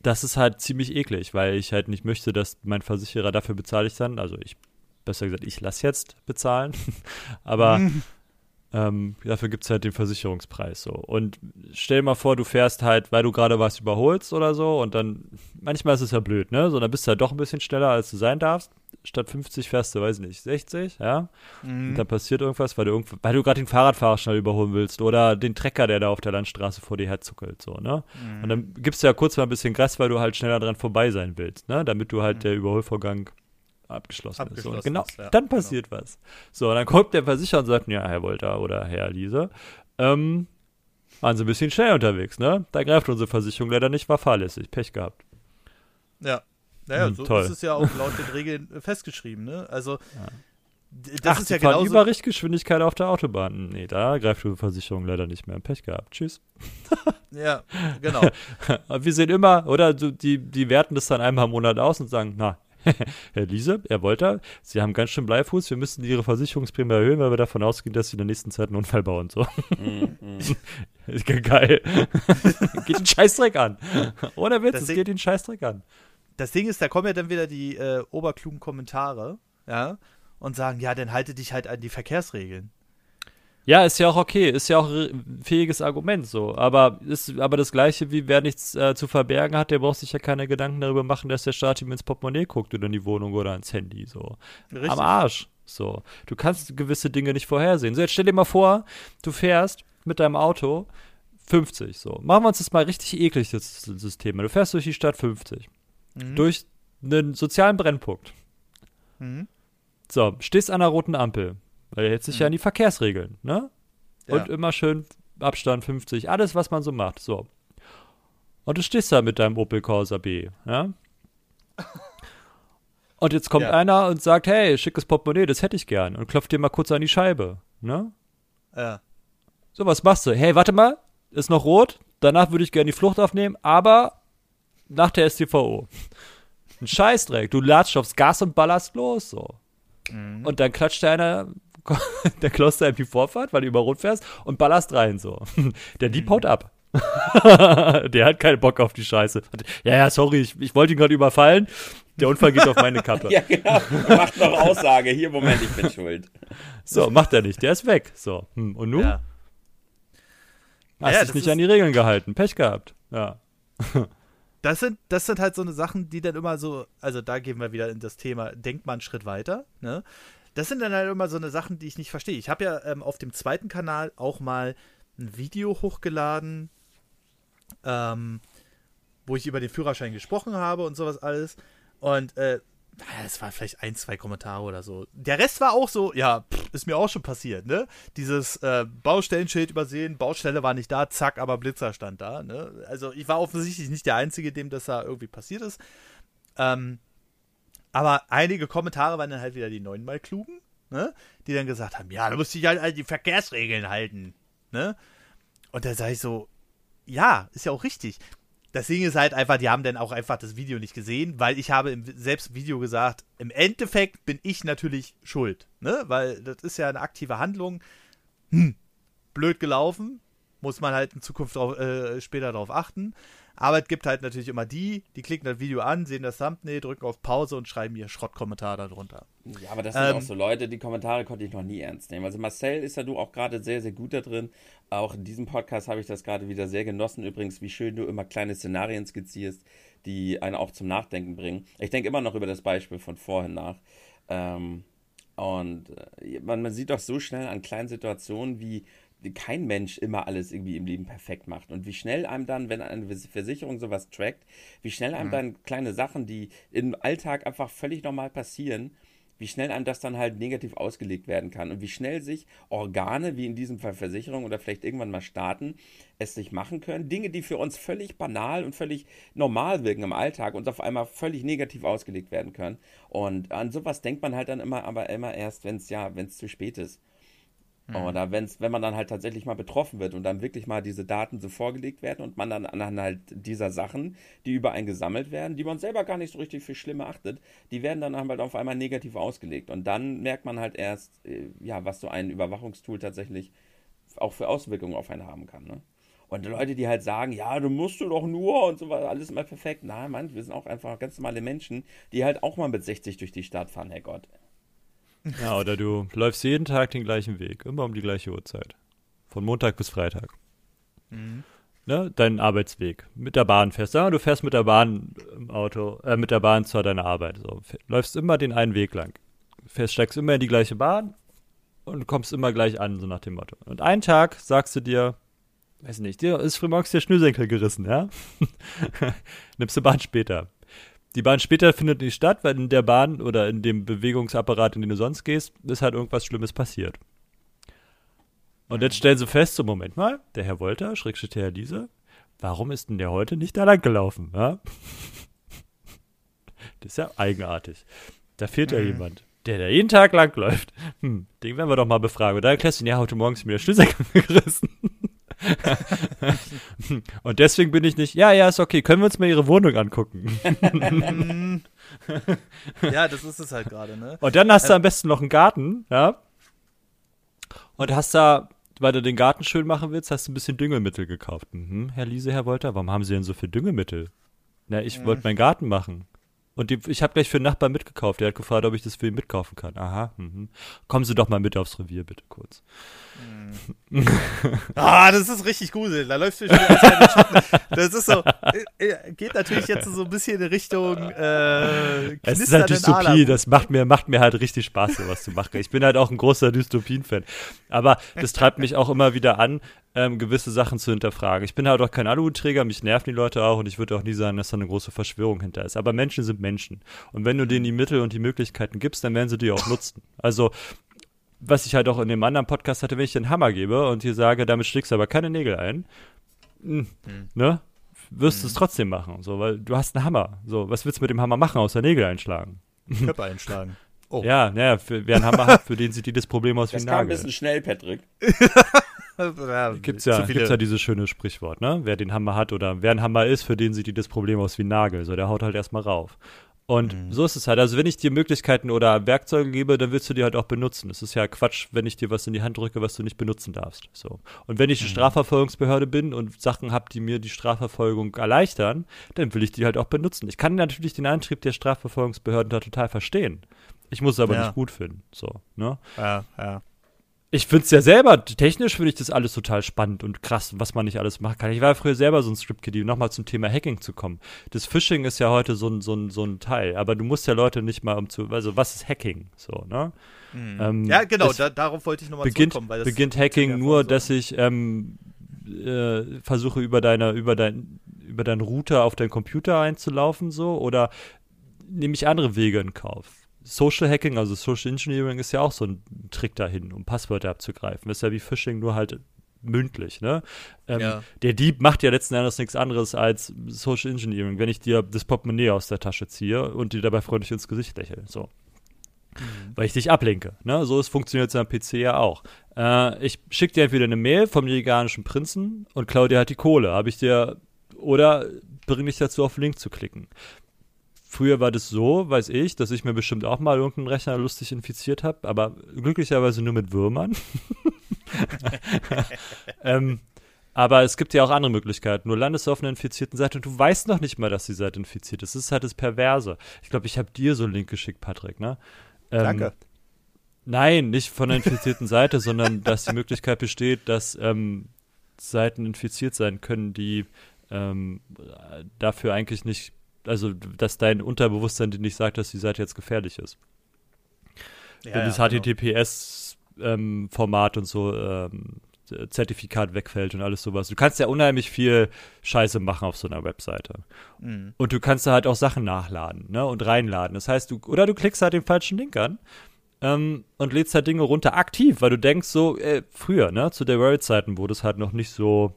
das ist halt ziemlich eklig, weil ich halt nicht möchte, dass mein Versicherer dafür bezahle ich dann. Also ich, besser gesagt, ich lasse jetzt bezahlen. aber Ähm, dafür gibt es halt den Versicherungspreis so. Und stell dir mal vor, du fährst halt, weil du gerade was überholst oder so und dann, manchmal ist es ja blöd, ne? So, dann bist du halt doch ein bisschen schneller, als du sein darfst. Statt 50 fährst du, weiß nicht, 60, ja? Mhm. Und dann passiert irgendwas, weil du, irgend, weil du gerade den Fahrradfahrer schnell überholen willst oder den Trecker, der da auf der Landstraße vor dir herzuckelt, so, ne? Mhm. Und dann gibst du ja kurz mal ein bisschen Gas, weil du halt schneller dran vorbei sein willst, ne? Damit du halt mhm. der Überholvorgang abgeschlossen, abgeschlossen ist. Und genau, ist, ja, dann genau. passiert genau. was. So, dann kommt der Versicherer und sagt, ja, Herr Wolter oder Herr Liese, ähm, waren Sie ein bisschen schnell unterwegs, ne? Da greift unsere Versicherung leider nicht, war fahrlässig, Pech gehabt. Ja, naja, hm, so toll. ist es ja auch laut den Regeln festgeschrieben, ne? Also, ja. das Ach, ist ja genau. über Richtgeschwindigkeit auf der Autobahn. Nee, da greift die Versicherung leider nicht mehr. Pech gehabt. Tschüss. ja, genau. Wir sehen immer, oder die, die werten das dann einmal im Monat aus und sagen, na, Herr Liese, Herr Wolter, Sie haben ganz schön Bleifuß, wir müssen Ihre Versicherungsprämie erhöhen, weil wir davon ausgehen, dass Sie in der nächsten Zeit einen Unfall bauen. So. Mm, mm. Geil. geht den Scheißdreck an. Ohne Witz, es geht den Scheißdreck an. Das Ding ist, da kommen ja dann wieder die äh, oberklugen Kommentare, ja, und sagen, ja, dann halte dich halt an die Verkehrsregeln. Ja, ist ja auch okay, ist ja auch ein fähiges Argument so. Aber ist aber das gleiche wie wer nichts äh, zu verbergen hat, der braucht sich ja keine Gedanken darüber machen, dass der Staat ihm ins Portemonnaie guckt oder in die Wohnung oder ins Handy. So. Richtig. Am Arsch. So. Du kannst gewisse Dinge nicht vorhersehen. So, jetzt stell dir mal vor, du fährst mit deinem Auto 50. So. Machen wir uns das mal richtig eklig, das System. Du fährst durch die Stadt 50. Mhm. Durch einen sozialen Brennpunkt. Mhm. So, stehst an einer roten Ampel weil er hält sich mhm. ja an die Verkehrsregeln, ne? Ja. Und immer schön Abstand 50, alles, was man so macht. So. Und du stehst da mit deinem Opel Corsa B, ja? Und jetzt kommt ja. einer und sagt, hey, schickes Portemonnaie, das hätte ich gern. Und klopft dir mal kurz an die Scheibe, ne? Ja. So, was machst du? Hey, warte mal, ist noch rot, danach würde ich gerne die Flucht aufnehmen, aber nach der STVO. Ein Scheißdreck, du latschst aufs Gas und ballerst los, so. Mhm. Und dann klatscht da einer der Kloster MP Vorfahrt, weil du über Rot fährst und ballerst rein so. Der Dieb mhm. haut ab. der hat keinen Bock auf die Scheiße. Ja, ja, sorry, ich, ich wollte ihn gerade überfallen. Der Unfall geht auf meine Kappe. ja, genau. Macht noch Aussage. Hier, Moment, ich bin schuld. So, macht er nicht. Der ist weg. So. Hm, und nun? Ja. Hast ja, dich nicht an die Regeln gehalten. Pech gehabt. Ja. das sind, das sind halt so eine Sachen, die dann immer so, also da gehen wir wieder in das Thema, denkt mal einen Schritt weiter, ne? Das sind dann halt immer so eine Sachen, die ich nicht verstehe. Ich habe ja ähm, auf dem zweiten Kanal auch mal ein Video hochgeladen, ähm, wo ich über den Führerschein gesprochen habe und sowas alles. Und äh, es waren vielleicht ein, zwei Kommentare oder so. Der Rest war auch so, ja, pff, ist mir auch schon passiert, ne? Dieses äh, Baustellenschild übersehen, Baustelle war nicht da, zack, aber Blitzer stand da, ne? Also ich war offensichtlich nicht der Einzige, dem das da irgendwie passiert ist. Ähm, aber einige Kommentare waren dann halt wieder die neunmal klugen, ne? Die dann gesagt haben, ja, da musst du dich halt an die Verkehrsregeln halten, ne? Und da sage ich so, ja, ist ja auch richtig. Das Ding ist halt einfach, die haben dann auch einfach das Video nicht gesehen, weil ich habe im selbst Video gesagt, im Endeffekt bin ich natürlich schuld, ne? Weil das ist ja eine aktive Handlung. Hm, blöd gelaufen, muss man halt in Zukunft drauf, äh, später darauf achten. Aber es gibt halt natürlich immer die, die klicken das Video an, sehen das Thumbnail, drücken auf Pause und schreiben ihr Schrottkommentar darunter. Ja, aber das sind ähm, auch so Leute, die Kommentare konnte ich noch nie ernst nehmen. Also Marcel ist ja du auch gerade sehr, sehr gut da drin. Auch in diesem Podcast habe ich das gerade wieder sehr genossen. Übrigens, wie schön du immer kleine Szenarien skizzierst, die einen auch zum Nachdenken bringen. Ich denke immer noch über das Beispiel von vorhin nach. Ähm, und äh, man, man sieht doch so schnell an kleinen Situationen, wie kein Mensch immer alles irgendwie im Leben perfekt macht. Und wie schnell einem dann, wenn eine Versicherung sowas trackt, wie schnell einem mhm. dann kleine Sachen, die im Alltag einfach völlig normal passieren, wie schnell einem das dann halt negativ ausgelegt werden kann und wie schnell sich Organe, wie in diesem Fall Versicherung oder vielleicht irgendwann mal Staaten, es sich machen können. Dinge, die für uns völlig banal und völlig normal wirken im Alltag, uns auf einmal völlig negativ ausgelegt werden können. Und an sowas denkt man halt dann immer, aber immer erst, wenn es ja, wenn es zu spät ist. Mhm. Oder wenn's, wenn man dann halt tatsächlich mal betroffen wird und dann wirklich mal diese Daten so vorgelegt werden und man dann anhand halt dieser Sachen, die über einen gesammelt werden, die man selber gar nicht so richtig für schlimm achtet, die werden dann halt auf einmal negativ ausgelegt. Und dann merkt man halt erst, äh, ja, was so ein Überwachungstool tatsächlich auch für Auswirkungen auf einen haben kann. Ne? Und Leute, die halt sagen, ja, du musst du doch nur und so weiter, alles mal perfekt. Nein, Mann, wir sind auch einfach ganz normale Menschen, die halt auch mal mit 60 durch die Stadt fahren, Herrgott. Ja, oder du läufst jeden Tag den gleichen Weg, immer um die gleiche Uhrzeit. Von Montag bis Freitag. Mhm. Ne, deinen Arbeitsweg. Mit der Bahn fährst. Ja, du fährst mit der Bahn im Auto, äh, mit der Bahn zu deiner Arbeit. So. Läufst immer den einen Weg lang. Fährst, steigst immer in die gleiche Bahn und kommst immer gleich an, so nach dem Motto. Und einen Tag sagst du dir, weiß nicht, dir ist frühmorgens der Schnürsenkel gerissen, ja? Nimmst du Bahn später. Die Bahn später findet nicht statt, weil in der Bahn oder in dem Bewegungsapparat, in den du sonst gehst, ist halt irgendwas Schlimmes passiert. Und jetzt stellen sie fest, so Moment mal, der Herr Wolter, Schrägstrich Herr Liese, warum ist denn der heute nicht da lang gelaufen? Ja? Das ist ja eigenartig. Da fehlt mhm. ja jemand, der da jeden Tag lang läuft. Hm, den werden wir doch mal befragen. Und da erklärst du, ja, heute Morgen ist mir der Schlüssel gerissen. Und deswegen bin ich nicht, ja, ja, ist okay, können wir uns mal ihre Wohnung angucken. ja, das ist es halt gerade, ne? Und dann hast du am besten noch einen Garten, ja? Und hast da, weil du den Garten schön machen willst, hast du ein bisschen Düngemittel gekauft. Mhm, Herr Liese, Herr Wolter, warum haben Sie denn so viel Düngemittel? Na, ich mhm. wollte meinen Garten machen. Und die, ich habe gleich für den Nachbarn mitgekauft. Der hat gefragt, ob ich das für ihn mitkaufen kann. Aha. Mhm. Kommen Sie doch mal mit aufs Revier, bitte kurz. Mhm. ah, das ist richtig gruselig. Da läufst du schon als Das ist so, äh, äh, geht natürlich jetzt so ein bisschen in Richtung äh, Es ist halt Dystopie. Das macht mir, macht mir halt richtig Spaß, sowas zu machen. Ich bin halt auch ein großer Dystopien-Fan. Aber das treibt mich auch immer wieder an, ähm, gewisse Sachen zu hinterfragen. Ich bin halt auch kein Aluhutträger, mich nerven die Leute auch und ich würde auch nie sagen, dass da eine große Verschwörung hinter ist. Aber Menschen sind Menschen. Und wenn du denen die Mittel und die Möglichkeiten gibst, dann werden sie die auch nutzen. Also, was ich halt auch in dem anderen Podcast hatte, wenn ich den Hammer gebe und hier sage, damit schlägst du aber keine Nägel ein, mh, hm. ne? Wirst du es hm. trotzdem machen, so, weil du hast einen Hammer. So, was willst du mit dem Hammer machen, außer Nägel einschlagen? Körper einschlagen. Oh. Ja, naja, wer einen Hammer hat, für den sieht das Problem aus das wie ein Nagel. Das kam ein bisschen schnell, Patrick. ja, gibt's ja, gibt's ja dieses schöne Sprichwort, ne? Wer den Hammer hat oder wer ein Hammer ist, für den sieht die das Problem aus wie ein Nagel. So, der haut halt erstmal rauf. Und mhm. so ist es halt. Also, wenn ich dir Möglichkeiten oder Werkzeuge gebe, dann willst du die halt auch benutzen. Es ist ja Quatsch, wenn ich dir was in die Hand drücke, was du nicht benutzen darfst. So. Und wenn ich eine mhm. Strafverfolgungsbehörde bin und Sachen habe, die mir die Strafverfolgung erleichtern, dann will ich die halt auch benutzen. Ich kann natürlich den Antrieb der Strafverfolgungsbehörden da total verstehen. Ich muss es aber ja. nicht gut finden. So, ne? Ja, ja ich finde es ja selber, technisch finde ich das alles total spannend und krass, was man nicht alles machen kann. Ich war früher selber so ein Script-Kiddie, um nochmal zum Thema Hacking zu kommen. Das Phishing ist ja heute so ein, so, ein, so ein Teil, aber du musst ja Leute nicht mal um zu, also was ist Hacking? So, ne? Mhm. Ähm, ja, genau, da, darauf wollte ich nochmal zurückkommen. Weil das beginnt Hacking nur, so. dass ich ähm, äh, versuche über deine, über dein, über deinen Router auf deinen Computer einzulaufen, so, oder nehme ich andere Wege in Kauf? Social Hacking, also Social Engineering ist ja auch so ein Trick dahin, um Passwörter abzugreifen. Das ist ja wie Phishing, nur halt mündlich, ne? Ähm, ja. Der Dieb macht ja letzten Endes nichts anderes als Social Engineering, wenn ich dir das Portemonnaie aus der Tasche ziehe und dir dabei freundlich ins Gesicht lächle. So. Mhm. Weil ich dich ablenke. Ne? So funktioniert es am PC ja auch. Äh, ich schicke dir entweder eine Mail vom nigerianischen Prinzen und klaue dir halt die Kohle. Habe ich dir oder bringe dich dazu, auf den Link zu klicken. Früher war das so, weiß ich, dass ich mir bestimmt auch mal irgendeinen Rechner lustig infiziert habe, aber glücklicherweise nur mit Würmern. ähm, aber es gibt ja auch andere Möglichkeiten. Du landest auf einer infizierten Seite und du weißt noch nicht mal, dass die Seite infiziert ist. Das ist halt das Perverse. Ich glaube, ich habe dir so einen Link geschickt, Patrick, ne? Ähm, Danke. Nein, nicht von einer infizierten Seite, sondern dass die Möglichkeit besteht, dass ähm, Seiten infiziert sein können, die ähm, dafür eigentlich nicht also dass dein Unterbewusstsein dir nicht sagt, dass die Seite jetzt gefährlich ist. Ja, Wenn das ja, HTTPS-Format genau. ähm, und so ähm, Zertifikat wegfällt und alles sowas. Du kannst ja unheimlich viel Scheiße machen auf so einer Webseite. Mhm. Und du kannst da halt auch Sachen nachladen ne, und reinladen. Das heißt, du, oder du klickst halt den falschen Link an ähm, und lädst halt Dinge runter aktiv, weil du denkst so, äh, früher, ne, zu der World-Zeiten, wo das halt noch nicht so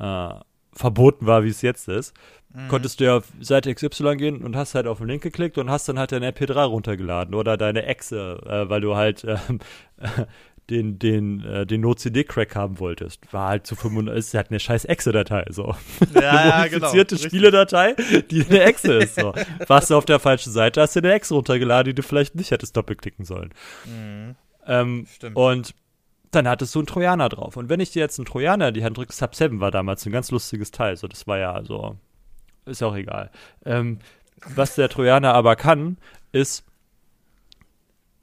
äh, verboten war, wie es jetzt ist, mhm. konntest du ja auf Seite XY gehen und hast halt auf den Link geklickt und hast dann halt deine MP3 runtergeladen oder deine Exe, äh, weil du halt äh, den, den, äh, den No-CD-Crack haben wolltest. War halt zu 95, ist halt eine scheiß Exe-Datei, so. Ja, eine modifizierte genau, Spieledatei, die eine Exe ist, so. Warst du auf der falschen Seite, hast du eine Exe runtergeladen, die du vielleicht nicht hättest doppelklicken sollen. Mhm. Ähm, Stimmt. Und dann hattest du einen Trojaner drauf. Und wenn ich dir jetzt einen Trojaner in die Hand drücke, Sub 7 war damals ein ganz lustiges Teil, so das war ja so, ist ja auch egal. Ähm, was der Trojaner aber kann, ist,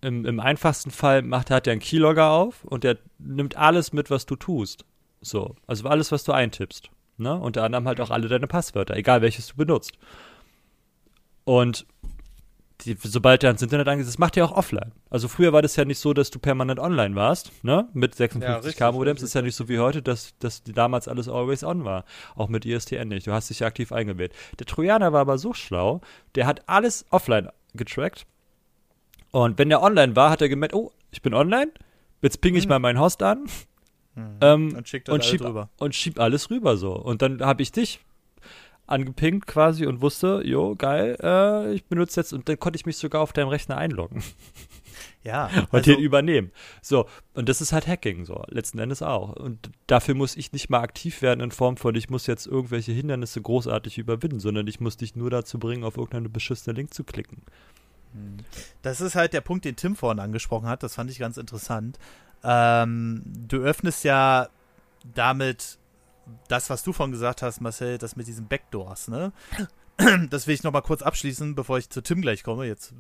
im, im einfachsten Fall macht, hat er einen Keylogger auf und der nimmt alles mit, was du tust. So, also alles, was du eintippst. Ne? Unter anderem halt auch alle deine Passwörter, egal welches du benutzt. Und die, sobald er ans Internet angeht, das macht er auch offline. Also früher war das ja nicht so, dass du permanent online warst, ne? Mit 56k ja, Modems ist ja nicht so wie heute, dass, dass damals alles always on war. Auch mit ISTN nicht. Du hast dich ja aktiv eingewählt. Der Trojaner war aber so schlau, der hat alles offline getrackt. Und wenn der online war, hat er gemerkt, oh, ich bin online, jetzt ping ich hm. mal meinen Host an. Mhm. Ähm, und, schickt und, schieb, rüber. und schieb alles rüber so. Und dann habe ich dich angepinkt quasi und wusste, jo, geil, äh, ich benutze jetzt und dann konnte ich mich sogar auf deinem Rechner einloggen. Ja. und also, den übernehmen. So, und das ist halt Hacking, so, letzten Endes auch. Und dafür muss ich nicht mal aktiv werden in Form von, ich muss jetzt irgendwelche Hindernisse großartig überwinden, sondern ich muss dich nur dazu bringen, auf irgendeinen beschissene Link zu klicken. Hm. Das ist halt der Punkt, den Tim vorhin angesprochen hat. Das fand ich ganz interessant. Ähm, du öffnest ja damit das, was du vorhin gesagt hast, Marcel, das mit diesen Backdoors, ne? Das will ich nochmal kurz abschließen, bevor ich zu Tim gleich komme. Jetzt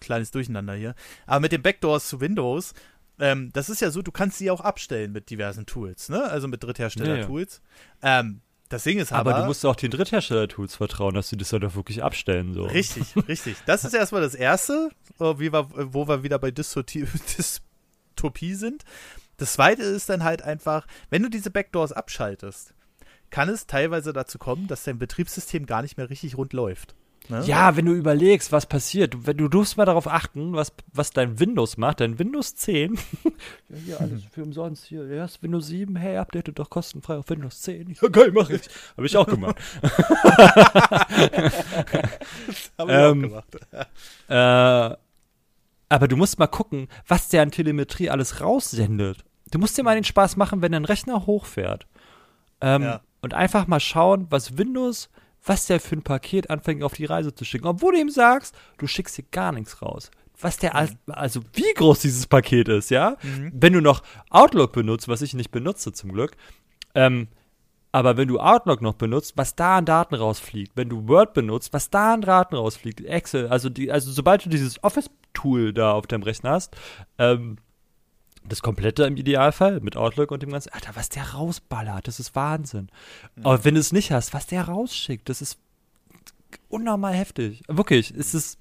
kleines Durcheinander hier. Aber mit den Backdoors zu Windows, ähm, das ist ja so, du kannst sie auch abstellen mit diversen Tools, ne? Also mit Dritthersteller-Tools. Ja, ja. ähm, das Ding ist aber. Aber du musst auch den Dritthersteller-Tools vertrauen, dass sie das dann auch wirklich abstellen. So. Richtig, richtig. Das ist erstmal das Erste, wo wir, wo wir wieder bei Dystopie sind. Das zweite ist dann halt einfach, wenn du diese Backdoors abschaltest, kann es teilweise dazu kommen, dass dein Betriebssystem gar nicht mehr richtig rund läuft. Ne? Ja, wenn du überlegst, was passiert, du, du musst mal darauf achten, was, was dein Windows macht, dein Windows 10. ja, hier alles für umsonst, hier, erst Windows 7, hey, update doch kostenfrei auf Windows 10. Ja, geil, mach ich. Habe ich auch gemacht. Habe ich ähm, auch gemacht. äh, aber du musst mal gucken, was der an Telemetrie alles raussendet. Du musst dir mal den Spaß machen, wenn dein Rechner hochfährt. Ähm, ja. Und einfach mal schauen, was Windows, was der für ein Paket anfängt auf die Reise zu schicken. Obwohl du ihm sagst, du schickst dir gar nichts raus. Was der, mhm. also wie groß dieses Paket ist, ja? Mhm. Wenn du noch Outlook benutzt, was ich nicht benutze zum Glück, ähm, aber wenn du Outlook noch benutzt, was da an Daten rausfliegt, wenn du Word benutzt, was da an Daten rausfliegt, Excel, also die, also sobald du dieses Office-Tool da auf deinem Rechner hast, ähm, Das komplette im Idealfall mit Outlook und dem ganzen. Alter, was der rausballert, das ist Wahnsinn. Mhm. Aber wenn du es nicht hast, was der rausschickt, das ist unnormal heftig. Wirklich, es ist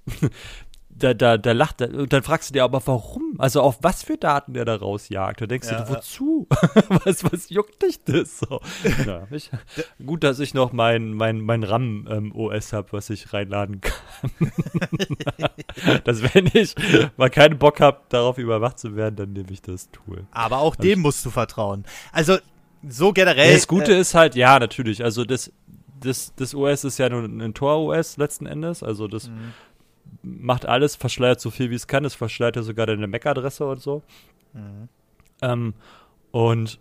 da, da, da lacht er. Und dann fragst du dir aber, warum? Also auf was für Daten der da rausjagt? Da denkst ja, du, wozu? was, was juckt dich das so? ja, ich, gut, dass ich noch mein, mein, mein RAM-OS ähm, habe, was ich reinladen kann. dass wenn ich mal keinen Bock habe, darauf überwacht zu werden, dann nehme ich das Tool. Aber auch dem musst du vertrauen. Also so generell. Das Gute äh, ist halt, ja, natürlich. Also das, das, das OS ist ja nur ein Tor-OS letzten Endes. Also das mhm macht alles, verschleiert so viel wie es kann. Es verschleiert ja sogar deine MAC-Adresse und so. Mhm. Ähm, und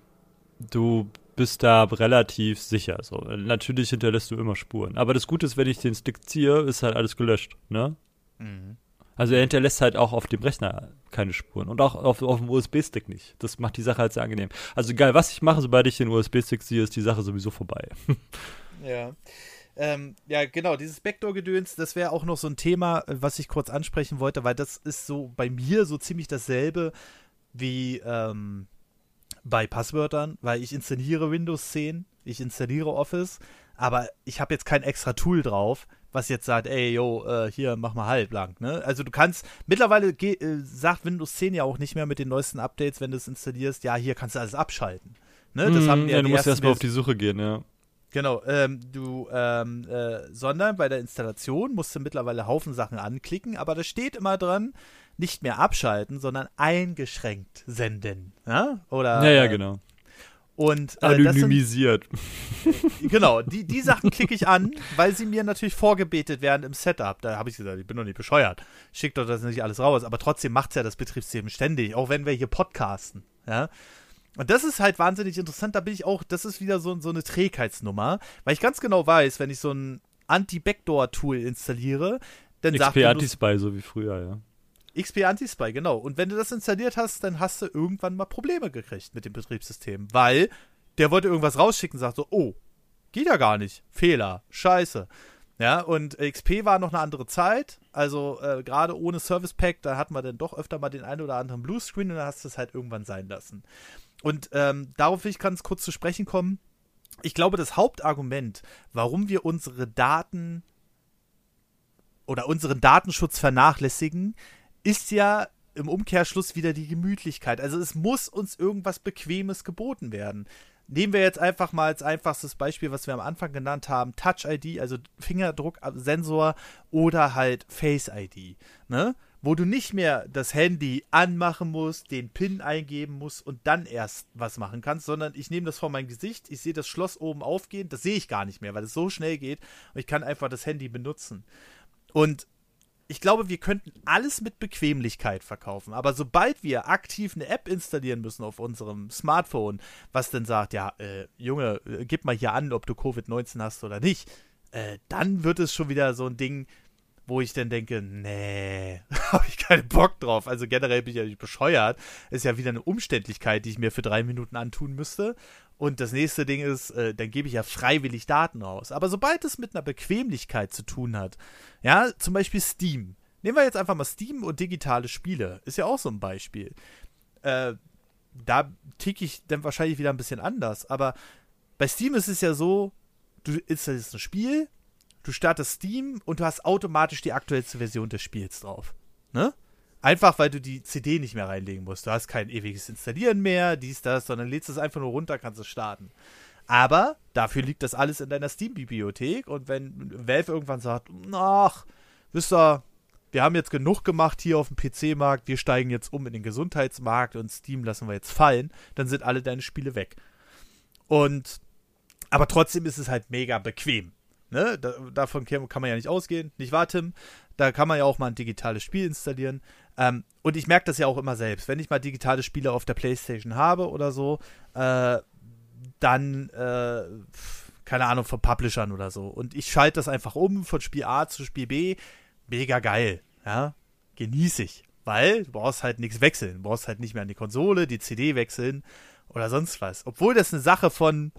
du bist da relativ sicher. So. Natürlich hinterlässt du immer Spuren. Aber das Gute ist, wenn ich den Stick ziehe, ist halt alles gelöscht. Ne? Mhm. Also er hinterlässt halt auch auf dem Rechner keine Spuren und auch auf, auf dem USB-Stick nicht. Das macht die Sache halt sehr angenehm. Also egal, was ich mache, sobald ich den USB-Stick sehe, ist die Sache sowieso vorbei. ja. Ähm, ja, genau, dieses Backdoor-Gedöns, das wäre auch noch so ein Thema, was ich kurz ansprechen wollte, weil das ist so bei mir so ziemlich dasselbe wie ähm, bei Passwörtern, weil ich installiere Windows 10, ich installiere Office, aber ich habe jetzt kein extra Tool drauf, was jetzt sagt, ey, yo, äh, hier, mach mal halblang, ne? Also du kannst, mittlerweile äh, sagt Windows 10 ja auch nicht mehr mit den neuesten Updates, wenn du es installierst, ja, hier kannst du alles abschalten. Ne? Das mm, haben ja, du musst erstmal auf die Suche gehen, ja. Genau, ähm, du, ähm, äh, sondern bei der Installation musst du mittlerweile Haufen Sachen anklicken, aber da steht immer dran, nicht mehr abschalten, sondern eingeschränkt senden. Ja? Oder, ja, ja, äh, genau. Und, äh, Anonymisiert. Sind, genau, die, die Sachen klicke ich an, weil sie mir natürlich vorgebetet werden im Setup. Da habe ich gesagt, ich bin doch nicht bescheuert. Schickt doch das nicht alles raus. Aber trotzdem macht es ja das Betriebssystem ständig, auch wenn wir hier podcasten. Ja. Und das ist halt wahnsinnig interessant. Da bin ich auch, das ist wieder so, so eine Trägheitsnummer, weil ich ganz genau weiß, wenn ich so ein Anti-Backdoor-Tool installiere, dann sagt XP Anti-Spy, so wie früher, ja. XP Anti-Spy, genau. Und wenn du das installiert hast, dann hast du irgendwann mal Probleme gekriegt mit dem Betriebssystem, weil der wollte irgendwas rausschicken und sagt so, oh, geht ja gar nicht. Fehler, scheiße. Ja, und XP war noch eine andere Zeit. Also äh, gerade ohne Service Pack, da hat man dann doch öfter mal den einen oder anderen Bluescreen und dann hast du es halt irgendwann sein lassen. Und ähm, darauf will ich ganz kurz zu sprechen kommen. Ich glaube, das Hauptargument, warum wir unsere Daten oder unseren Datenschutz vernachlässigen, ist ja im Umkehrschluss wieder die Gemütlichkeit. Also es muss uns irgendwas Bequemes geboten werden. Nehmen wir jetzt einfach mal als einfachstes Beispiel, was wir am Anfang genannt haben, Touch ID, also Fingerdrucksensor oder halt Face ID. Ne? Wo du nicht mehr das Handy anmachen musst, den PIN eingeben musst und dann erst was machen kannst, sondern ich nehme das vor mein Gesicht, ich sehe das Schloss oben aufgehen, das sehe ich gar nicht mehr, weil es so schnell geht und ich kann einfach das Handy benutzen. Und ich glaube, wir könnten alles mit Bequemlichkeit verkaufen, aber sobald wir aktiv eine App installieren müssen auf unserem Smartphone, was dann sagt, ja, äh, Junge, äh, gib mal hier an, ob du Covid-19 hast oder nicht, äh, dann wird es schon wieder so ein Ding, wo ich dann denke, nee, habe ich keinen Bock drauf. Also generell bin ich ja nicht bescheuert. Ist ja wieder eine Umständlichkeit, die ich mir für drei Minuten antun müsste. Und das nächste Ding ist, äh, dann gebe ich ja freiwillig Daten raus. Aber sobald es mit einer Bequemlichkeit zu tun hat, ja, zum Beispiel Steam. Nehmen wir jetzt einfach mal Steam und digitale Spiele. Ist ja auch so ein Beispiel. Äh, da ticke ich dann wahrscheinlich wieder ein bisschen anders. Aber bei Steam ist es ja so, du installierst ein Spiel, du startest Steam und du hast automatisch die aktuellste Version des Spiels drauf. Ne? Einfach, weil du die CD nicht mehr reinlegen musst. Du hast kein ewiges Installieren mehr, dies, das, sondern lädst es einfach nur runter, kannst es starten. Aber dafür liegt das alles in deiner Steam-Bibliothek und wenn Valve irgendwann sagt, ach, wisst ihr, wir haben jetzt genug gemacht hier auf dem PC-Markt, wir steigen jetzt um in den Gesundheitsmarkt und Steam lassen wir jetzt fallen, dann sind alle deine Spiele weg. Und aber trotzdem ist es halt mega bequem. Ne? Da, davon kann man ja nicht ausgehen. Nicht wahr, Tim? Da kann man ja auch mal ein digitales Spiel installieren. Ähm, und ich merke das ja auch immer selbst. Wenn ich mal digitale Spiele auf der Playstation habe oder so, äh, dann, äh, keine Ahnung, von Publishern oder so. Und ich schalte das einfach um von Spiel A zu Spiel B. Mega geil. Ja? Genieße ich. Weil du brauchst halt nichts wechseln. Du brauchst halt nicht mehr an die Konsole, die CD wechseln oder sonst was. Obwohl das eine Sache von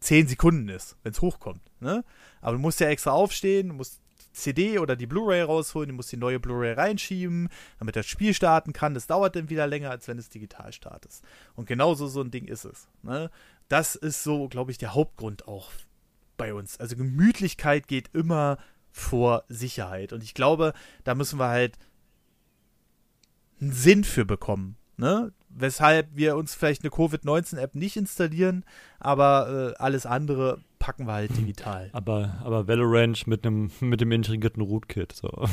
10 Sekunden ist, wenn es hochkommt. Ne? Aber du musst ja extra aufstehen, musst CD oder die Blu-ray rausholen, du musst die neue Blu-ray reinschieben, damit das Spiel starten kann. Das dauert dann wieder länger, als wenn es digital startet. Und genauso so ein Ding ist es. Ne? Das ist so, glaube ich, der Hauptgrund auch bei uns. Also Gemütlichkeit geht immer vor Sicherheit. Und ich glaube, da müssen wir halt einen Sinn für bekommen. Ne? Weshalb wir uns vielleicht eine Covid-19-App nicht installieren, aber äh, alles andere packen wir halt digital. Aber, aber Valorant mit einem mit dem integrierten Rootkit. So. Oh,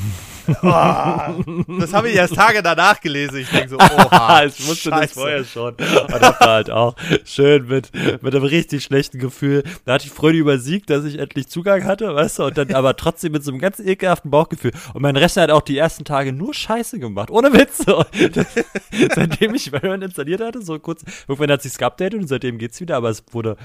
das habe ich erst Tage danach gelesen. Ich denke so, oha, ich wusste Scheiße. das vorher schon. Und das war halt auch schön mit, mit einem richtig schlechten Gefühl. Da hatte ich Freude übersiegt, dass ich endlich Zugang hatte, weißt du, und dann aber trotzdem mit so einem ganz ekelhaften Bauchgefühl. Und mein Rechner hat auch die ersten Tage nur Scheiße gemacht. Ohne Witz. seitdem ich Valorant installiert hatte, so kurz, irgendwann hat sich's geupdatet und seitdem geht's wieder, aber es wurde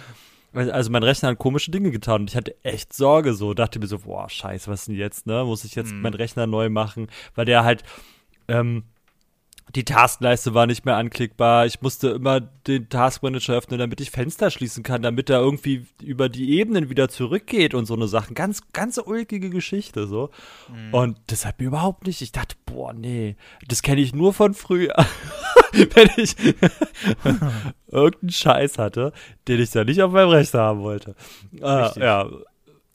also mein Rechner hat komische Dinge getan und ich hatte echt Sorge so, dachte mir so, boah, scheiße, was denn jetzt, ne? Muss ich jetzt mhm. meinen Rechner neu machen, weil der halt ähm, die Taskleiste war nicht mehr anklickbar. Ich musste immer den Taskmanager öffnen, damit ich Fenster schließen kann, damit er irgendwie über die Ebenen wieder zurückgeht und so eine Sachen. Ganz, ganz ulkige Geschichte so. Mhm. Und das hat mir überhaupt nicht. Ich dachte, boah, nee, das kenne ich nur von früher. Wenn ich irgendeinen Scheiß hatte, den ich da nicht auf meinem Rechner haben wollte. Ah, ja,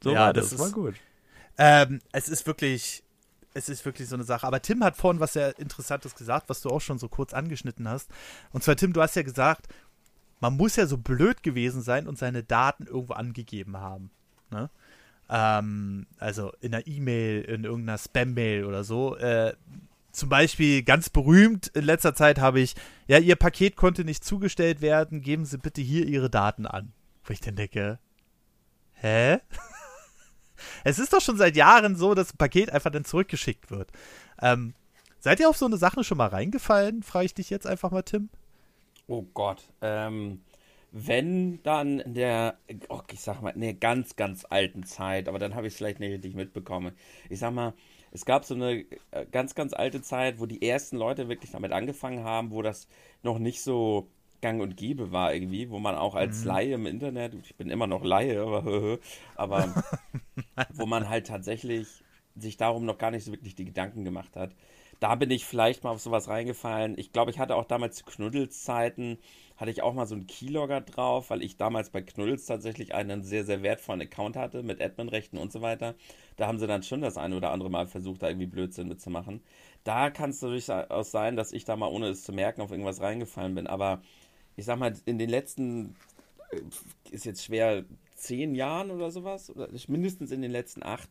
so ja, war das, das war gut. Ähm, es ist wirklich es ist wirklich so eine Sache. Aber Tim hat vorhin was sehr Interessantes gesagt, was du auch schon so kurz angeschnitten hast. Und zwar, Tim, du hast ja gesagt, man muss ja so blöd gewesen sein und seine Daten irgendwo angegeben haben. Ne? Ähm, also in einer E-Mail, in irgendeiner Spam-Mail oder so. Äh, zum Beispiel ganz berühmt in letzter Zeit habe ich, ja, Ihr Paket konnte nicht zugestellt werden, geben Sie bitte hier Ihre Daten an. Wo ich dann denke, hä? Es ist doch schon seit Jahren so, dass ein Paket einfach dann zurückgeschickt wird. Ähm, seid ihr auf so eine Sache schon mal reingefallen? Frage ich dich jetzt einfach mal, Tim. Oh Gott. Ähm, wenn dann in der, oh, ich sag mal, in der ganz, ganz alten Zeit, aber dann habe ich es vielleicht nicht richtig mitbekommen. Ich sag mal, es gab so eine äh, ganz, ganz alte Zeit, wo die ersten Leute wirklich damit angefangen haben, wo das noch nicht so gang und gäbe war irgendwie, wo man auch als mhm. Laie im Internet, ich bin immer noch Laie, aber, aber wo man halt tatsächlich sich darum noch gar nicht so wirklich die Gedanken gemacht hat. Da bin ich vielleicht mal auf sowas reingefallen. Ich glaube, ich hatte auch damals zu Knuddels Zeiten, hatte ich auch mal so einen Keylogger drauf, weil ich damals bei Knuddels tatsächlich einen sehr, sehr wertvollen Account hatte mit Adminrechten und so weiter. Da haben sie dann schon das eine oder andere Mal versucht, da irgendwie Blödsinn mitzumachen. Da kann es durchaus sein, dass ich da mal, ohne es zu merken, auf irgendwas reingefallen bin. Aber ich sag mal, in den letzten, äh, ist jetzt schwer, zehn Jahren oder sowas, oder mindestens in den letzten acht,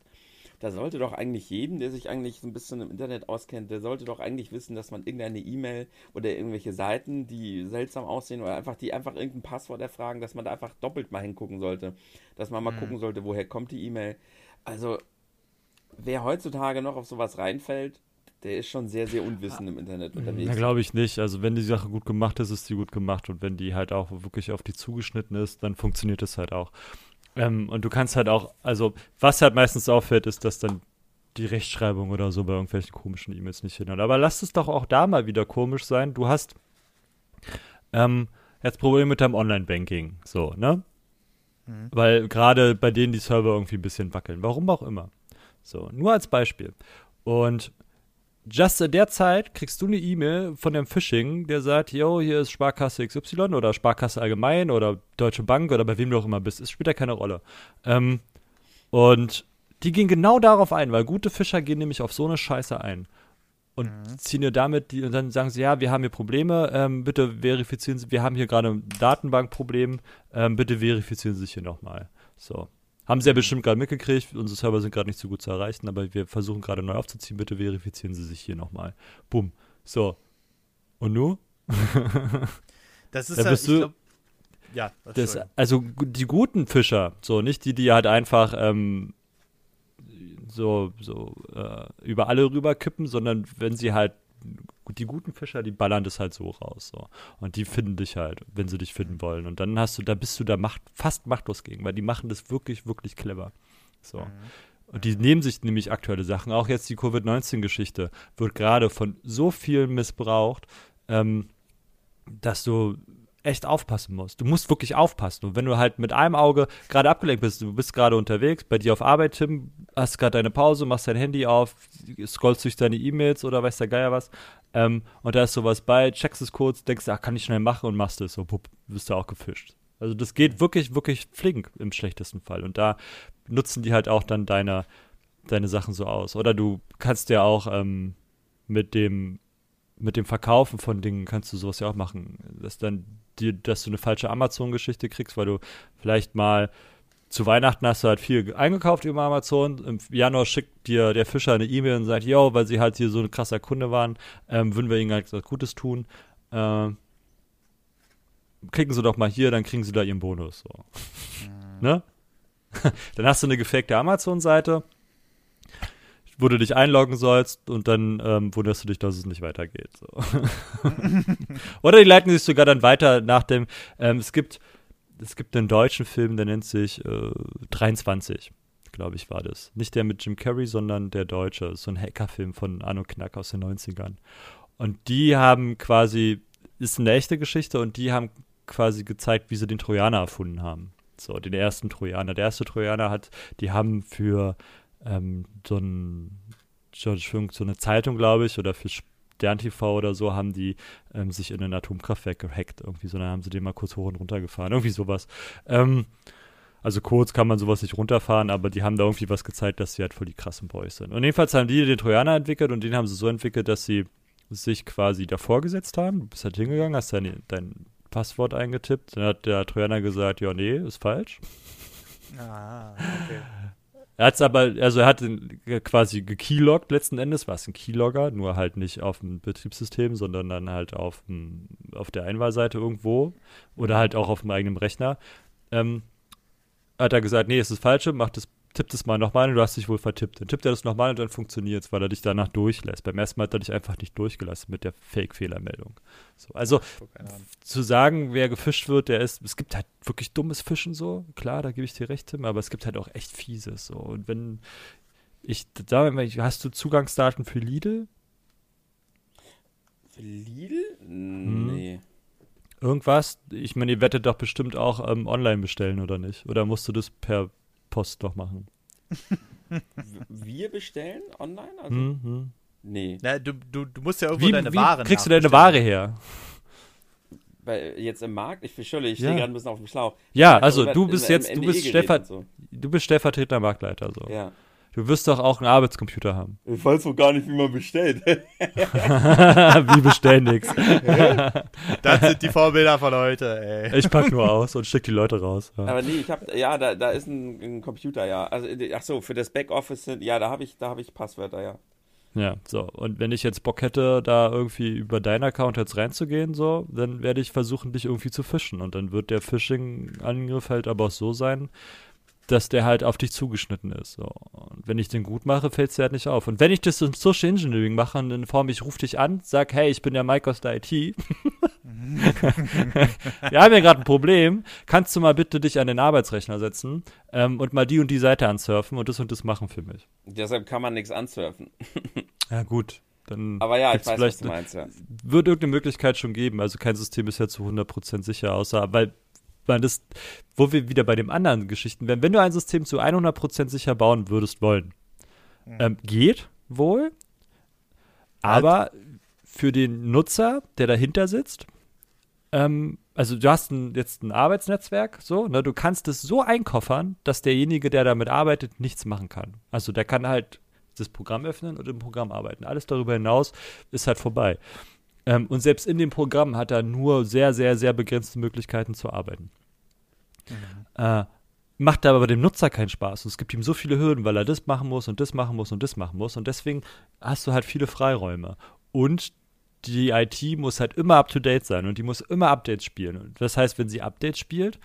da sollte doch eigentlich jedem, der sich eigentlich so ein bisschen im Internet auskennt, der sollte doch eigentlich wissen, dass man irgendeine E-Mail oder irgendwelche Seiten, die seltsam aussehen oder einfach, die einfach irgendein Passwort erfragen, dass man da einfach doppelt mal hingucken sollte. Dass man mal mhm. gucken sollte, woher kommt die E-Mail. Also, wer heutzutage noch auf sowas reinfällt, der ist schon sehr, sehr unwissend im Internet unterwegs. Ja, glaube ich nicht. Also wenn die Sache gut gemacht ist, ist sie gut gemacht. Und wenn die halt auch wirklich auf die zugeschnitten ist, dann funktioniert es halt auch. Ähm, und du kannst halt auch, also was halt meistens auffällt, ist, dass dann die Rechtschreibung oder so bei irgendwelchen komischen E-Mails nicht hinhaut. Aber lass es doch auch da mal wieder komisch sein. Du hast ähm, jetzt Probleme mit deinem Online-Banking. So, ne? Mhm. Weil gerade bei denen die Server irgendwie ein bisschen wackeln. Warum auch immer. So, nur als Beispiel. Und just in der Zeit kriegst du eine E-Mail von dem Phishing, der sagt, yo, hier ist Sparkasse XY oder Sparkasse allgemein oder Deutsche Bank oder bei wem du auch immer bist. Es spielt ja keine Rolle. Ähm, und die gehen genau darauf ein, weil gute Fischer gehen nämlich auf so eine Scheiße ein. Und mhm. ziehen dir damit, die, und dann sagen sie, ja, wir haben hier Probleme, ähm, bitte verifizieren Sie, wir haben hier gerade ein Datenbankproblem, ähm, bitte verifizieren Sie sich hier nochmal. So. Haben sie ja bestimmt gerade mitgekriegt. Unsere Server sind gerade nicht so gut zu erreichen, aber wir versuchen gerade neu aufzuziehen. Bitte verifizieren Sie sich hier nochmal. Bumm. So. Und nu? das ist ja, bist du, glaub, ja, das, also die guten Fischer, so nicht die, die halt einfach ähm, so so äh, über alle rüberkippen, sondern wenn sie halt die guten Fischer, die ballern das halt so raus. So. Und die finden dich halt, wenn sie dich finden wollen. Und dann hast du, da bist du da macht, fast machtlos gegen, weil die machen das wirklich, wirklich clever. So. Mhm. Und die nehmen sich nämlich aktuelle Sachen. Auch jetzt die Covid-19-Geschichte wird gerade von so vielen missbraucht, ähm, dass du echt aufpassen musst. Du musst wirklich aufpassen. Und wenn du halt mit einem Auge gerade abgelenkt bist, du bist gerade unterwegs, bei dir auf Arbeit, Tim, hast gerade deine Pause, machst dein Handy auf, scrollst durch deine E-Mails oder weiß der Geier was. Ähm, und da ist sowas bei, checkst es kurz, denkst, ach, kann ich schnell machen und machst es. So, pup, bist du auch gefischt. Also das geht wirklich, wirklich flink im schlechtesten Fall. Und da nutzen die halt auch dann deine, deine Sachen so aus. Oder du kannst ja auch ähm, mit dem mit dem Verkaufen von Dingen kannst du sowas ja auch machen. Dass dann die, dass du eine falsche Amazon-Geschichte kriegst, weil du vielleicht mal zu Weihnachten hast du halt viel eingekauft über Amazon. Im Januar schickt dir der Fischer eine E-Mail und sagt, yo, weil sie halt hier so ein krasser Kunde waren, ähm, würden wir ihnen halt was Gutes tun. Ähm, klicken sie doch mal hier, dann kriegen sie da ihren Bonus. So. Mhm. ne? dann hast du eine gefakte Amazon-Seite, wo du dich einloggen sollst und dann ähm, wunderst du dich, dass es nicht weitergeht. So. Oder die leiten sich sogar dann weiter nach dem, ähm, es gibt es gibt einen deutschen Film, der nennt sich äh, 23, glaube ich, war das. Nicht der mit Jim Carrey, sondern der deutsche. So ein Hackerfilm von Arno Knack aus den 90ern. Und die haben quasi, ist eine echte Geschichte und die haben quasi gezeigt, wie sie den Trojaner erfunden haben. So, den ersten Trojaner. Der erste Trojaner hat, die haben für ähm, so, ein, so eine Zeitung, glaube ich, oder für Stern TV oder so haben die ähm, sich in ein Atomkraftwerk gehackt. Irgendwie so, dann haben sie den mal kurz hoch und runter gefahren. Irgendwie sowas. Ähm, also kurz kann man sowas nicht runterfahren, aber die haben da irgendwie was gezeigt, dass sie halt voll die krassen Boys sind. Und jedenfalls haben die den Trojaner entwickelt und den haben sie so entwickelt, dass sie sich quasi davor gesetzt haben. Du bist halt hingegangen, hast dein, dein Passwort eingetippt. Dann hat der Trojaner gesagt, ja, nee, ist falsch. Ah, okay. Er hat es aber, also er hat quasi gekeyloggt letzten Endes, war es ein Keylogger, nur halt nicht auf dem Betriebssystem, sondern dann halt auf, dem, auf der Einwahlseite irgendwo oder halt auch auf dem eigenen Rechner. Ähm, hat er gesagt, nee, es ist falsch, mach das tippt es mal nochmal und du hast dich wohl vertippt. Dann tippt er das nochmal und dann funktioniert es, weil er dich danach durchlässt. Beim ersten Mal hat er dich einfach nicht durchgelassen mit der Fake-Fehlermeldung. So, also zu sagen, wer gefischt wird, der ist, es gibt halt wirklich dummes Fischen so, klar, da gebe ich dir recht, Tim, aber es gibt halt auch echt fieses so. Und wenn ich, da, hast du Zugangsdaten für Lidl? Für Lidl? Hm. Nee. Irgendwas? Ich meine, ihr wettet doch bestimmt auch ähm, online bestellen, oder nicht? Oder musst du das per Post doch machen. Wir bestellen online? Also, mhm. Nee. Na, du, du, du musst ja irgendwo wie, deine wie Ware kriegst du deine Ware her? Bei, jetzt im Markt? Ich verschulle, ich ja. stehe gerade ein bisschen auf dem Schlauch. Ja, also du bist jetzt, du bist, Stellver so. du bist stellvertretender Marktleiter. So. Ja. Du wirst doch auch einen Arbeitscomputer haben. Ich weiß wohl gar nicht, wie man bestellt. wie bestellen nix. das sind die Vorbilder von heute, ey. Ich pack nur aus und schick die Leute raus. Ja. Aber nee, ich hab, ja, da, da ist ein, ein Computer, ja. Also, ach so, für das Backoffice, ja, da habe ich, da ich Passwörter, ja. Ja, so. Und wenn ich jetzt Bock hätte, da irgendwie über deinen Account jetzt reinzugehen, so, dann werde ich versuchen, dich irgendwie zu fischen. Und dann wird der Phishing-Angriff halt aber auch so sein, dass der halt auf dich zugeschnitten ist. So. Und wenn ich den gut mache, fällt es dir halt nicht auf. Und wenn ich das im Social Engineering mache, in Form, ich rufe dich an, sag, hey, ich bin der Mike aus der IT. Wir haben ja gerade ein Problem. Kannst du mal bitte dich an den Arbeitsrechner setzen ähm, und mal die und die Seite ansurfen und das und das machen für mich? Deshalb kann man nichts ansurfen. ja, gut. Dann Aber ja, ich weiß, was du meinst, ja. Wird irgendeine Möglichkeit schon geben. Also kein System ist ja zu 100% sicher, außer, weil man das, wo wir wieder bei den anderen Geschichten wären, wenn du ein System zu 100% sicher bauen würdest wollen, mhm. ähm, geht wohl, aber halt. für den Nutzer, der dahinter sitzt, ähm, also du hast ein, jetzt ein Arbeitsnetzwerk, so, ne, du kannst es so einkoffern, dass derjenige, der damit arbeitet, nichts machen kann. Also der kann halt das Programm öffnen und im Programm arbeiten. Alles darüber hinaus ist halt vorbei. Ähm, und selbst in dem Programm hat er nur sehr, sehr, sehr begrenzte Möglichkeiten zu arbeiten. Mhm. Äh, macht aber dem Nutzer keinen Spaß. Und es gibt ihm so viele Hürden, weil er das machen muss und das machen muss und das machen muss. Und deswegen hast du halt viele Freiräume. Und die IT muss halt immer up to date sein und die muss immer Updates spielen. Und das heißt, wenn sie Updates spielt,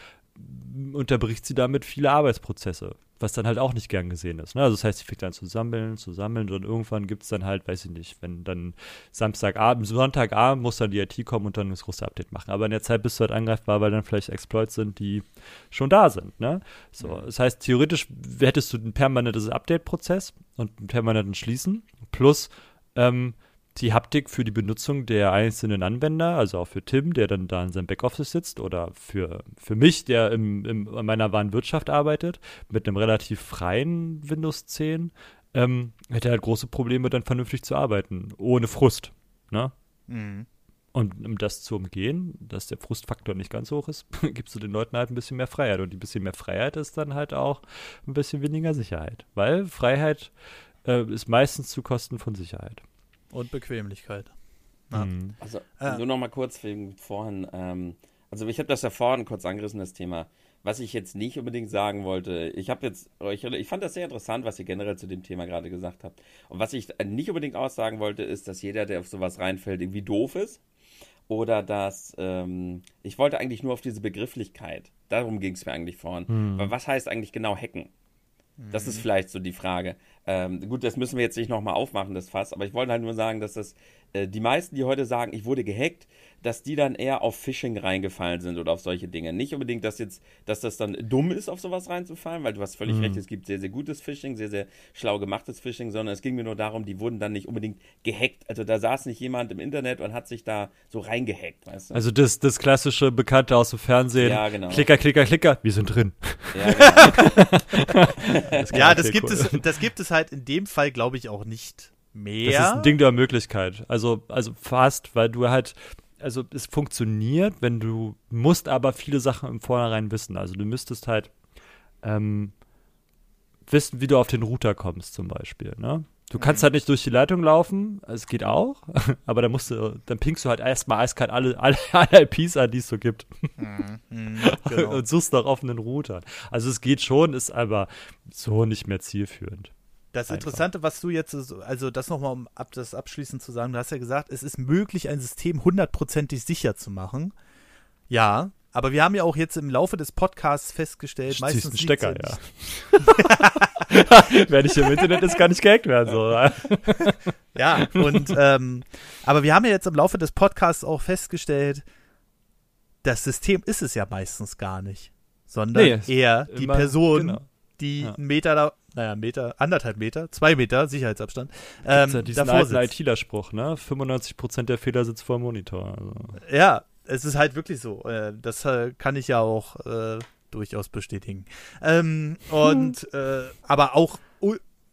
unterbricht sie damit viele Arbeitsprozesse was dann halt auch nicht gern gesehen ist. Ne? Also das heißt, sie fängt dann zu sammeln, zu sammeln und irgendwann gibt es dann halt, weiß ich nicht, wenn dann Samstagabend, Sonntagabend muss dann die IT kommen und dann das große Update machen. Aber in der Zeit bist du halt angreifbar, weil dann vielleicht Exploits sind, die schon da sind. Ne? So, das heißt, theoretisch hättest du ein permanentes Update-Prozess und einen permanenten Schließen plus ähm, die Haptik für die Benutzung der einzelnen Anwender, also auch für Tim, der dann da in seinem Backoffice sitzt, oder für, für mich, der im, im, in meiner Warenwirtschaft arbeitet, mit einem relativ freien Windows 10, ähm, hätte er halt große Probleme, dann vernünftig zu arbeiten, ohne Frust. Ne? Mhm. Und um das zu umgehen, dass der Frustfaktor nicht ganz hoch ist, gibst du den Leuten halt ein bisschen mehr Freiheit. Und ein bisschen mehr Freiheit ist dann halt auch ein bisschen weniger Sicherheit. Weil Freiheit äh, ist meistens zu Kosten von Sicherheit. Und Bequemlichkeit. Ja. Mhm. Also ja. nur noch mal kurz wegen vorhin. Ähm, also ich habe das ja vorhin kurz angerissen, das Thema. Was ich jetzt nicht unbedingt sagen wollte, ich habe jetzt, ich, ich fand das sehr interessant, was ihr generell zu dem Thema gerade gesagt habt. Und was ich nicht unbedingt aussagen wollte, ist, dass jeder, der auf sowas reinfällt, irgendwie doof ist. Oder dass, ähm, ich wollte eigentlich nur auf diese Begrifflichkeit. Darum ging es mir eigentlich vorhin. Hm. Aber was heißt eigentlich genau hacken? Das ist mhm. vielleicht so die Frage. Ähm, gut, das müssen wir jetzt nicht nochmal aufmachen, das Fass, aber ich wollte halt nur sagen, dass das äh, die meisten, die heute sagen, ich wurde gehackt, dass die dann eher auf Phishing reingefallen sind oder auf solche Dinge. Nicht unbedingt, dass jetzt, dass das dann dumm ist, auf sowas reinzufallen, weil du hast völlig mhm. recht, es gibt sehr, sehr gutes Phishing, sehr, sehr schlau gemachtes Phishing, sondern es ging mir nur darum, die wurden dann nicht unbedingt gehackt. Also da saß nicht jemand im Internet und hat sich da so reingehackt, weißt du? Also das, das klassische Bekannte aus dem Fernsehen. Ja, genau. Klicker, Klicker, Klicker, wir sind drin. Ja, genau. das ja, das gibt, cool. es, das gibt es halt in dem Fall, glaube ich, auch nicht mehr. Das ist ein Ding der Möglichkeit. Also, also fast, weil du halt, also es funktioniert, wenn du musst aber viele Sachen im Vornherein wissen. Also du müsstest halt ähm, wissen, wie du auf den Router kommst, zum Beispiel. Ne? Du mhm. kannst halt nicht durch die Leitung laufen, es geht auch, aber dann musst du, dann pingst du halt erstmal eiskalt alle, alle, alle IPs an, die es so gibt. Mhm. Mhm, genau. Und suchst nach offenen Routern. Also es geht schon, ist aber so nicht mehr zielführend. Das Einfach. Interessante, was du jetzt, also das nochmal, um ab, das abschließend zu sagen, du hast ja gesagt, es ist möglich, ein System hundertprozentig sicher zu machen. Ja, aber wir haben ja auch jetzt im Laufe des Podcasts festgestellt, Ziehst meistens. Einen Stecker, ja. Wer nicht im Internet ist, kann nicht gehackt werden. So. ja, und ähm, aber wir haben ja jetzt im Laufe des Podcasts auch festgestellt, das System ist es ja meistens gar nicht, sondern nee, eher die Person, genau. die ja. einen Meter da, naja, Meter, anderthalb Meter, zwei Meter Sicherheitsabstand. Ähm, ja diesen davor alten ITler-Spruch, ne? 95% der Fehler sitzt vor dem Monitor. Also. Ja, es ist halt wirklich so. Äh, das äh, kann ich ja auch äh, durchaus bestätigen. Ähm, und hm. aber auch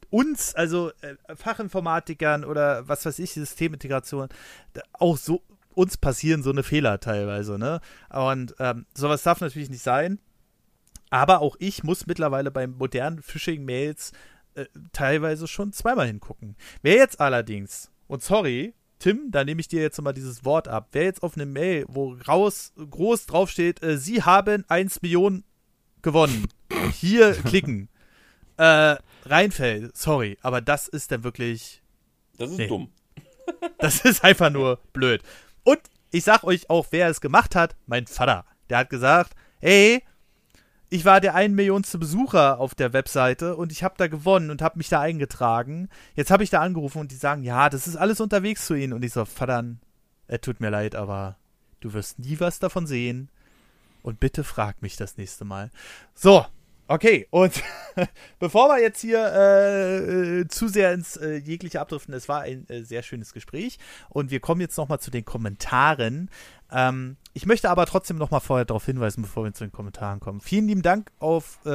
uns, also Fachinformatikern oder was weiß ich, Systemintegration, auch so uns passieren so eine Fehler teilweise, ne? Und ähm, sowas darf natürlich nicht sein. Aber auch ich muss mittlerweile bei modernen Phishing-Mails äh, teilweise schon zweimal hingucken. Wer jetzt allerdings, und sorry, Tim, da nehme ich dir jetzt mal dieses Wort ab. Wer jetzt auf eine Mail, wo raus groß draufsteht, äh, Sie haben 1 Million gewonnen, hier klicken, äh, reinfällt, sorry, aber das ist dann wirklich. Das ist nee. dumm. das ist einfach nur blöd. Und ich sag euch auch, wer es gemacht hat, mein Vater. Der hat gesagt, hey, ich war der ein Millionste Besucher auf der Webseite und ich habe da gewonnen und habe mich da eingetragen. Jetzt habe ich da angerufen und die sagen, ja, das ist alles unterwegs zu Ihnen. Und ich so, verdammt, es tut mir leid, aber du wirst nie was davon sehen. Und bitte frag mich das nächste Mal. So, okay. Und bevor wir jetzt hier äh, äh, zu sehr ins äh, jegliche abdriften, es war ein äh, sehr schönes Gespräch. Und wir kommen jetzt nochmal zu den Kommentaren. Ähm, ich möchte aber trotzdem noch mal vorher darauf hinweisen, bevor wir zu den Kommentaren kommen. Vielen lieben Dank auf äh,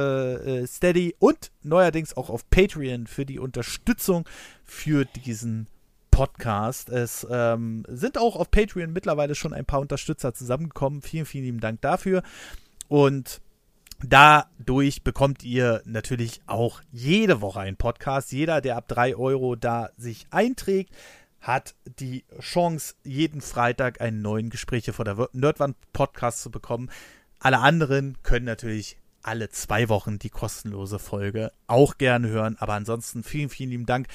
äh, Steady und neuerdings auch auf Patreon für die Unterstützung für diesen Podcast. Es ähm, sind auch auf Patreon mittlerweile schon ein paar Unterstützer zusammengekommen. Vielen, vielen lieben Dank dafür. Und dadurch bekommt ihr natürlich auch jede Woche einen Podcast. Jeder, der ab 3 Euro da sich einträgt, hat die Chance, jeden Freitag einen neuen Gespräche vor der Nerdwand Podcast zu bekommen. Alle anderen können natürlich alle zwei Wochen die kostenlose Folge auch gerne hören. Aber ansonsten vielen, vielen lieben Dank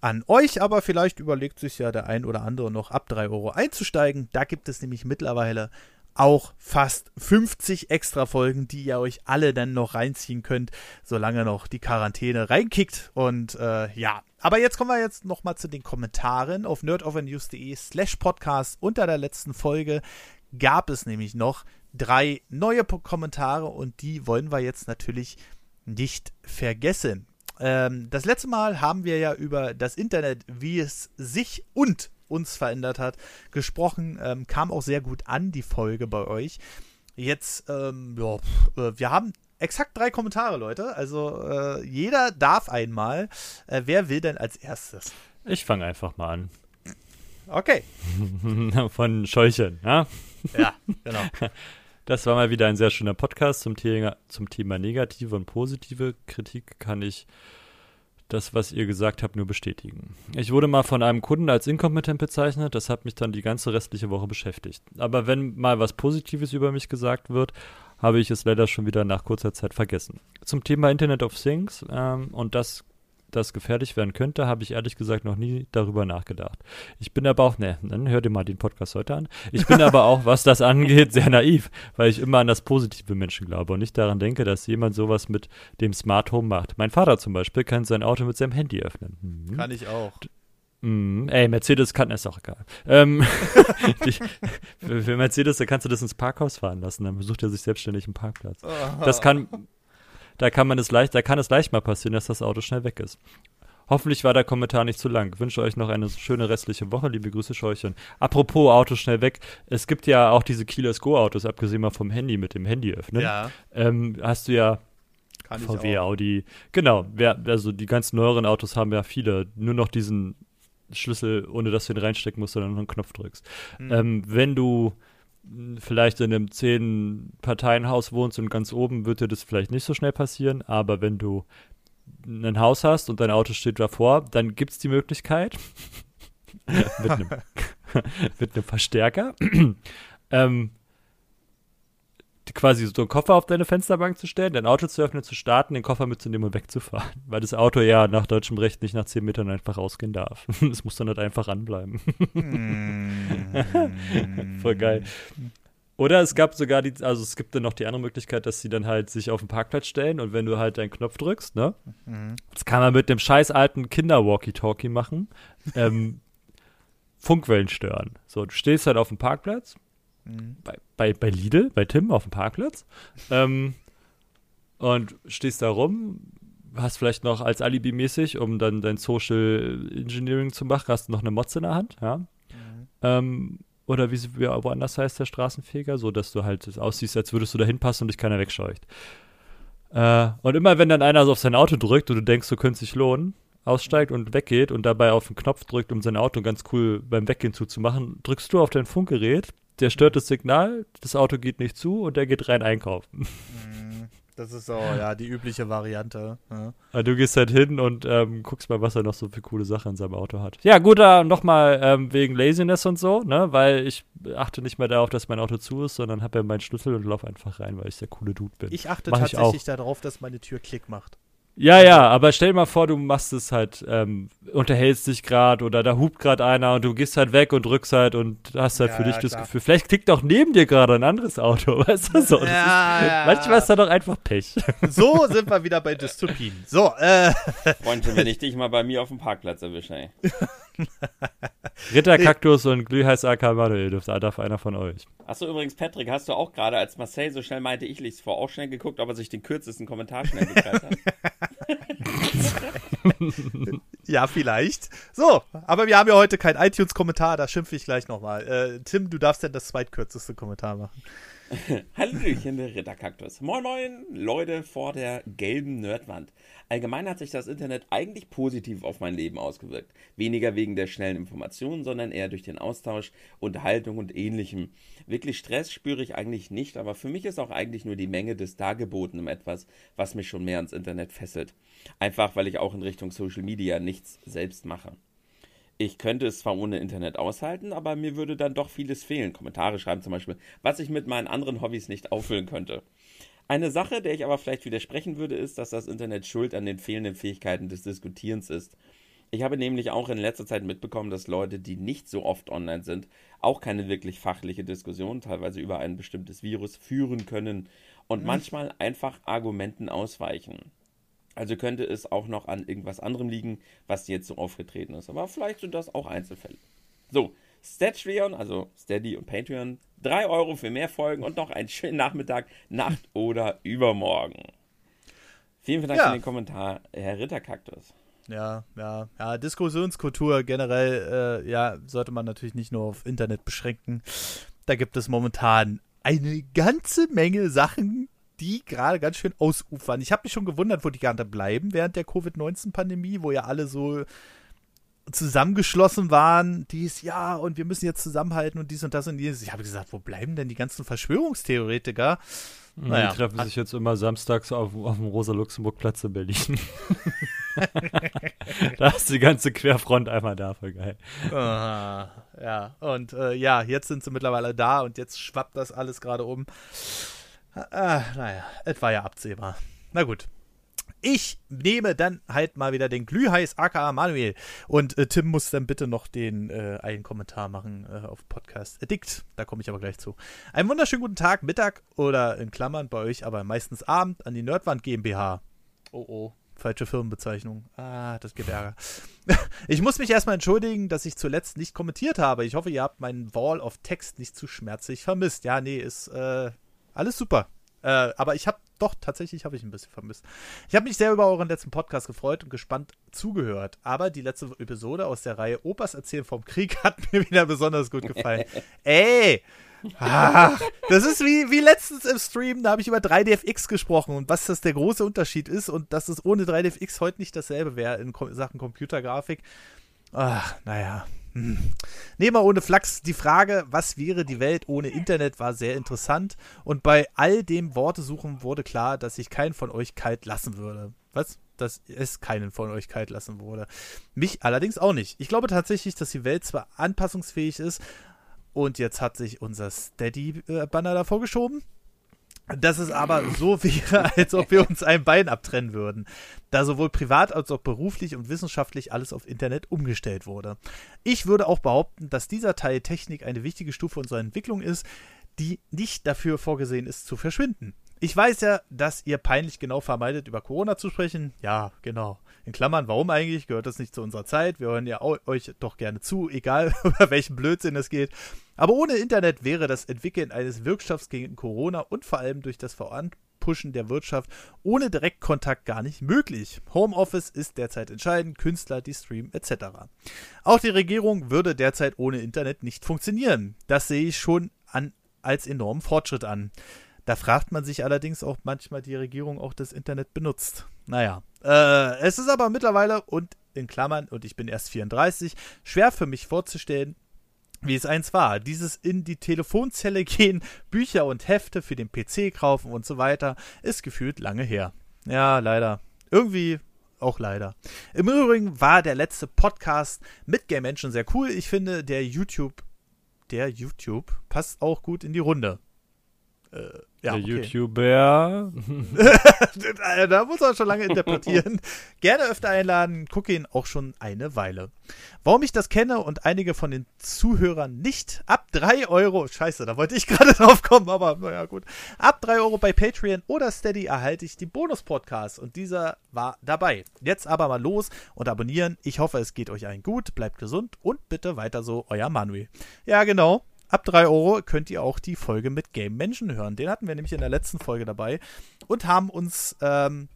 an euch. Aber vielleicht überlegt sich ja der ein oder andere noch ab 3 Euro einzusteigen. Da gibt es nämlich mittlerweile auch fast 50 extra Folgen, die ihr euch alle dann noch reinziehen könnt, solange noch die Quarantäne reinkickt. Und äh, ja, aber jetzt kommen wir jetzt nochmal zu den Kommentaren auf nerdovernews.de slash podcast. Unter der letzten Folge gab es nämlich noch drei neue Kommentare und die wollen wir jetzt natürlich nicht vergessen. Ähm, das letzte Mal haben wir ja über das Internet, wie es sich und uns verändert hat, gesprochen. Ähm, kam auch sehr gut an, die Folge bei euch. Jetzt, ähm, ja, äh, wir haben exakt drei Kommentare, Leute. Also äh, jeder darf einmal. Äh, wer will denn als erstes? Ich fange einfach mal an. Okay. Von Scheuchen, ja? Ja, genau. Das war mal wieder ein sehr schöner Podcast zum Thema, zum Thema negative und positive Kritik. Kann ich das, was ihr gesagt habt, nur bestätigen. Ich wurde mal von einem Kunden als inkompetent bezeichnet. Das hat mich dann die ganze restliche Woche beschäftigt. Aber wenn mal was Positives über mich gesagt wird, habe ich es leider schon wieder nach kurzer Zeit vergessen. Zum Thema Internet of Things ähm, und das das gefährlich werden könnte, habe ich ehrlich gesagt noch nie darüber nachgedacht. Ich bin aber auch, ne, dann hör dir mal den Podcast heute an. Ich bin aber auch, was das angeht, sehr naiv, weil ich immer an das positive Menschen glaube und nicht daran denke, dass jemand sowas mit dem Smart Home macht. Mein Vater zum Beispiel kann sein Auto mit seinem Handy öffnen. Hm. Kann ich auch. Mm, ey, Mercedes kann, ist auch egal. Ähm, die, für, für, Mercedes, da kannst du das ins Parkhaus fahren lassen, dann besucht er sich selbstständig einen Parkplatz. Das kann, da kann man es leicht, da kann es leicht mal passieren, dass das Auto schnell weg ist. Hoffentlich war der Kommentar nicht zu lang. Ich wünsche euch noch eine schöne restliche Woche. Liebe Grüße, Scheuchen. Apropos Auto schnell weg. Es gibt ja auch diese Keyless Go Autos, abgesehen mal vom Handy mit dem Handy öffnen. Ja. Ähm, hast du ja Kann VW, Audi. Genau. Wer, also die ganz neueren Autos haben ja viele nur noch diesen Schlüssel, ohne dass du ihn reinstecken musst, sondern nur einen Knopf drückst. Hm. Ähm, wenn du vielleicht in einem zehn-Parteien-Haus wohnst und ganz oben wird dir das vielleicht nicht so schnell passieren, aber wenn du ein Haus hast und dein Auto steht davor, dann gibt es die Möglichkeit, mit, einem, mit einem Verstärker, ähm, quasi so einen Koffer auf deine Fensterbank zu stellen, dein Auto zu öffnen, zu starten, den Koffer mitzunehmen und wegzufahren. Weil das Auto ja nach deutschem Recht nicht nach 10 Metern einfach rausgehen darf. Es muss dann halt einfach anbleiben. Mm. Voll geil. Oder es gab sogar die, also es gibt dann noch die andere Möglichkeit, dass sie dann halt sich auf den Parkplatz stellen und wenn du halt deinen Knopf drückst, ne? Mhm. Das kann man mit dem scheiß alten Kinder-Walkie-Talkie machen. Ähm, Funkwellen stören. So, du stehst halt auf dem Parkplatz, Mhm. Bei, bei, bei Lidl, bei Tim auf dem Parkplatz. Ähm, und stehst da rum, hast vielleicht noch als Alibi mäßig, um dann dein Social Engineering zu machen, hast du noch eine Motze in der Hand, ja. Mhm. Ähm, oder wie, wie woanders heißt der Straßenfeger, so dass du halt aussiehst, als würdest du da hinpassen und dich keiner wegscheucht. Äh, und immer wenn dann einer so auf sein Auto drückt und du denkst, du könntest sich lohnen, aussteigt und weggeht und dabei auf den Knopf drückt, um sein Auto ganz cool beim Weggehen zuzumachen, drückst du auf dein Funkgerät, der stört das Signal, das Auto geht nicht zu und der geht rein einkaufen. Mhm. Das ist so, ja, die übliche Variante. Ja. Du gehst halt hin und ähm, guckst mal, was er noch so für coole Sachen in seinem Auto hat. Ja, gut, da nochmal ähm, wegen Laziness und so, ne, weil ich achte nicht mehr darauf, dass mein Auto zu ist, sondern habe ja meinen Schlüssel und laufe einfach rein, weil ich der coole Dude bin. Ich achte Mach tatsächlich ich darauf, dass meine Tür Klick macht. Ja, ja, aber stell dir mal vor, du machst es halt, ähm, unterhältst dich gerade oder da hupt gerade einer und du gehst halt weg und drückst halt und hast halt ja, für dich ja, das Gefühl, vielleicht klickt auch neben dir gerade ein anderes Auto, weißt du so. Ja, ist, ja. Manchmal ist da doch einfach Pech. So sind wir wieder bei Dystopien. So, äh. Freundchen, wenn ich dich mal bei mir auf dem Parkplatz erwische, ey. Ritterkaktus nee. und Glühheiß AK Manuel dürfte darf einer von euch. Achso, übrigens, Patrick, hast du auch gerade, als Marcel so schnell meinte, ich lese vor, auch schnell geguckt, ob er sich den kürzesten Kommentar schnell gekriegt hat? ja, vielleicht. So, aber wir haben ja heute keinen iTunes-Kommentar, da schimpfe ich gleich nochmal. Äh, Tim, du darfst denn das zweitkürzeste Kommentar machen. Hallöchen, der Ritterkaktus. Moin Moin, Leute vor der gelben Nerdwand. Allgemein hat sich das Internet eigentlich positiv auf mein Leben ausgewirkt. Weniger wegen der schnellen Informationen, sondern eher durch den Austausch, Unterhaltung und ähnlichem. Wirklich Stress spüre ich eigentlich nicht, aber für mich ist auch eigentlich nur die Menge des Dargebotenen etwas, was mich schon mehr ans Internet fesselt. Einfach weil ich auch in Richtung Social Media nichts selbst mache. Ich könnte es zwar ohne Internet aushalten, aber mir würde dann doch vieles fehlen. Kommentare schreiben zum Beispiel, was ich mit meinen anderen Hobbys nicht auffüllen könnte. Eine Sache, der ich aber vielleicht widersprechen würde, ist, dass das Internet schuld an den fehlenden Fähigkeiten des Diskutierens ist. Ich habe nämlich auch in letzter Zeit mitbekommen, dass Leute, die nicht so oft online sind, auch keine wirklich fachliche Diskussion, teilweise über ein bestimmtes Virus, führen können und mhm. manchmal einfach Argumenten ausweichen. Also könnte es auch noch an irgendwas anderem liegen, was jetzt so aufgetreten ist. Aber vielleicht sind das auch Einzelfälle. So, Statreon, also Steady und Patreon, 3 Euro für mehr Folgen und noch einen schönen Nachmittag, Nacht oder übermorgen. Vielen, vielen Dank ja. für den Kommentar, Herr Ritterkaktus. ja, ja, ja. Diskussionskultur generell, äh, ja, sollte man natürlich nicht nur auf Internet beschränken. Da gibt es momentan eine ganze Menge Sachen, die gerade ganz schön ausufern. Ich habe mich schon gewundert, wo die gerade bleiben während der Covid-19-Pandemie, wo ja alle so zusammengeschlossen waren, dies, ja, und wir müssen jetzt zusammenhalten und dies und das und dies. Ich habe gesagt, wo bleiben denn die ganzen Verschwörungstheoretiker? Naja. Die treffen sich jetzt immer samstags auf, auf dem Rosa-Luxemburg-Platz in Berlin. da ist die ganze Querfront einmal da, voll geil. Aha, ja, und äh, ja, jetzt sind sie mittlerweile da und jetzt schwappt das alles gerade um. Äh, naja, es war ja absehbar. Na gut. Ich nehme dann halt mal wieder den Glühheiß aka Manuel. Und äh, Tim muss dann bitte noch den äh, einen Kommentar machen äh, auf Podcast Addict. Da komme ich aber gleich zu. Einen wunderschönen guten Tag, Mittag oder in Klammern bei euch, aber meistens Abend an die Nerdwand GmbH. Oh oh. Falsche Firmenbezeichnung. Ah, das gibt Ärger. Ich muss mich erstmal entschuldigen, dass ich zuletzt nicht kommentiert habe. Ich hoffe, ihr habt meinen Wall of Text nicht zu schmerzlich vermisst. Ja, nee, ist äh, alles super. Äh, aber ich habe doch, tatsächlich habe ich ein bisschen vermisst. Ich habe mich sehr über euren letzten Podcast gefreut und gespannt zugehört. Aber die letzte Episode aus der Reihe Opas erzählen vom Krieg hat mir wieder besonders gut gefallen. Ey! Ach, das ist wie, wie letztens im Stream, da habe ich über 3DFX gesprochen und was das der große Unterschied ist und dass es ohne 3DFX heute nicht dasselbe wäre in Sachen Computergrafik. Ach, naja. Hm. Nehmen wir ohne Flachs. Die Frage, was wäre die Welt ohne Internet, war sehr interessant. Und bei all dem Wortesuchen wurde klar, dass ich keinen von euch kalt lassen würde. Was? Dass es keinen von euch kalt lassen würde. Mich allerdings auch nicht. Ich glaube tatsächlich, dass die Welt zwar anpassungsfähig ist, und jetzt hat sich unser Steady-Banner davor geschoben dass es aber so wäre, als ob wir uns ein Bein abtrennen würden, da sowohl privat als auch beruflich und wissenschaftlich alles auf Internet umgestellt wurde. Ich würde auch behaupten, dass dieser Teil Technik eine wichtige Stufe unserer Entwicklung ist, die nicht dafür vorgesehen ist zu verschwinden. Ich weiß ja, dass ihr peinlich genau vermeidet, über Corona zu sprechen. Ja, genau. In Klammern, warum eigentlich? Gehört das nicht zu unserer Zeit? Wir hören ja euch doch gerne zu, egal über welchen Blödsinn es geht. Aber ohne Internet wäre das Entwickeln eines Wirkstoffs gegen Corona und vor allem durch das Voranpushen der Wirtschaft ohne Direktkontakt gar nicht möglich. Homeoffice ist derzeit entscheidend, Künstler, die streamen etc. Auch die Regierung würde derzeit ohne Internet nicht funktionieren. Das sehe ich schon an, als enormen Fortschritt an. Da fragt man sich allerdings auch manchmal, die Regierung auch das Internet benutzt. Naja, äh, es ist aber mittlerweile und in Klammern, und ich bin erst 34, schwer für mich vorzustellen, wie es eins war. Dieses in die Telefonzelle gehen, Bücher und Hefte für den PC kaufen und so weiter, ist gefühlt lange her. Ja, leider. Irgendwie auch leider. Im Übrigen war der letzte Podcast mit Game Menschen sehr cool. Ich finde, der YouTube, der YouTube passt auch gut in die Runde. Äh, ja, der okay. YouTuber. da muss man schon lange interpretieren. Gerne öfter einladen, gucke ihn auch schon eine Weile. Warum ich das kenne und einige von den Zuhörern nicht, ab 3 Euro, scheiße, da wollte ich gerade drauf kommen, aber naja, gut. Ab 3 Euro bei Patreon oder Steady erhalte ich die Bonus-Podcasts und dieser war dabei. Jetzt aber mal los und abonnieren. Ich hoffe, es geht euch allen gut, bleibt gesund und bitte weiter so, euer Manuel. Ja, genau ab 3 Euro könnt ihr auch die Folge mit Game Menschen hören. Den hatten wir nämlich in der letzten Folge dabei und haben uns ähm,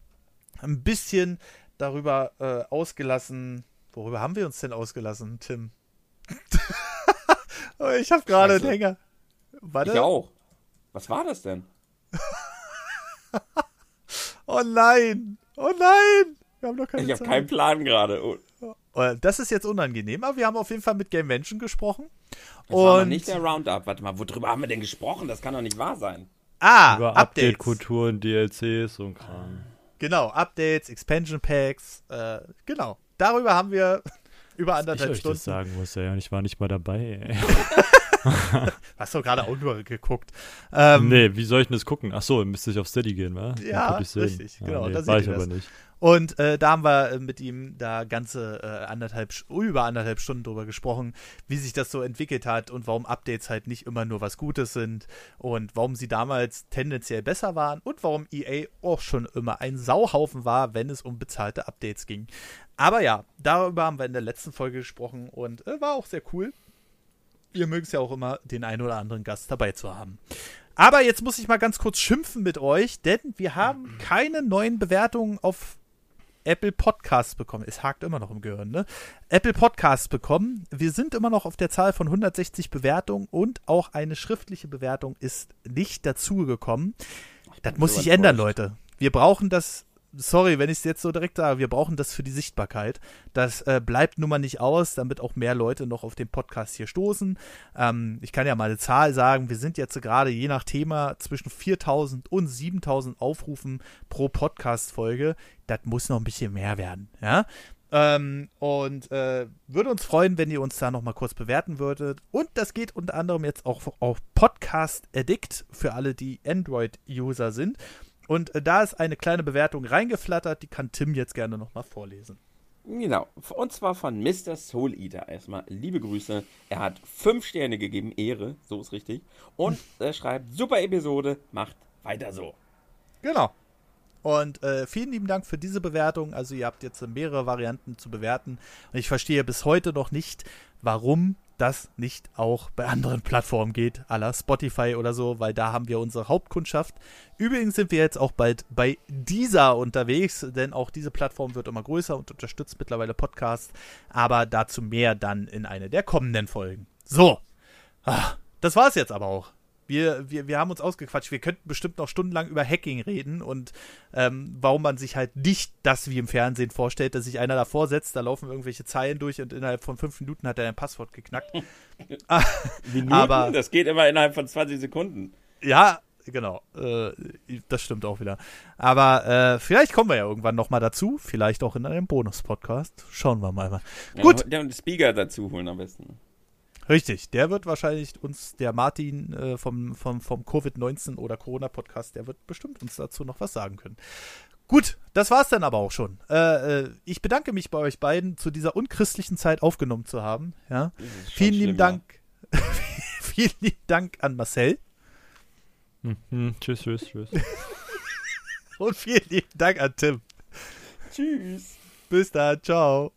ein bisschen darüber äh, ausgelassen. Worüber haben wir uns denn ausgelassen, Tim? ich habe gerade einen Hänger. Warte. Ich auch. Was war das denn? oh nein! Oh nein! Wir haben noch keine Ich habe keinen Plan gerade. Oh. Das ist jetzt unangenehm, aber wir haben auf jeden Fall mit Game Menschen gesprochen. Das und war nicht der Roundup. Warte mal, worüber haben wir denn gesprochen? Das kann doch nicht wahr sein. Ah, Über Update-Kultur und DLCs und Kram. Genau, Updates, Expansion Packs, äh, genau. Darüber haben wir über anderthalb ich Stunden. Ich sagen muss, ja, ich war nicht mal dabei. Hast du gerade auch nur geguckt? Ähm, nee, wie soll ich denn das gucken? Ach so, müsste ich auf Steady gehen, wa? Ja, richtig, genau. Ja, nee, da war ich aber nicht. Und äh, da haben wir äh, mit ihm da ganze äh, anderthalb, über anderthalb Stunden drüber gesprochen, wie sich das so entwickelt hat und warum Updates halt nicht immer nur was Gutes sind und warum sie damals tendenziell besser waren und warum EA auch schon immer ein Sauhaufen war, wenn es um bezahlte Updates ging. Aber ja, darüber haben wir in der letzten Folge gesprochen und äh, war auch sehr cool. Ihr mögt es ja auch immer, den einen oder anderen Gast dabei zu haben. Aber jetzt muss ich mal ganz kurz schimpfen mit euch, denn wir haben keine neuen Bewertungen auf Apple Podcasts bekommen. Es hakt immer noch im Gehirn, ne? Apple Podcasts bekommen. Wir sind immer noch auf der Zahl von 160 Bewertungen und auch eine schriftliche Bewertung ist nicht dazugekommen. Das muss sich ändern, Leute. Wir brauchen das sorry, wenn ich es jetzt so direkt sage, wir brauchen das für die Sichtbarkeit. Das äh, bleibt nun mal nicht aus, damit auch mehr Leute noch auf den Podcast hier stoßen. Ähm, ich kann ja mal eine Zahl sagen, wir sind jetzt gerade je nach Thema zwischen 4000 und 7000 Aufrufen pro Podcast-Folge. Das muss noch ein bisschen mehr werden, ja. Ähm, und äh, würde uns freuen, wenn ihr uns da noch mal kurz bewerten würdet. Und das geht unter anderem jetzt auch auf Podcast Addict für alle, die Android-User sind. Und äh, da ist eine kleine Bewertung reingeflattert, die kann Tim jetzt gerne nochmal vorlesen. Genau, und zwar von Mr. Soul Eater. Erstmal liebe Grüße. Er hat fünf Sterne gegeben, Ehre, so ist richtig. Und er schreibt, super Episode, macht weiter so. Genau. Und äh, vielen lieben Dank für diese Bewertung. Also ihr habt jetzt mehrere Varianten zu bewerten. Und ich verstehe bis heute noch nicht, warum das nicht auch bei anderen Plattformen geht, aller Spotify oder so, weil da haben wir unsere Hauptkundschaft. Übrigens sind wir jetzt auch bald bei dieser unterwegs, denn auch diese Plattform wird immer größer und unterstützt mittlerweile Podcasts, aber dazu mehr dann in eine der kommenden Folgen. So, ah, das war es jetzt aber auch wir, wir, wir haben uns ausgequatscht. Wir könnten bestimmt noch stundenlang über Hacking reden und ähm, warum man sich halt nicht das wie im Fernsehen vorstellt, dass sich einer davor setzt, da laufen irgendwelche Zeilen durch und innerhalb von fünf Minuten hat er ein Passwort geknackt. Minuten? Aber, das geht immer innerhalb von 20 Sekunden. Ja, genau. Äh, das stimmt auch wieder. Aber äh, vielleicht kommen wir ja irgendwann nochmal dazu. Vielleicht auch in einem Bonus-Podcast. Schauen wir mal. Ja, Gut. Ja, und Speaker dazu holen am besten. Richtig, der wird wahrscheinlich uns, der Martin äh, vom, vom, vom Covid-19 oder Corona-Podcast, der wird bestimmt uns dazu noch was sagen können. Gut, das war's dann aber auch schon. Äh, äh, ich bedanke mich bei euch beiden, zu dieser unchristlichen Zeit aufgenommen zu haben. Ja. Vielen lieben Dank. vielen lieben Dank an Marcel. Mhm. Tschüss, tschüss, tschüss. Und vielen lieben Dank an Tim. Tschüss. Bis dann, ciao.